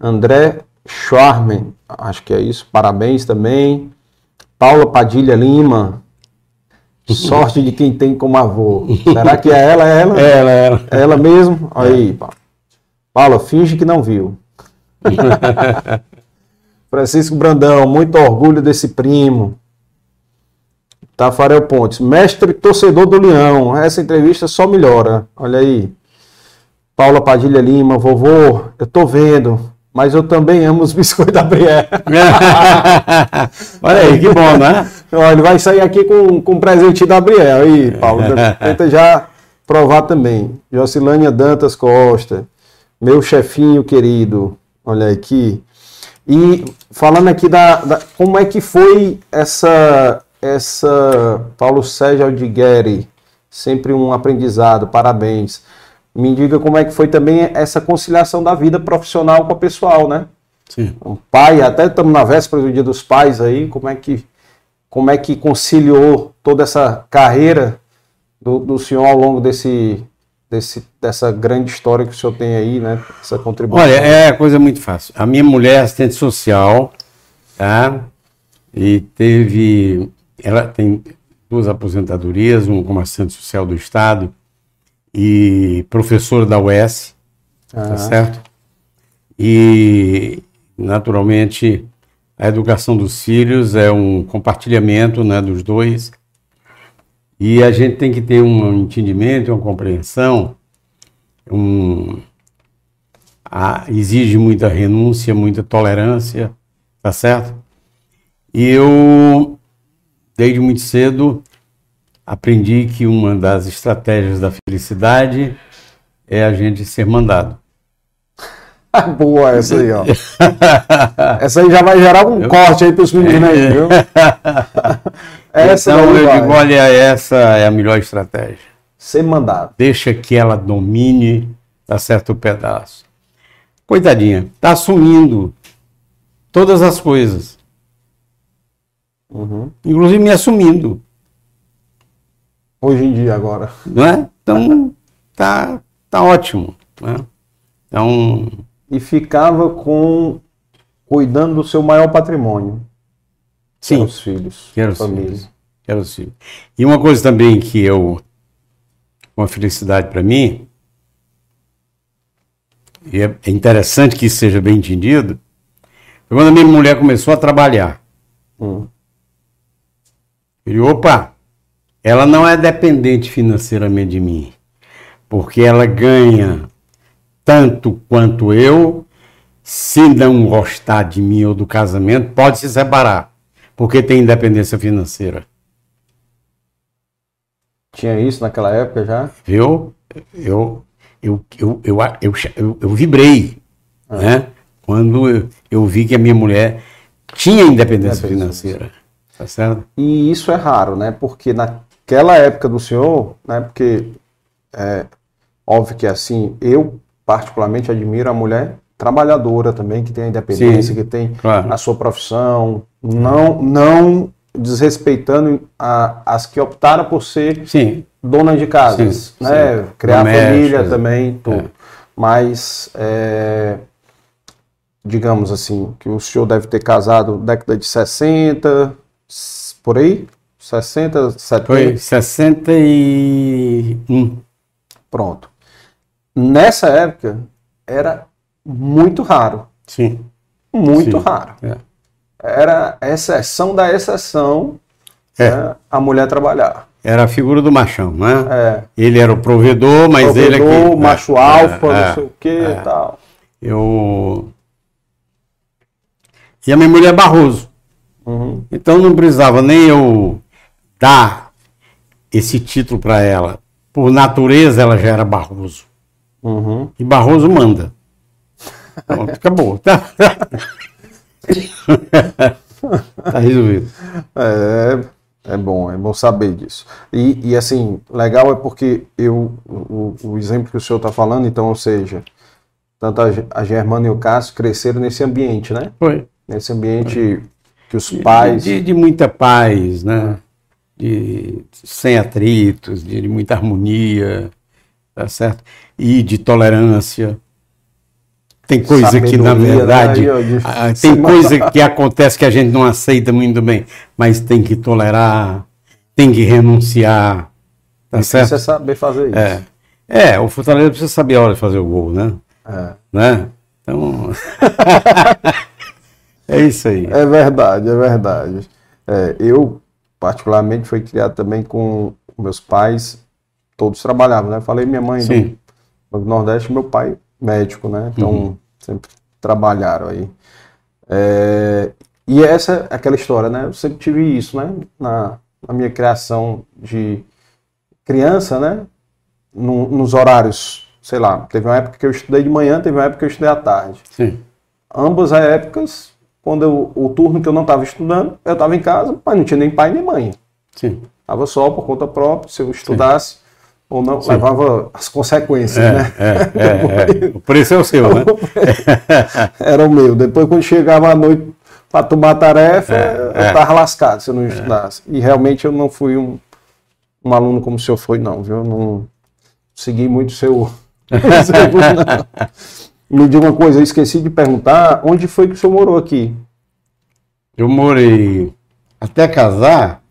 André Schwarman, acho que é isso, parabéns também. Paula Padilha Lima, sorte de quem tem como avô. Será que é ela? É ela? Ela, ela. É ela mesmo? Aí, Paula. Paula, finge que não viu. Francisco Brandão, muito orgulho desse primo. Tafarel Pontes, mestre torcedor do Leão. Essa entrevista só melhora. Olha aí. Paula Padilha Lima, vovô, eu tô vendo, mas eu também amo os biscoitos da Brié. Olha aí, que bom, né? Ele vai sair aqui com, com um presente da Briel. Aí, Paulo, tenta já provar também. Jocilânia Dantas Costa, meu chefinho querido. Olha aqui. E falando aqui da, da- como é que foi essa essa Paulo Sérgio Aldigueri, sempre um aprendizado. Parabéns. Me diga como é que foi também essa conciliação da vida profissional com a pessoal, né? Sim. Um pai, até estamos na véspera do Dia dos Pais aí, como é que como é que conciliou toda essa carreira do, do senhor ao longo desse, desse dessa grande história que o senhor tem aí, né? Essa contribuição. Olha, é coisa muito fácil. A minha mulher é assistente social, tá? E teve. Ela tem duas aposentadorias, uma como assistente social do Estado e professora da UES, Ah. tá certo? E, naturalmente, a educação dos filhos é um compartilhamento né, dos dois. E a gente tem que ter um entendimento, uma compreensão, um, a- exige muita renúncia, muita tolerância, tá certo? E eu, desde muito cedo, aprendi que uma das estratégias da felicidade é a gente ser mandado. Boa essa aí, ó. essa aí já vai gerar um corte aí pros meninos aí, viu? essa então eu vai. digo, olha, essa é a melhor estratégia. Ser mandado. Deixa que ela domine, tá certo o pedaço. Coitadinha, tá assumindo todas as coisas. Uhum. Inclusive me assumindo. Hoje em dia agora. Não é? Então, tá, tá ótimo. Né? Então, e ficava com cuidando do seu maior patrimônio. Sim. os filhos, que eram os família. Filhos. Que eram os filhos. E uma coisa também que eu uma felicidade para mim e é interessante que isso seja bem entendido. Foi quando a minha mulher começou a trabalhar. Hum. E opa, ela não é dependente financeiramente de mim, porque ela ganha tanto quanto eu, se não gostar de mim ou do casamento, pode se separar, porque tem independência financeira. Tinha isso naquela época já? Eu, eu, eu, eu, eu, eu, eu, eu vibrei, ah. né? Quando eu, eu, vi que a minha mulher tinha independência financeira, tá certo? E isso é raro, né? Porque naquela época do senhor, né? Porque é óbvio que assim, eu particularmente admiro a mulher trabalhadora também, que tem a independência, Sim, que tem claro. a sua profissão, não, não desrespeitando a, as que optaram por ser Sim. dona de casa, sim, né? Sim. criar Doméstica, família também, tudo. É. Mas, é, digamos assim, que o senhor deve ter casado década de 60, por aí? 60, 70? Foi 61. Pronto nessa época era muito raro. Sim. Muito Sim. raro. É. Era exceção da exceção é. né, a mulher trabalhar. Era a figura do machão, né? É. Ele era o provedor, mas provedor, ele. É macho alfa, não sei o que e tal. Eu. E a minha mulher é Barroso. Uhum. Então não precisava nem eu dar esse título para ela. Por natureza ela já era Barroso. Uhum. E Barroso manda. Pronto, acabou. Tá, tá resolvido. É, é bom, é bom saber disso. E, e assim, legal é porque eu, o, o exemplo que o senhor está falando, então, ou seja, tanto a, a Germana e o Cássio cresceram nesse ambiente, né? Foi. Nesse ambiente Foi. que os pais. De, de, de, muita paz, né? De, sem atritos, de, de muita harmonia tá certo? E de tolerância. Tem coisa Sabedoria, que, na verdade, né? Ah, tem coisa que acontece que a gente não aceita muito bem, mas tem que tolerar, tem que renunciar. Tá certo? Precisa saber fazer isso. É. é, o Fortaleza precisa saber a hora de fazer o gol, né? É. Né? Então. é isso aí. É verdade, é verdade. É, eu, particularmente, fui criado também com meus pais todos trabalhavam, né? Falei minha mãe Sim. do, do Nordeste, meu pai médico, né? Então uhum. sempre trabalharam aí. É, e essa é aquela história, né? Eu sempre tive isso, né? Na, na minha criação de criança, né? No, nos horários, sei lá, teve uma época que eu estudei de manhã, teve uma época que eu estudei à tarde. Sim. Ambas as épocas, quando eu, o turno que eu não estava estudando, eu estava em casa, mas não tinha nem pai nem mãe. Sim. Estava só por conta própria, se eu estudasse, Sim ou não Sim. levava as consequências, é, né? É, é, é. O preço é o seu, né? Era o meu. Depois, quando chegava à noite para tomar tarefa, É, eu é. estava lascado se eu não estudasse. E realmente eu não fui um, um aluno como o senhor foi, não, viu? Eu não segui muito o seu. exemplo, não. Me diga uma coisa, eu esqueci de perguntar, onde foi que o senhor morou aqui? Eu morei até casar.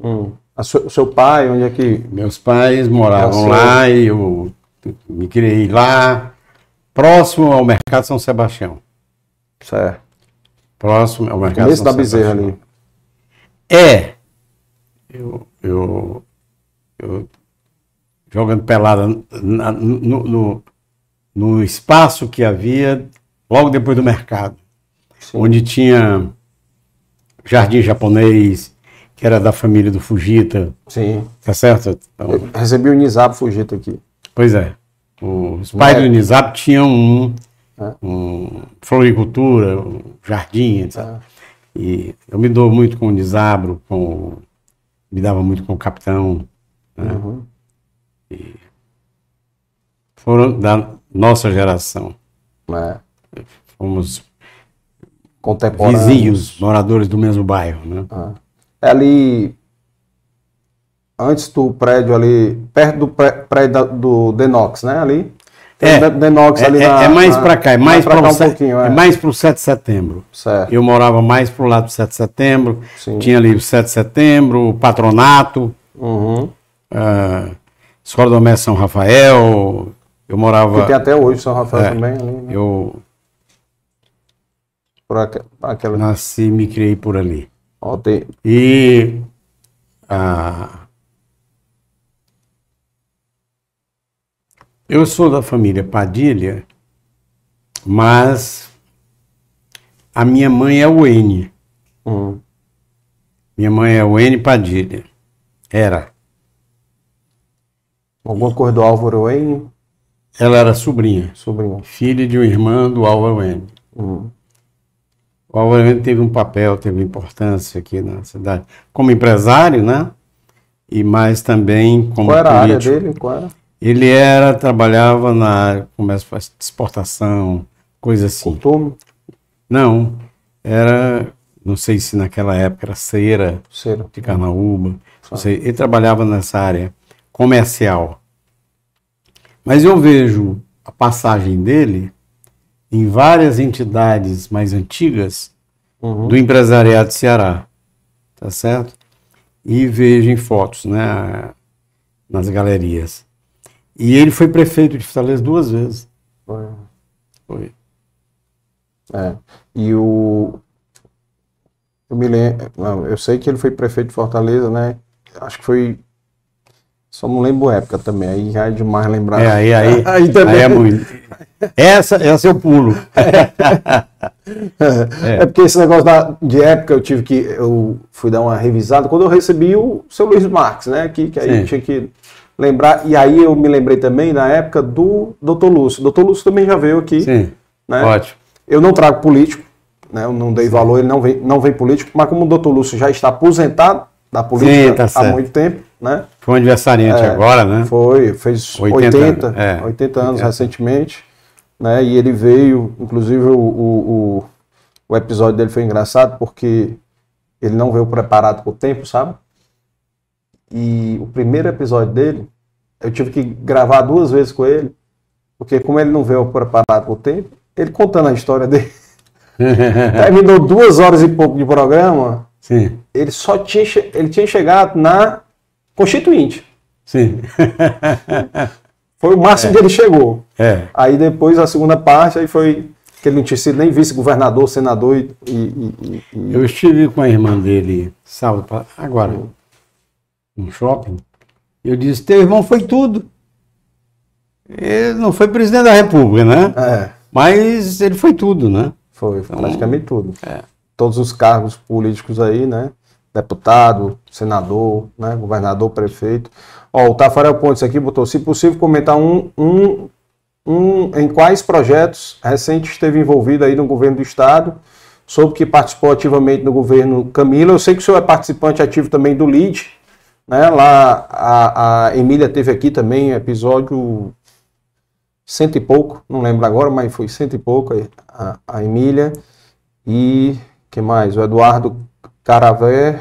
Hum. O seu, seu pai, onde é que. Meus pais moravam lá e eu me criei lá, próximo ao Mercado São Sebastião. Certo. Próximo ao Mercado Começo São da Bezerra ali. É. Eu, eu, eu jogando pelada na, no, no, no, espaço que havia logo depois do mercado, Sim. onde tinha jardim japonês, que era da família do Fujita. Sim. Tá certo? Então, recebi o Nizap Fujita aqui. Pois é. Os pais do Nizap tinham um É. um floricultura, um jardim, etc. É. E eu me dou muito com o Desabro, com, me dava muito com o Capitão. né? Uhum. Foram da nossa geração. É. Fomos Contemporâneos. vizinhos, moradores do mesmo bairro. Né? É ali, antes do prédio ali, perto do pré- prédio do Denox, né? Ali. É, o De- Denox É, ali é- na- é mais para cá, é mais, pra para o um set- é é. mais pro 7 de setembro. Certo. Eu morava mais pro lado do 7 de setembro. Sim. Tinha ali o 7 de setembro, o patronato, Uhum. a Escola Doméstica São Rafael. Eu morava. Que tem até hoje São Rafael É. também ali, né? Eu Por aque- aquela. nasci e me criei por ali. Ó, tem- E a... eu sou da família Padilha, mas a minha mãe é o N. Hum. Minha mãe é o N Padilha. Era. Alguma coisa do Álvaro Wayne, Ela era sobrinha, sobrinho. filha de uma irmã do Álvaro N. Hum. O Álvaro N teve um papel, teve importância aqui na cidade, como empresário, né? E mais também como Qual era a área político. dele? Qual era? Ele era, trabalhava na área de comércio de exportação, coisa assim. Costume? Não, era, não sei se naquela época era cera Cera. de Carnaúba, sei, ele trabalhava nessa área comercial. Mas eu vejo a passagem dele em várias entidades mais antigas Uhum. do empresariado de Ceará, tá certo? E vejo em fotos, né, nas galerias. E ele foi prefeito de Fortaleza duas vezes. Foi. Foi. É. E o. Eu me lembro. Eu sei que ele foi prefeito de Fortaleza, né? Acho que foi. Só não lembro a época também. Aí já é demais lembrar. É, aí, aí, Aí aí, também. é muito. Essa, essa eu pulo. É. porque esse negócio da, de época eu tive que. Eu fui dar uma revisada quando eu recebi o seu Luiz Marques, né? Que, que aí Sim. eu tinha que lembrar. E aí eu me lembrei também na época do Dr. Lúcio. Dr. Lúcio também já veio aqui. Sim, né? ótimo. Eu não trago político, né? Eu não dei valor, ele não vem, não vem político, mas como o doutor Lúcio já está aposentado da política Sim, tá há certo. muito tempo, né? Foi um aniversariante É, agora, né? Foi, fez 80 80, 80, anos, é. 80 anos 80. recentemente, né? E ele veio, inclusive o, o, o, o episódio dele foi engraçado porque ele não veio preparado com o tempo, sabe? E o primeiro episódio dele, eu tive que gravar duas vezes com ele, porque como ele não veio preparado com o tempo, ele contando a história dele, terminou duas horas e pouco de programa, Sim, ele só tinha, ele tinha chegado na Constituinte. sim. Foi o máximo que ele chegou. É. Aí depois a segunda parte aí foi que ele não tinha sido nem vice-governador, senador e, e- e- Eu estive com a irmã dele sábado, agora, no shopping. Eu disse: Teu irmão foi tudo. Ele não foi presidente da República, né? É, Mas ele foi tudo, né? foi, foi praticamente tudo. é. Todos os cargos políticos aí, né? Deputado, senador, né? governador, prefeito. Ó, o Tafarel Pontes aqui botou, se possível, comentar um, um, um em quais projetos recentes esteve envolvido aí no governo do estado, soube que participou ativamente no governo Camila. Eu sei que o senhor é participante ativo também do LID, né? Lá a, a Emília teve aqui também, episódio cento e pouco, não lembro agora, mas foi cento e pouco a, a Emília. E que mais? O Eduardo Caraver,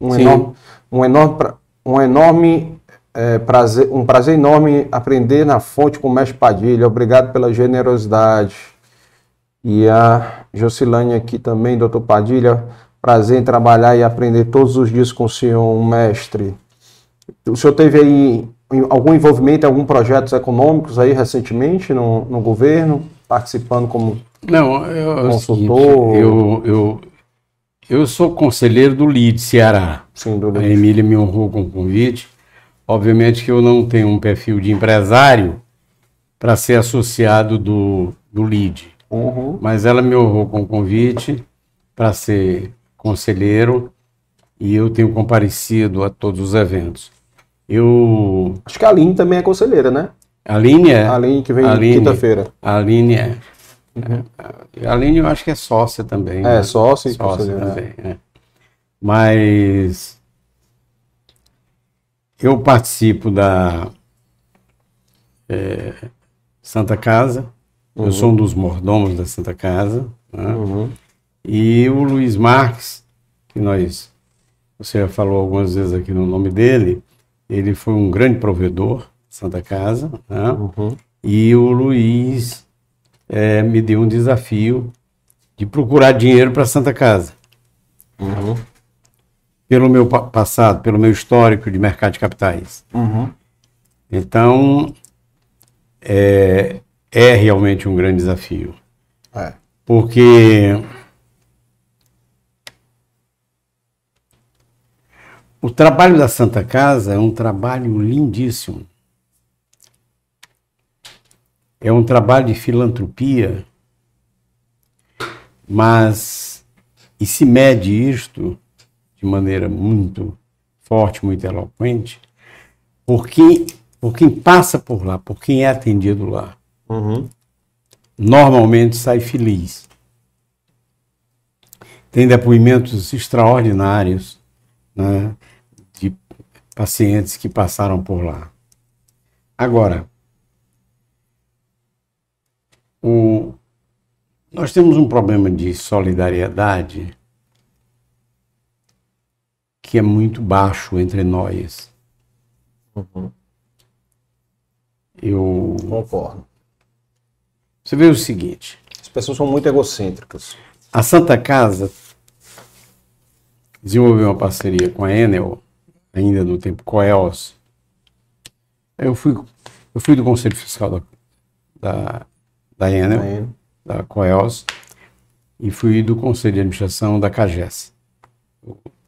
um Sim. enorme, um enorme, um enorme eh, prazer, um prazer enorme aprender na fonte com o mestre Padilha. Obrigado pela generosidade. E a Jocilane aqui também, doutor Padilha, prazer em trabalhar e aprender todos os dias com o senhor, mestre. O senhor teve aí algum envolvimento em algum projetos econômicos aí recentemente no, no governo, participando como Não, eu, é Consultor. eu, eu, eu sou conselheiro do LID Ceará. sim, do A Emília me honrou com o convite. Obviamente que eu não tenho um perfil de empresário para ser associado do, do LID. Uhum. Mas ela me honrou com o convite para ser conselheiro e eu tenho comparecido a todos os eventos. Eu. Acho que a Aline também é conselheira, né? A Aline é. A Aline que vem quinta-feira. A Aline é. É, A Aline eu acho que é sócia também. É, né? sócia e sócia também. é. Mas eu participo da é, Santa Casa. Uhum. Eu sou um dos mordomos da Santa Casa. né? Uhum. E o Luiz Marques, que nós, você já falou algumas vezes aqui no nome dele, ele foi um grande provedor, Santa Casa, né? Uhum. e o Luiz eh, me deu um desafio de procurar dinheiro para Santa Casa. Uhum. Pelo meu pa- passado, pelo meu histórico de mercado de capitais. Uhum. Então, é, é realmente um grande desafio. É. Porque o trabalho da Santa Casa é um trabalho lindíssimo. É um trabalho de filantropia, mas e se mede isto de maneira muito forte, muito eloquente, por quem, por quem passa por lá, por quem é atendido lá Uhum. normalmente sai feliz. Tem depoimentos extraordinários né, de pacientes que passaram por lá. Agora, o- nós temos um problema de solidariedade que é muito baixo entre nós. Uhum. Eu Concordo. Você vê o seguinte: As pessoas são muito egocêntricas. a Santa Casa desenvolveu uma parceria com a Enel, ainda no tempo Coels. Eu fui, eu fui do Conselho Fiscal da, da, da Enel, Da Enel. da e fui do Conselho de Administração da CAGES.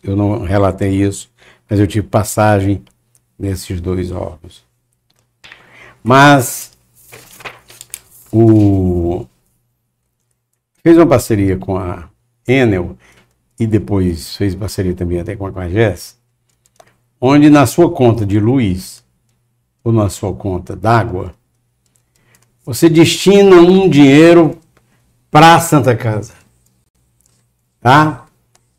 Eu- não relatei isso, mas eu tive passagem nesses dois órgãos. Mas o fez uma parceria com a Enel e depois fez parceria também até com a Coagés, onde na sua conta de luz ou na sua conta d'água, você destina um dinheiro para a Santa Casa. Tá?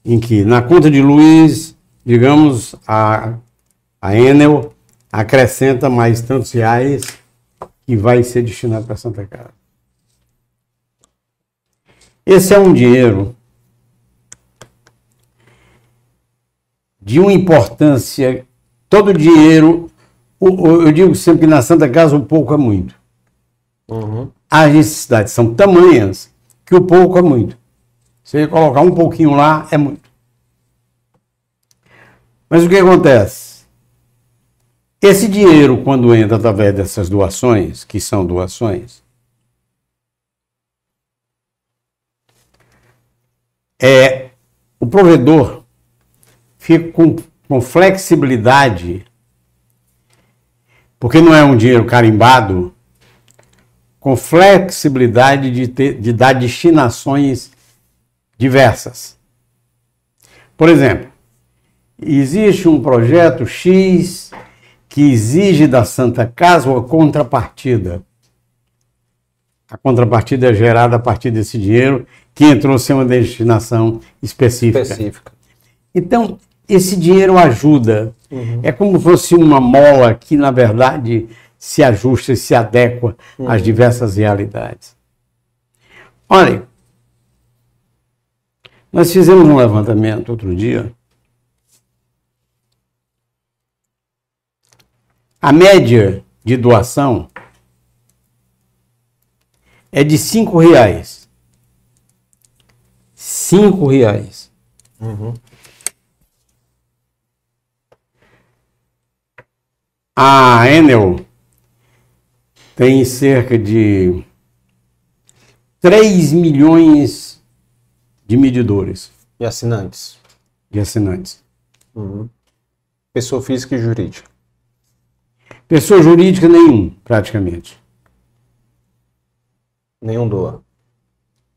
Em que na conta de luz, digamos, a, a Enel acrescenta mais tantos reais que vai ser destinado para a Santa Casa. Esse é um dinheiro de uma importância. Todo dinheiro, eu digo sempre que na Santa Casa o pouco é muito. Uhum. As necessidades são tamanhas que o pouco é muito. Você colocar um pouquinho lá é muito. Mas o que acontece? Esse dinheiro, quando entra através dessas doações, que são doações, é, o provedor fica com, com flexibilidade, porque não é um dinheiro carimbado, com flexibilidade de, ter, de dar destinações diversas. Por exemplo, existe um projeto X que exige da Santa Casa uma contrapartida. A contrapartida é gerada a partir desse dinheiro que entrou sem uma destinação específica. Específica. Então, esse dinheiro ajuda. É como se fosse uma mola que, na verdade, se ajusta e se adequa às diversas realidades. Olhem, nós fizemos um levantamento outro dia. A média de doação é de cinco reais. Cinco reais. A Enel tem cerca de 3 milhões de medidores E assinantes. de assinantes. Uhum. Pessoa física e jurídica. Pessoa jurídica nenhum, praticamente. Nenhum doa.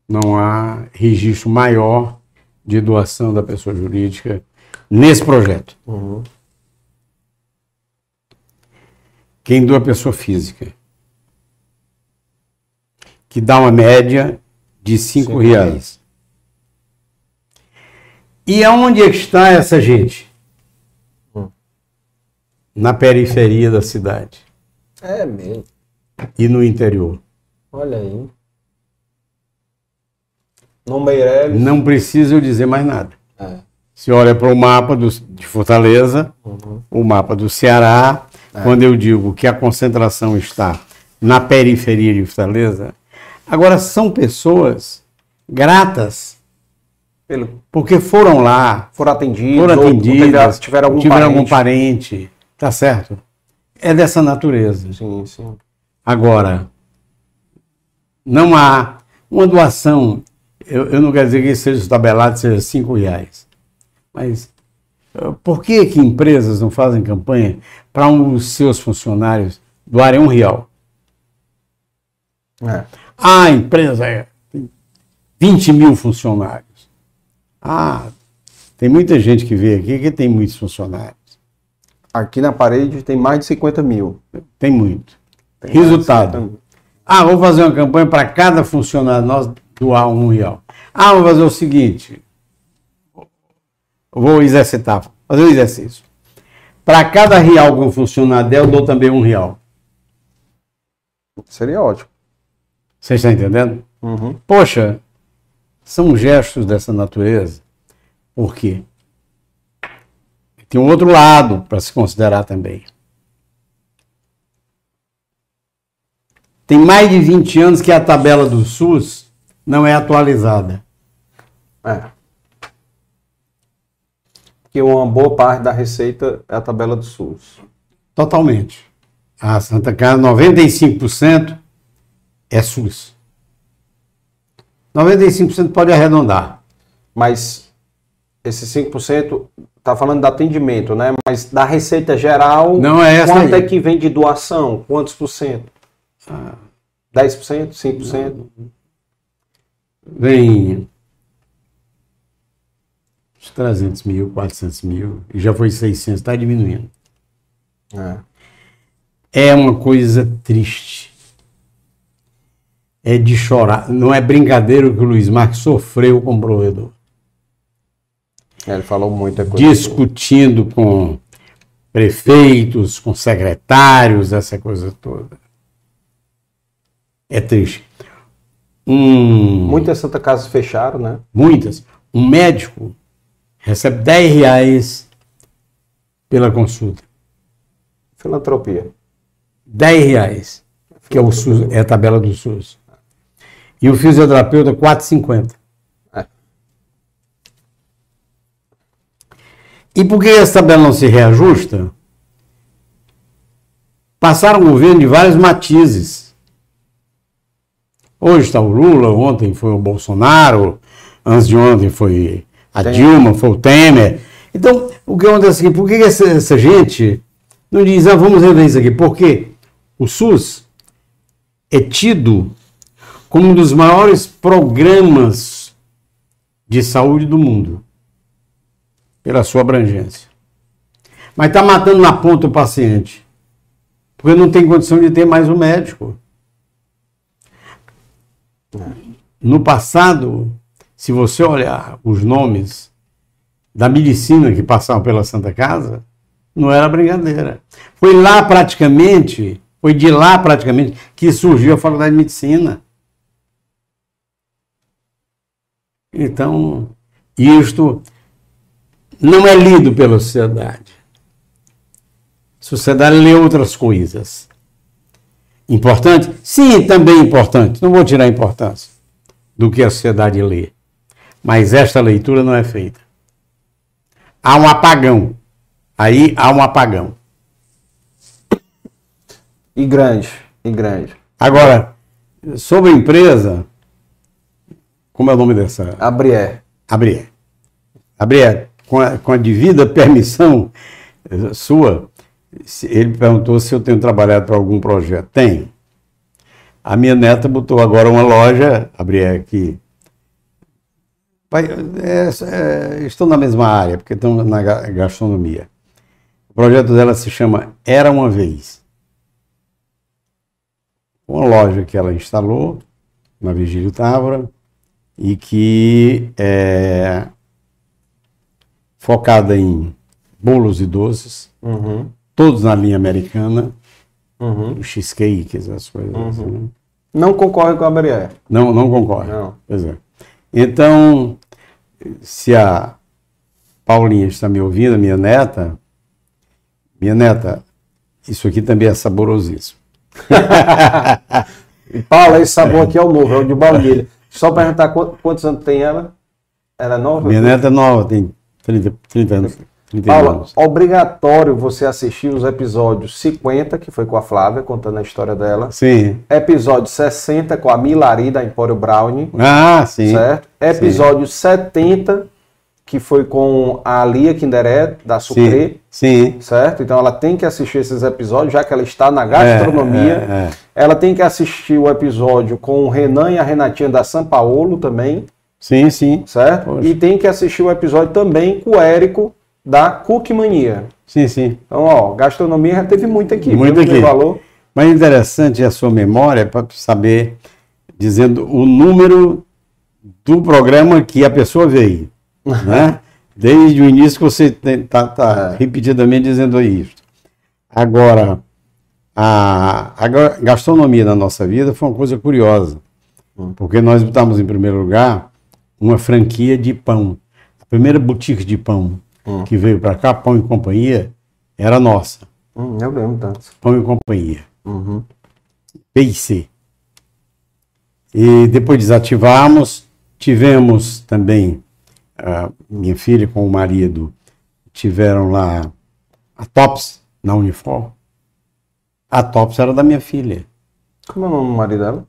Não há registro maior de doação da pessoa jurídica nesse projeto. Uhum. Quem doa é pessoa física. Que dá uma média de 5 reais. E aonde é que está essa gente? Hum. Na periferia da cidade É mesmo. e no interior. Olha aí. No Meireles. Não preciso eu dizer mais nada. É. Se olha para o mapa do- de Fortaleza, Uhum. o mapa do Ceará, É. quando eu digo que a concentração está na periferia de Fortaleza, agora são pessoas gratas Pelo, porque foram lá, foram atendidos. foram ou atendidas, tiveram algum tiveram parente. algum parente, tá certo? É dessa natureza. Sim, sim. Agora, não há uma doação, eu, eu não quero dizer que seja tabelado, seja cinco reais, mas eh, por que que empresas não fazem campanha para dos seus funcionários doarem um real? É. Ah, a empresa é, tem 20 mil funcionários. Ah, tem muita gente que vê aqui que tem muitos funcionários. Aqui na parede tem mais de 50 mil. Tem muito. Tem Resultado. 50 mil. Ah, vou fazer uma campanha para cada funcionário nosso doar um real. Ah, vou fazer o seguinte. Vou exercitar, fazer um exercício. Para cada real que um funcionário der, eu dou também um real. Seria ótimo. Você está entendendo? Uhum. Poxa, são gestos dessa natureza. Por quê? Tem um outro lado para se considerar também. Tem mais de 20 anos que a tabela do SUS não é atualizada. É. Que uma boa parte da receita é a tabela do SUS. Totalmente. A Santa Casa, 95% é SUS. 95% pode arredondar. Mas esses 5% tá falando do atendimento, né? Mas da receita geral, Não é essa quanto aí. é que vem de doação? Quantos por cento? Ah. 10%? 5%? Vem uns 300 mil, 400 mil, e já foi 600, está diminuindo. É. É uma coisa triste. É de chorar. Não é brincadeira que o Luiz Marques sofreu com o provedor. É, Ele falou muita coisa. Discutindo com prefeitos, com secretários, essa coisa toda. É triste. Um, Muitas Santa Casas fecharam, né? muitas. Um médico recebe 10 reais pela consulta. Filantropia. 10 reais, que é, o SUS, é a tabela do SUS. E o fisioterapeuta, 4,50. É. E por que essa tabela não se reajusta? Passaram um governo de vários matizes. Hoje está o Lula, ontem foi o Bolsonaro, antes de ontem foi a Temer. Dilma, foi o Temer. Então, o que acontece aqui? Por que essa, essa gente não diz, ah, vamos rever isso aqui? Porque o SUS é tido como um dos maiores programas de saúde do mundo, pela sua abrangência. Mas está matando na ponta o paciente, porque não tem condição de ter mais um médico. No passado, se você olhar os nomes da medicina que passavam pela Santa Casa, não era brincadeira. Foi lá praticamente, foi de lá praticamente que surgiu a Faculdade de Medicina. Então, isto não é lido pela sociedade. A sociedade lê outras coisas. Importante? Sim, também importante. Não vou tirar a importância do que a sociedade lê. Mas esta leitura não é feita. Há um apagão. Aí há um apagão. E grande, e grande. Agora, sobre a empresa, como é o nome dessa? Abrié. Abrié. Abrié, com a, com a devida permissão eh, sua, ele perguntou se eu tenho trabalhado para algum projeto. Tenho. A minha neta botou agora uma loja, Abrié, aqui. Vai, é, é, estão na mesma área, porque estão na ga- gastronomia. O projeto dela se chama Era Uma Vez. Uma loja que ela instalou na Virgílio Távora, e que é focada em bolos e doces, Uhum. todos na linha americana, Uhum. cheesecakes, as coisas assim. né? Não concorre com a Brière. Não, não concorre. Não. Pois é. Então, se a Paulinha está me ouvindo, minha neta, minha neta, isso aqui também é saborosíssimo. Paula, esse sabor aqui é o novo, é o de baunilha. Só perguntar quantos, anos tem ela? Ela é nova? Minha neta é nova, tem 30, 30 anos. 31 Paula, anos. obrigatório você assistir os episódios 50, que foi com a Flávia, contando a história dela. Sim. Episódio 60 com a Milari da Empório Brownie. Ah, sim. Certo? Episódio 70, que foi com a Lia Kinderé, da Sucre. Sim. Certo? Então ela tem que assistir esses episódios, já que ela está na gastronomia. É, é, é. Ela tem que assistir o episódio com o Renan e a Renatinha da São Paulo também. Sim, sim. Certo? Poxa. E tem que assistir o episódio também com o Érico da Cook Mania. Sim, sim. Então, ó, gastronomia já teve muito aqui. Muito aqui. Valor. Mas interessante é a sua memória para saber, dizendo o número do programa que a pessoa veio. Né? Desde o início que você está É. repetidamente dizendo isso. Agora, a, a ga- gastronomia na nossa vida foi uma coisa curiosa. Hum. Porque nós botamos em primeiro lugar uma franquia de pão. A primeira boutique de pão Hum. que veio para cá, Pão e Companhia, era nossa. Hum, eu lembro tanto. Pão e Companhia. Uhum. PIC. E depois desativamos, tivemos também, a minha filha com o marido, tiveram lá a TOPS na Unifor. A TOPS era da minha filha, Como é o nome do marido dela?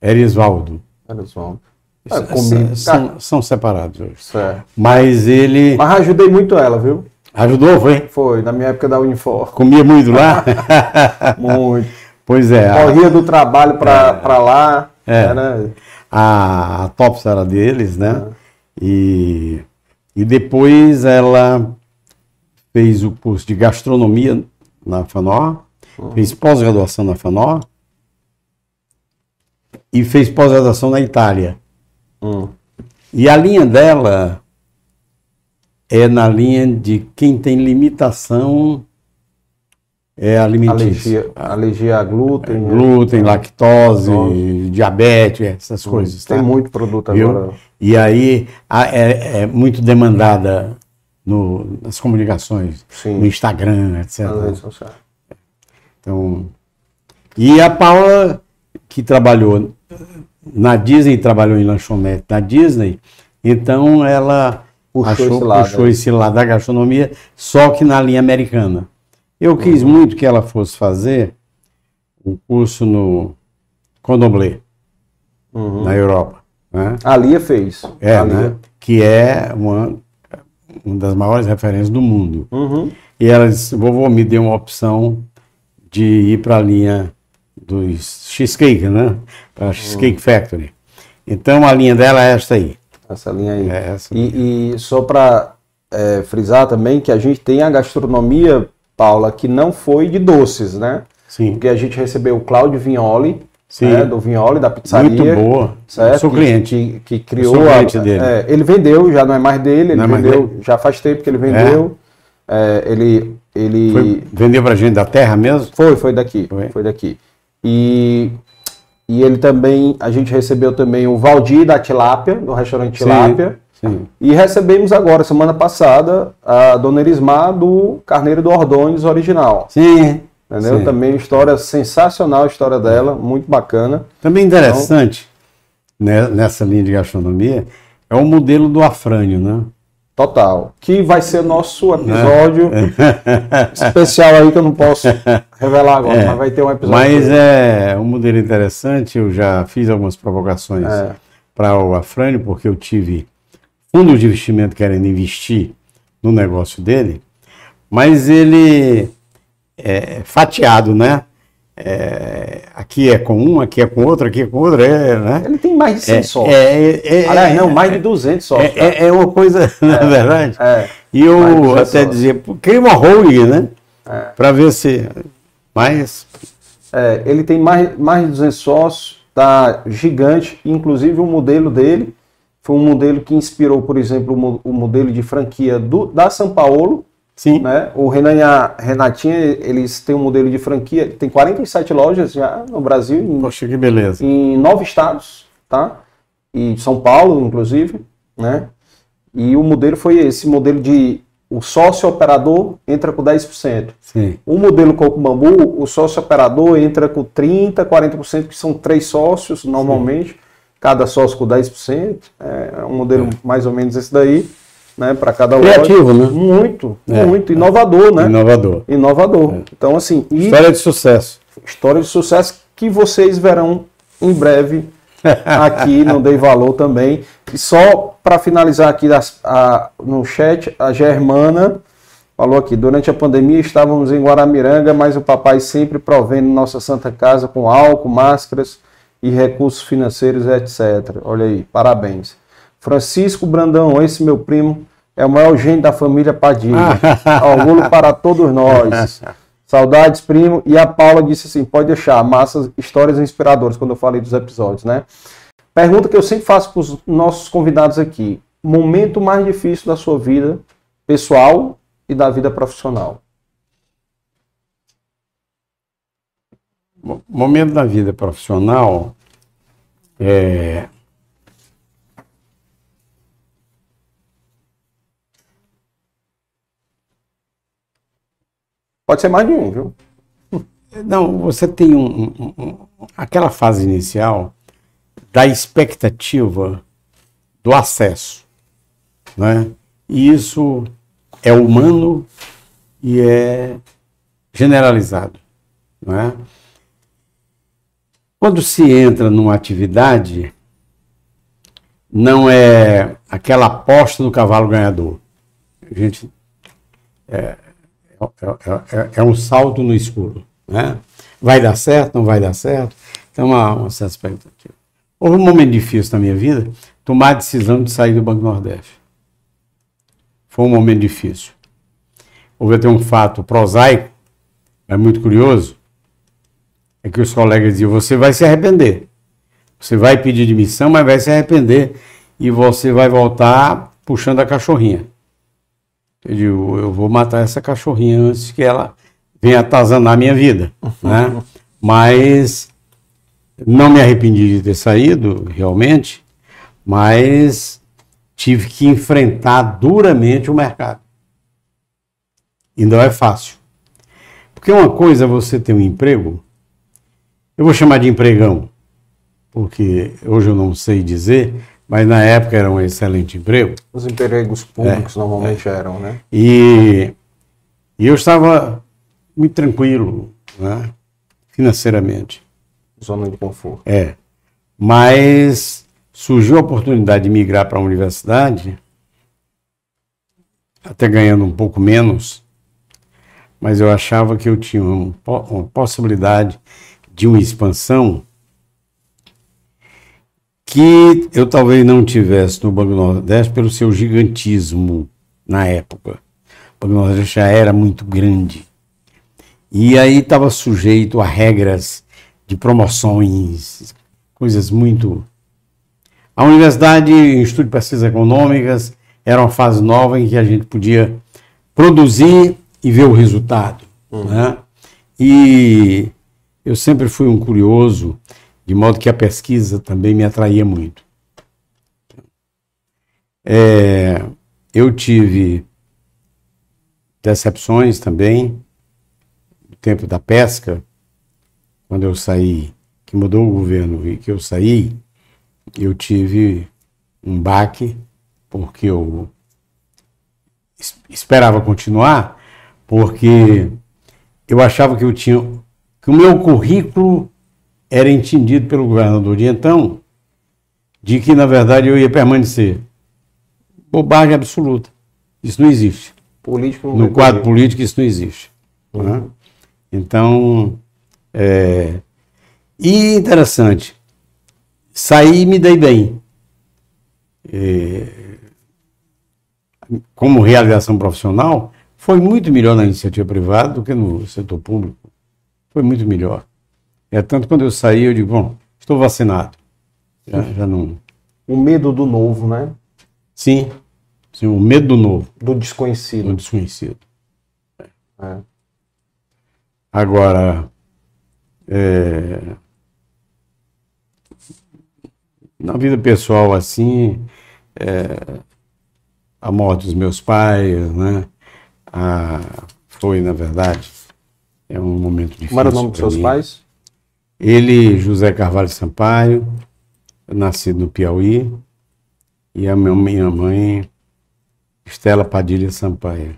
Erisvaldo. S- É, comigo. São, são separados hoje. Certo. Mas ele Mas ajudei muito ela, viu? ajudou, foi? Foi, na minha época da Unifor. Comia muito lá? Muito. pois é. a- Corria do trabalho pra, pra lá. É. Era... a, a TOPS era deles, né? E, e depois ela fez o curso de gastronomia na FANOR, fez pós-graduação na FANOR e fez pós-graduação na Itália. Hum. E a linha dela é na linha de quem tem limitação é alimentícia. Alergia, alergia a glúten. né? Glúten, lactose, Lactose. diabetes, essas coisas. Tem tá? muito produto Viu? agora. E aí a- é, é muito demandada no- nas comunicações, Sim. no Instagram, etc. Então, e a Paula, que trabalhou na Disney, trabalhou em lanchonete na Disney, então ela Puxou achou, esse lado puxou esse lado da gastronomia, só que na linha americana. Eu quis Uhum. muito que ela fosse fazer um curso no Condomblé, Uhum. na Europa. Né? A Lia fez. É, Lia. né? Que é uma, uma das maiores referências do mundo. Uhum. E ela disse, vovô, me deu uma opção de ir para a linha dos cheesecake, né? Para a Cheesecake Factory. Então a linha dela é esta aí. Essa linha aí. É essa. E, e só para frisar também que a gente tem a gastronomia, Paula, que não foi de doces, né? Sim. Porque a gente recebeu o Cláudio Vignoli, Sim. né, do Vignoli, da pizzaria. Muito boa. Certo? Sou cliente. Que, que criou. sou a- cliente dele. é, ele vendeu, já não é mais dele, ele Não é mais vendeu, dele? já faz tempo que ele vendeu. É, ele. ele Foi, vendeu para gente da terra mesmo? Foi, foi daqui. Foi? Foi, daqui. E, e ele também, a gente recebeu também o Valdir da Tilápia, do restaurante Tilápia. Sim. E recebemos agora, semana passada, a Dona Erismar do Carneiro do Ordões original. Sim. Entendeu? Sim. Também uma história sensacional, a história dela, muito bacana. Também interessante né, nessa linha de gastronomia é o modelo do afrânio, né? Total. Que vai ser nosso episódio É. especial aí que eu não posso revelar agora, É. mas vai ter um episódio. Mas é um modelo interessante, eu já fiz algumas provocações É. para o Afrânio, porque eu tive fundos de investimento querendo investir no negócio dele, mas ele é fatiado, né? É, aqui é com um, aqui é com outro, aqui é com outro, é, né? Ele tem mais de 100 É, sócios. é, é, Aliás, não, é, mais de 200 sócios. é, é- é uma coisa, na verdade. É. E eu Mais de 200 até sócios. dizia, cria uma holding, né? É. Para ver se. Mas É, ele tem mais, mais de 200 sócios tá gigante, inclusive o modelo dele foi um modelo que inspirou, por exemplo, o, mo- o modelo de franquia do, da São Paulo, Sim. né? O Renan e a Renatinha, eles têm um modelo de franquia, tem 47 lojas já no Brasil, em, Poxa, que beleza. em nove estados, tá? E São Paulo, inclusive, né? E o modelo foi esse modelo de o sócio operador entra com 10%. Sim. O modelo Coco Bambu, o sócio operador entra com 30%, 40%, que são três sócios normalmente, cada sócio com 10%. É um modelo mais ou menos esse daí, né? Para cada loja. Criativo, né? Muito, É. muito. Inovador, né? Inovador. Inovador. Então, assim, História de sucesso. história de sucesso que vocês verão em breve aqui no Dei Valor também. E só para finalizar aqui das- a- no chat, a Germana falou aqui, durante a pandemia estávamos em Guaramiranga, mas o papai sempre provendo nossa Santa Casa com álcool, máscaras e recursos financeiros, etc. Olha aí, parabéns. Francisco Brandão, esse meu primo é o maior gênio da família Padilha. Orgulho para todos nós. Saudades, primo. E a Paula disse assim: pode deixar, massas, histórias inspiradoras, quando eu falei dos episódios, né? Pergunta que eu sempre faço para os nossos convidados aqui: momento mais difícil da sua vida pessoal e da vida profissional? Momento da vida profissional é, Pode ser mais de um, viu? Não, você tem um, um- um- aquela fase inicial da expectativa do acesso, né? E isso é humano e é generalizado, né? Quando se entra numa atividade, não é aquela aposta do cavalo ganhador. A gente é, é- é- é um salto no escuro. Né? Vai dar certo, não vai dar certo? Então, há uma certa expectativa. Houve um momento difícil na minha vida, tomar a decisão de sair do Banco Nordeste. Foi um momento difícil. Houve até um fato prosaico, mas muito curioso, é que os colegas diziam, você vai se arrepender. Você vai pedir demissão, mas vai se arrepender e você vai voltar puxando a cachorrinha. Eu digo, eu vou matar essa cachorrinha antes que ela venha atazanar a minha vida, né? Mas não me arrependi de ter saído, realmente, mas tive que enfrentar duramente o mercado. E não é fácil. Porque uma coisa é você ter um emprego, eu vou chamar de empregão, porque hoje eu não sei dizer, mas na época era um excelente emprego. Os empregos públicos normalmente eram, né? E, e eu estava muito tranquilo, né? financeiramente. Zona de conforto. É. Mas surgiu a oportunidade de migrar para a universidade, até ganhando um pouco menos, mas eu achava que eu tinha um uma possibilidade de uma expansão que eu talvez não tivesse no Banco Nordeste pelo seu gigantismo na época. O Banco Nordeste já era muito grande. E aí estava sujeito a regras de promoções, coisas muito. A universidade, o Instituto de Pesquisas Econômicas, era uma fase nova em que a gente podia produzir e ver o resultado. Né? E eu sempre fui um curioso, de modo que a pesquisa também me atraía muito. É, eu tive decepções também, no tempo da pesca, quando eu saí, que mudou o governo e que eu saí, eu tive um baque, porque eu es- esperava continuar, porque eu achava que eu tinha, que o meu currículo era entendido pelo governador de então, de que na verdade eu ia permanecer. Bobagem absoluta. Isso não existe. Político No quadro político isso não existe. né? Então, é, e interessante, saí e me dei bem. É, como realização profissional, foi muito melhor na iniciativa privada do que no setor público. Foi muito melhor. É tanto quando eu saí, eu digo, bom, estou vacinado. Já, já não. O medo do novo, né? Sim, sim, o medo do novo, Do desconhecido. do desconhecido. É. Agora, é, na vida pessoal, assim, é, a morte dos meus pais, né? A, foi, na verdade, é um momento difícil. Como era o nome dos seus mim. pais? Ele, José Carvalho Sampaio, nascido no Piauí, e a minha minha mãe, Estela Padilha Sampaio.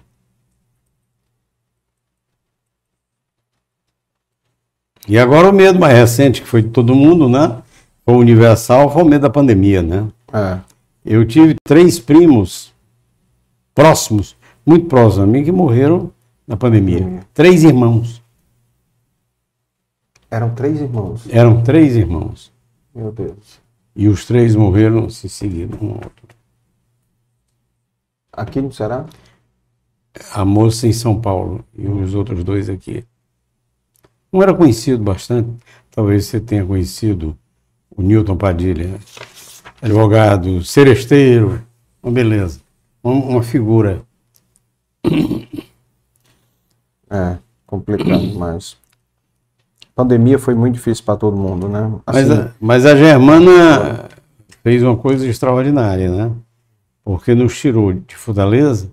E agora o medo mais recente, que foi de todo mundo, né? Foi universal, foi o medo da pandemia, né? É. Eu tive três primos próximos, muito próximos a mim, que morreram na pandemia. Três irmãos. Eram três irmãos. Eram três irmãos. Meu Deus. E os três morreram se seguindo um ao outro. Aqui no Ceará? A moça em São Paulo e os outros dois aqui. Um era conhecido bastante, talvez você tenha conhecido o Newton Padilha, advogado, seresteiro, uma beleza, uma, uma figura. É, complicado demais. Pandemia foi muito difícil para todo mundo, né? Mas, Assim, a, mas a Germana fez uma coisa extraordinária, né? Porque nos tirou de Fortaleza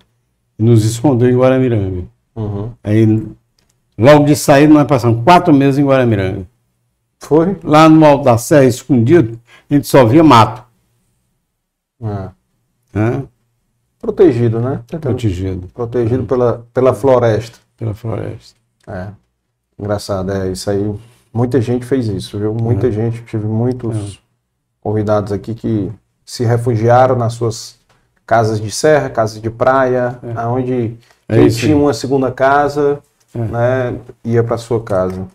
e nos escondeu em Guaramiranga. uhum. Aí, logo de sair, nós passamos quatro meses em Guaramiranga. Foi? Lá no Alto da Serra, escondido, a gente só via mato. É. Né? Protegido, né? Protegido Protegido pela, pela floresta. Pela floresta. É. Engraçado, é isso aí. Muita gente fez isso, viu? Muita gente. Tive muitos convidados aqui que se refugiaram nas suas casas de serra, casas de praia, aonde É quem isso tinha aí. uma segunda casa, É. né, ia para sua casa.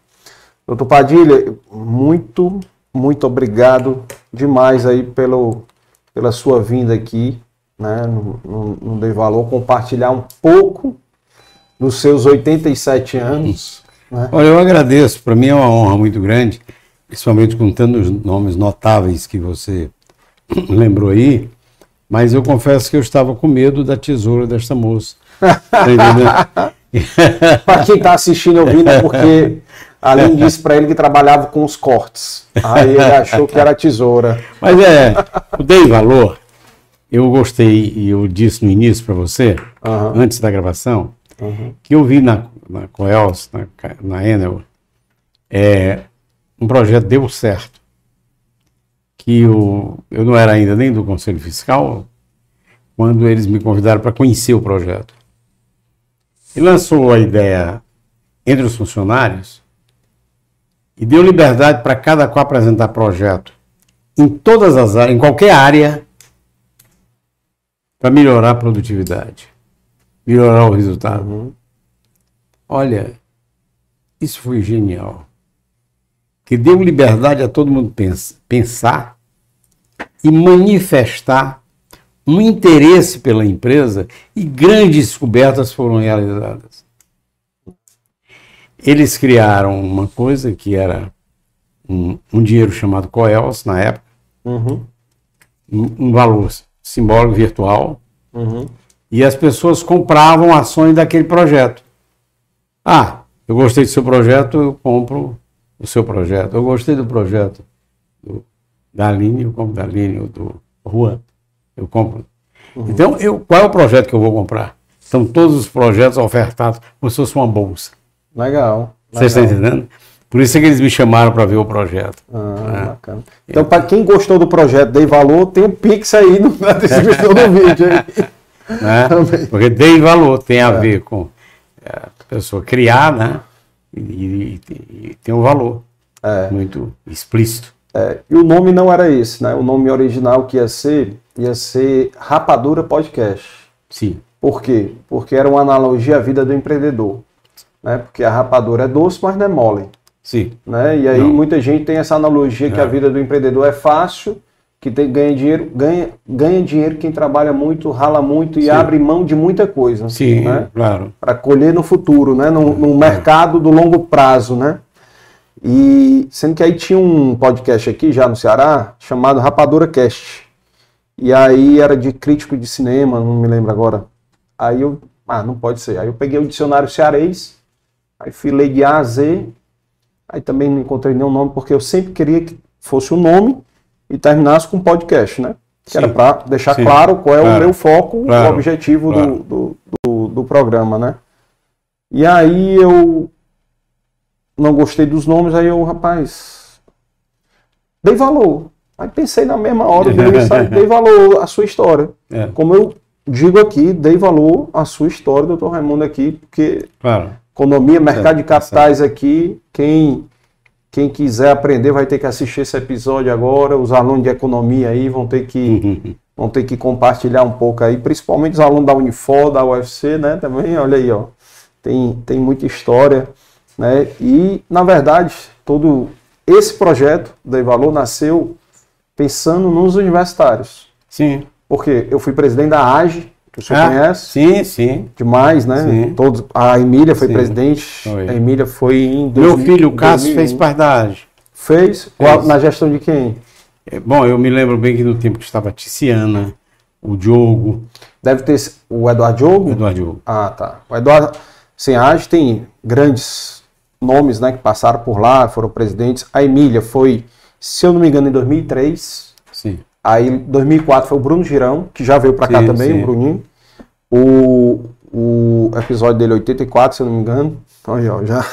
Doutor Padilha, muito, muito obrigado demais aí pelo, pela sua vinda aqui, né? Não, não dei valor, compartilhar um pouco dos seus 87 anos. Né? Olha, eu agradeço. Para mim é uma honra muito grande, principalmente com tantos nomes notáveis que você lembrou aí. Mas eu confesso que eu estava com medo da tesoura desta moça. Tá? Para quem está assistindo ouvindo, é porque a Aline disse para ele que trabalhava com os cortes. Aí ele achou que era tesoura. Mas é, eu dei valor. Eu gostei, e eu disse no início para você, Aham. antes da gravação, Uhum. que eu vi na, na Coels, na, na Enel, é, um projeto deu certo. Que eu, eu não era ainda nem do Conselho Fiscal, quando eles me convidaram para conhecer o projeto. E lançou a ideia entre os funcionários e deu liberdade para cada qual apresentar projeto em todas as áreas, em qualquer área, para melhorar a produtividade, melhorar o resultado. Olha, isso foi genial. Que deu liberdade a todo mundo pens- pensar e manifestar um interesse pela empresa e grandes descobertas foram realizadas. Eles criaram uma coisa que era um, um dinheiro chamado Coels na época, Uhum. um, um valor simbólico virtual, Uhum. E as pessoas compravam ações daquele projeto. Ah, eu gostei do seu projeto, eu compro o seu projeto. Eu gostei do projeto do, da Aline, eu compro da Aline, ou do Juan, eu compro. Então, eu, qual é o projeto que eu vou comprar? São todos os projetos ofertados como se fosse uma bolsa. Legal. Você está entendendo? Por isso é que eles me chamaram para ver o projeto. Ah, bacana. Então, para quem gostou do projeto, dei valor, tem um Pix aí na descrição do vídeo. né? Porque dei valor, tem a ver com é, a pessoa criar, né? E, e- e tem um valor muito explícito. É, e o nome não era esse, né? O nome original que ia ser, ia ser Rapadura Podcast. Sim. Por quê? Porque era uma analogia à vida do empreendedor. Né? Porque a rapadura é doce, mas não é mole. Sim. Né? E aí Não. muita gente tem essa analogia que É. a vida do empreendedor é fácil, que tem, ganha dinheiro, ganha, ganha dinheiro quem trabalha muito, rala muito e Sim. abre mão de muita coisa. Sim, né? claro. Para colher no futuro, né? no, no mercado do longo prazo. Né? E sendo que aí tinha um podcast aqui já no Ceará chamado Rapadura Cast. E aí era de crítico de cinema, não me lembro agora. Aí eu, ah, não pode ser. Aí eu peguei o dicionário cearês, aí fui ler de A a Z, aí também não encontrei nenhum nome, porque eu sempre queria que fosse o um nome e terminasse com podcast, né? Que Sim. era para deixar Sim. claro qual é claro. o meu foco, claro. o objetivo claro. do, do, do, programa, né? E aí eu não gostei dos nomes, aí eu, rapaz, dei valor. Aí pensei na mesma hora, dei valor à sua história. É. Como eu digo aqui, dei valor à sua história, doutor Raimundo, aqui, porque economia, mercado de capitais aqui, quem, quem quiser aprender vai ter que assistir esse episódio agora, os alunos de economia aí vão ter que, vão ter que compartilhar um pouco aí, principalmente os alunos da Unifor, da UFC, né, também, olha aí, ó, tem, tem muita história. Né? E, na verdade, todo esse projeto da Valor nasceu pensando nos universitários. Sim. Porque eu fui presidente da AGE, que o senhor ah, conhece. Sim, sim. Demais, né? Sim. Todos, a Emília foi sim. presidente. Foi. A Emília foi em. 2000, Meu filho, o Cássio, fez parte da AGE. Fez? Qual, na gestão de quem? É, bom, eu me lembro bem que no tempo que estava a Tiziana, o Diogo. Deve ter o Eduardo Diogo? Eduardo Diogo. Ah, tá. O Eduardo. Sim, a AGE tem grandes nomes né, que passaram por lá, foram presidentes. A Emília foi, se eu não me engano, em 2003. Aí, em 2004 foi o Bruno Girão, que já veio para cá também, sim. o Bruninho. O, o episódio dele 84, se eu não me engano. Aí, ó, já.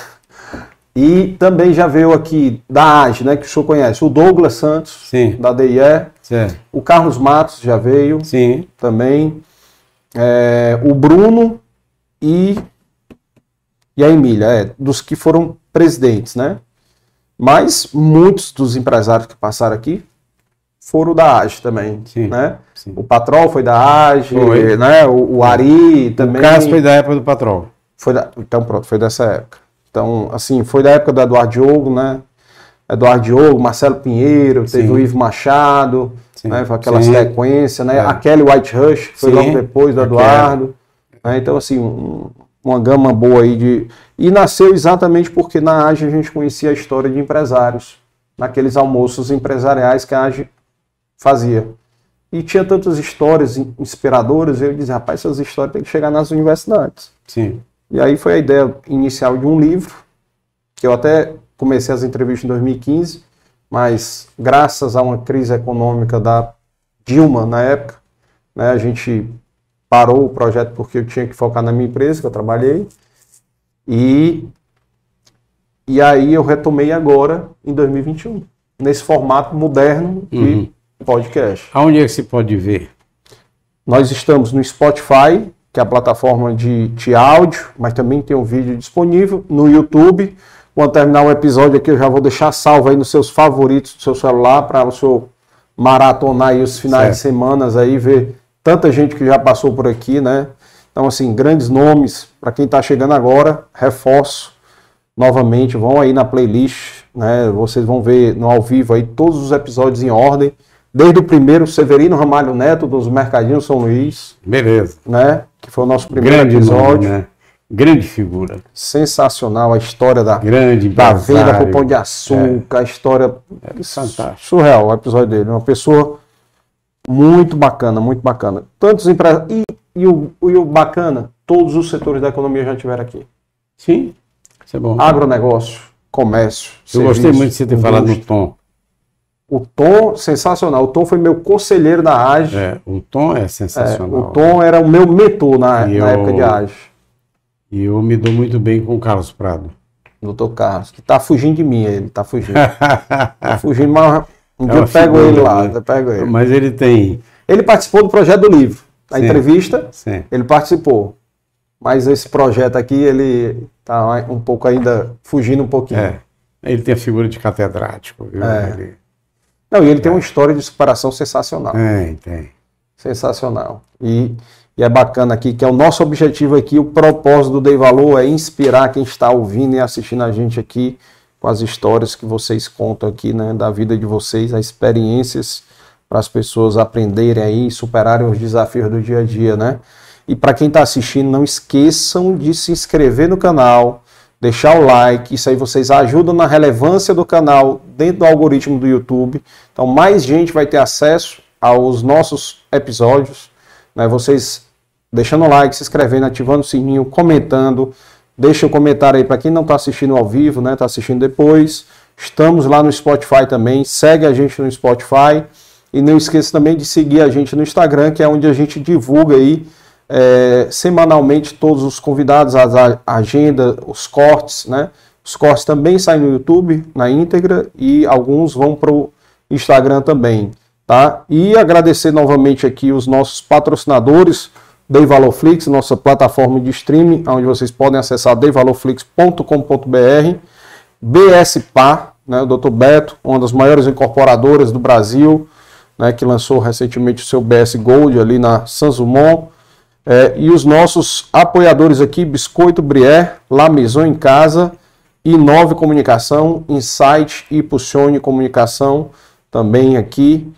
E também já veio aqui da AGE, né, que o senhor conhece, o Douglas Santos, sim. da DIE. Certo. O Carlos Matos já veio. Sim. Também. É, o Bruno e e a Emília, é, dos que foram presidentes, né? Mas muitos dos empresários que passaram aqui foram da AGE também, sim, né? Sim. O Patrol foi da AGE, foi. né? O, o, Ari também. O Cássio foi da época do Patrol. Foi da, então pronto, foi dessa época. Então, assim, foi da época do Eduardo Diogo, né? Eduardo Diogo, Marcelo Pinheiro, teve sim. o Ivo Machado, né? Foi aquela sequência, né? É. A Kelly White Rush, foi logo depois do Eduardo. Né? Então, assim, um, uma gama boa aí de. E nasceu exatamente porque na AGE a gente conhecia a história de empresários, naqueles almoços empresariais que a AGE fazia. E tinha tantas histórias inspiradoras, eu dizia, rapaz, essas histórias têm que chegar nas universidades. Sim. E aí foi a ideia inicial de um livro, que eu até comecei as entrevistas em 2015, mas graças a uma crise econômica da Dilma na época, né, a gente parou o projeto porque eu tinha que focar na minha empresa, que eu trabalhei. E, e aí eu retomei agora, em 2021, nesse formato moderno de uhum. Podcast. Aonde é que se pode ver? Nós estamos no Spotify, que é a plataforma de, de áudio, mas também tem um vídeo disponível no YouTube. Quando terminar o episódio aqui, eu já vou deixar salvo aí nos seus favoritos do seu celular para o senhor maratonar aí os finais certo. de semanas aí, ver tanta gente que já passou por aqui, né? Então, assim, grandes nomes. Para quem está chegando agora, reforço novamente, vão aí na playlist, né? Vocês vão ver no ao vivo aí todos os episódios em ordem. Desde o primeiro, Severino Ramalho Neto, dos Mercadinhos São Luís. Beleza. Né? Que foi o nosso primeiro Grande episódio. Nome, né? Grande figura. Sensacional a história da, Grande da venda Pão de Açúcar, é. a história. É fantástico. Surreal o episódio dele. Uma pessoa muito bacana, muito bacana. Tantos empresários. E, e, o, e o bacana, todos os setores da economia já estiveram aqui. Sim, isso é bom. Agronegócio, comércio. Eu serviço, gostei muito de você ter falado do Tom. O Tom, sensacional. O Tom foi meu conselheiro da AGE. É, o Tom é sensacional. É, o Tom era o meu mentor na, na eu, época de AGE. E eu me dou muito bem com o Carlos Prado. Doutor Carlos, que tá fugindo de mim, ele tá fugindo. tá fugindo, mas um dia eu pego ele lá, eu pego ele. Mas ele tem. Ele participou do projeto do livro. A sim, entrevista, sim. ele participou. Mas esse projeto aqui, ele tá um pouco ainda fugindo um pouquinho. É. Ele tem a figura de catedrático, viu? É. Ele... Não, e ele é. tem uma história de superação sensacional. Tem, tem. Sensacional. E, e é bacana aqui que é o nosso objetivo aqui, o propósito do Dei Valor é inspirar quem está ouvindo e assistindo a gente aqui com as histórias que vocês contam aqui, né, da vida de vocês, as experiências para as pessoas aprenderem aí, superarem os desafios do dia a dia, né? E para quem está assistindo, não esqueçam de se inscrever no canal, deixar o like, isso aí vocês ajudam na relevância do canal dentro do algoritmo do YouTube. Então mais gente vai ter acesso aos nossos episódios, né? Vocês deixando o like, se inscrevendo, ativando o sininho, comentando, deixa o um comentário aí para quem não está assistindo ao vivo, né? Está assistindo depois. Estamos lá no Spotify também, segue a gente no Spotify e não esqueça também de seguir a gente no Instagram, que é onde a gente divulga aí é, semanalmente todos os convidados, a agenda, os cortes, né? Os cortes também saem no YouTube na íntegra e alguns vão para o Instagram também, tá? E agradecer novamente aqui os nossos patrocinadores, Dei Valorflix, nossa plataforma de streaming, onde vocês podem acessar deivalorflix.com.br, BSPA, né, o Dr. Beto, uma das maiores incorporadoras do Brasil, né, que lançou recentemente o seu BS Gold ali na Sanzumon, é, e os nossos apoiadores aqui, Biscoito Brier, La Maison em Casa, Inove Comunicação, Insight e Pucione Comunicação, também aqui.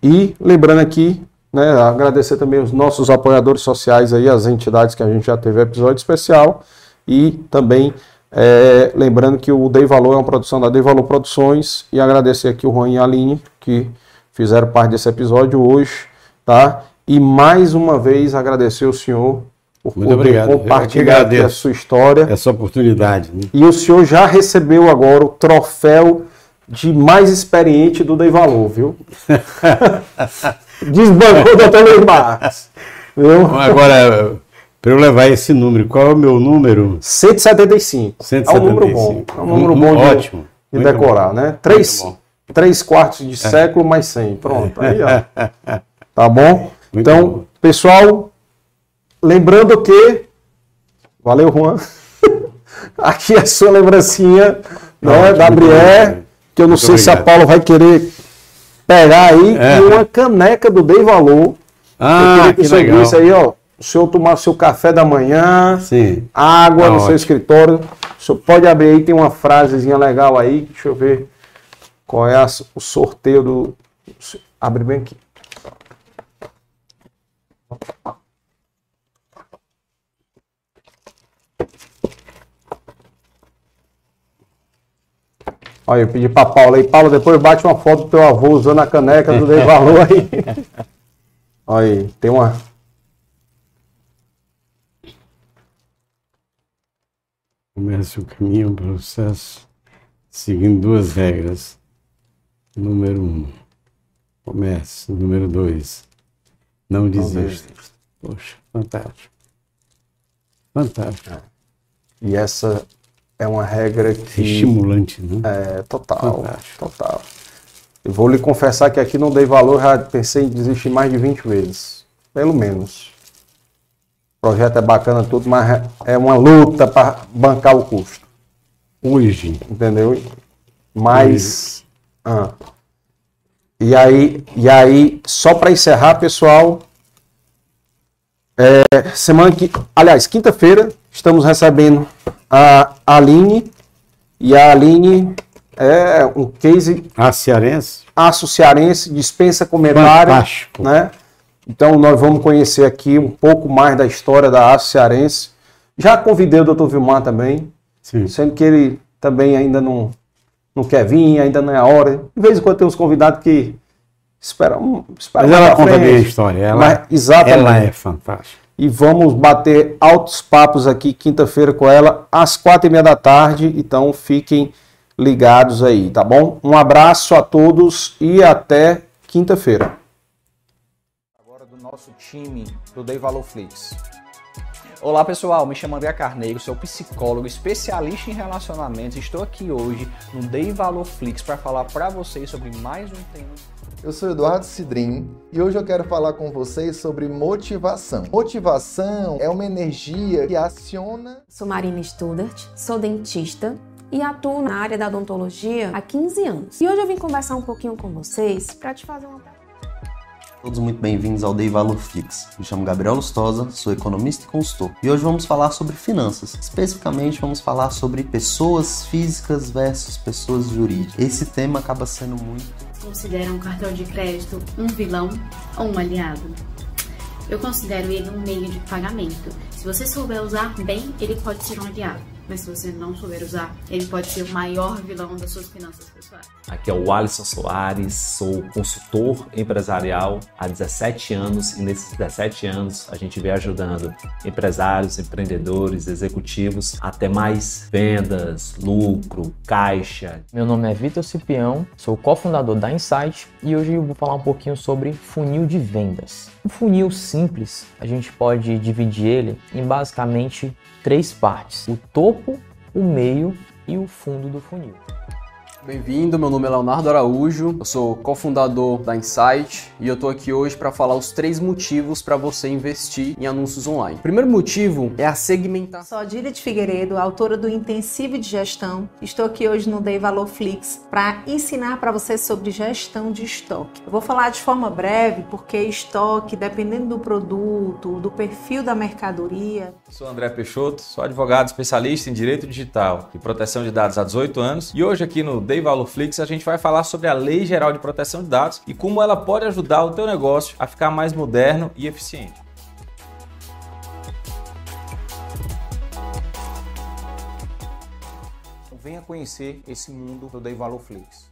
E lembrando aqui, né, agradecer também os nossos apoiadores sociais aí, as entidades que a gente já teve episódio especial. E também é, lembrando que o Dei Valor é uma produção da Dei Valor Produções. E agradecer aqui o Juan e a Aline, que fizeram parte desse episódio hoje, tá? E mais uma vez agradecer o senhor por Muito poder obrigado. compartilhar aqui a sua história. Essa oportunidade. Né? E o senhor já recebeu agora o troféu de mais experiente do Dei Valor, viu? Desbancou o doutor. Viu? Agora, para eu levar esse número, qual é o meu número? 175. 175. É um número bom. É um número bom de, Ótimo. de decorar, né? Três, três quartos de século mais 100. Pronto, aí, ó. Tá bom? Muito então, bom. pessoal, lembrando que. Valeu, Juan. Aqui é a sua lembrancinha, né, Ótimo, da muito Brié, obrigado. que eu não Muito sei se a obrigado. Paula vai querer pegar aí, É. e uma caneca do Dei Valor. Ah, que, que o senhor legal. visse aí, ó. O senhor tomar seu café da manhã, Sim. água Tá no seu ótimo. escritório. O senhor pode abrir aí, tem uma frasezinha legal aí. Deixa eu ver qual é a- o sorteio do. Abre bem aqui. Olha, eu pedi pra Paula aí. Paula, depois bate uma foto do teu avô usando a caneca do Dei Valor aí. Olha aí, tem uma. Comece o caminho, o processo, seguindo duas regras. Número um, comece. Número dois, não desista. Poxa, fantástico. Fantástico. E essa é uma regra que. Estimulante, né? É, total. Fantástico. Total. Eu vou lhe confessar que aqui não dei valor, já pensei em desistir mais de 20 vezes. Pelo menos. O projeto é bacana tudo, mas é uma luta para bancar o custo. Hoje, Entendeu? Mas. ah. E aí, e aí, só para encerrar, pessoal. é, semana que. Aliás, quinta-feira, estamos recebendo a Aline. E a Aline é um case a cearense, aço cearense, dispensa comentário. fantástico. Né? Então nós vamos conhecer aqui um pouco mais da história da aço cearense. Já convidei o Dr. Vilmar também, Sim. sendo que ele também ainda não, não quer vir, ainda não é a hora. De vez em quando tem uns convidados que esperam. esperam Mas ela conta frente. bem a história. Ela, Mas, exatamente. ela é fantástica. E vamos bater altos papos aqui quinta-feira com ela, às quatro e meia da tarde. Então fiquem ligados aí, tá bom? Um abraço a todos e até quinta-feira. Agora do nosso time do Dei Valor Flix. Olá pessoal, me chamo André Carneiro, sou psicólogo especialista em relacionamentos. Estou aqui hoje no Dei Valor Flix para falar para vocês sobre mais um tema. Eu sou Eduardo Cidrim e hoje eu quero falar com vocês sobre motivação. Motivação é uma energia que aciona Sou Marina Studart, sou dentista e atuo na área da odontologia há 15 anos. E hoje eu vim conversar um pouquinho com vocês para te fazer uma pergunta. Todos muito bem-vindos ao Dei Valor Fix. Me chamo Gabriel Lustosa, sou economista e consultor. E hoje vamos falar sobre finanças. Especificamente, vamos falar sobre pessoas físicas versus pessoas jurídicas. Esse tema acaba sendo muito Considera um cartão de crédito um vilão ou um aliado? Eu considero ele um meio de pagamento. Se você souber usar bem, ele pode ser um aliado. Mas se você não souber usar, ele pode ser o maior vilão das suas finanças pessoais. Aqui é o Alisson Soares, sou consultor empresarial há 17 anos e nesses 17 anos a gente vem ajudando empresários, empreendedores, executivos a ter mais vendas, lucro, caixa. Meu nome é Vitor Cipião, sou cofundador da Insight e hoje eu vou falar um pouquinho sobre funil de vendas. Um funil simples, a gente pode dividir ele em basicamente três partes: o topo, o meio e o fundo do funil. Bem-vindo, meu nome é Leonardo Araújo, eu sou cofundador da Insight e eu estou aqui hoje para falar os três motivos para você investir em anúncios online. O primeiro motivo é a segmentação. Sou Adília de Figueiredo, autora do Intensivo de Gestão. Estou aqui hoje no Dei Valor Flix para ensinar para você sobre gestão de estoque. Eu vou falar de forma breve porque estoque, dependendo do produto, do perfil da mercadoria. Sou André Peixoto, sou advogado especialista em direito digital e proteção de dados há 18 anos e hoje aqui no Dei Valor Flix a gente vai falar sobre a Lei Geral de Proteção de Dados e como ela pode ajudar o teu negócio a ficar mais moderno e eficiente. Venha conhecer esse mundo do Dei Valor Flix.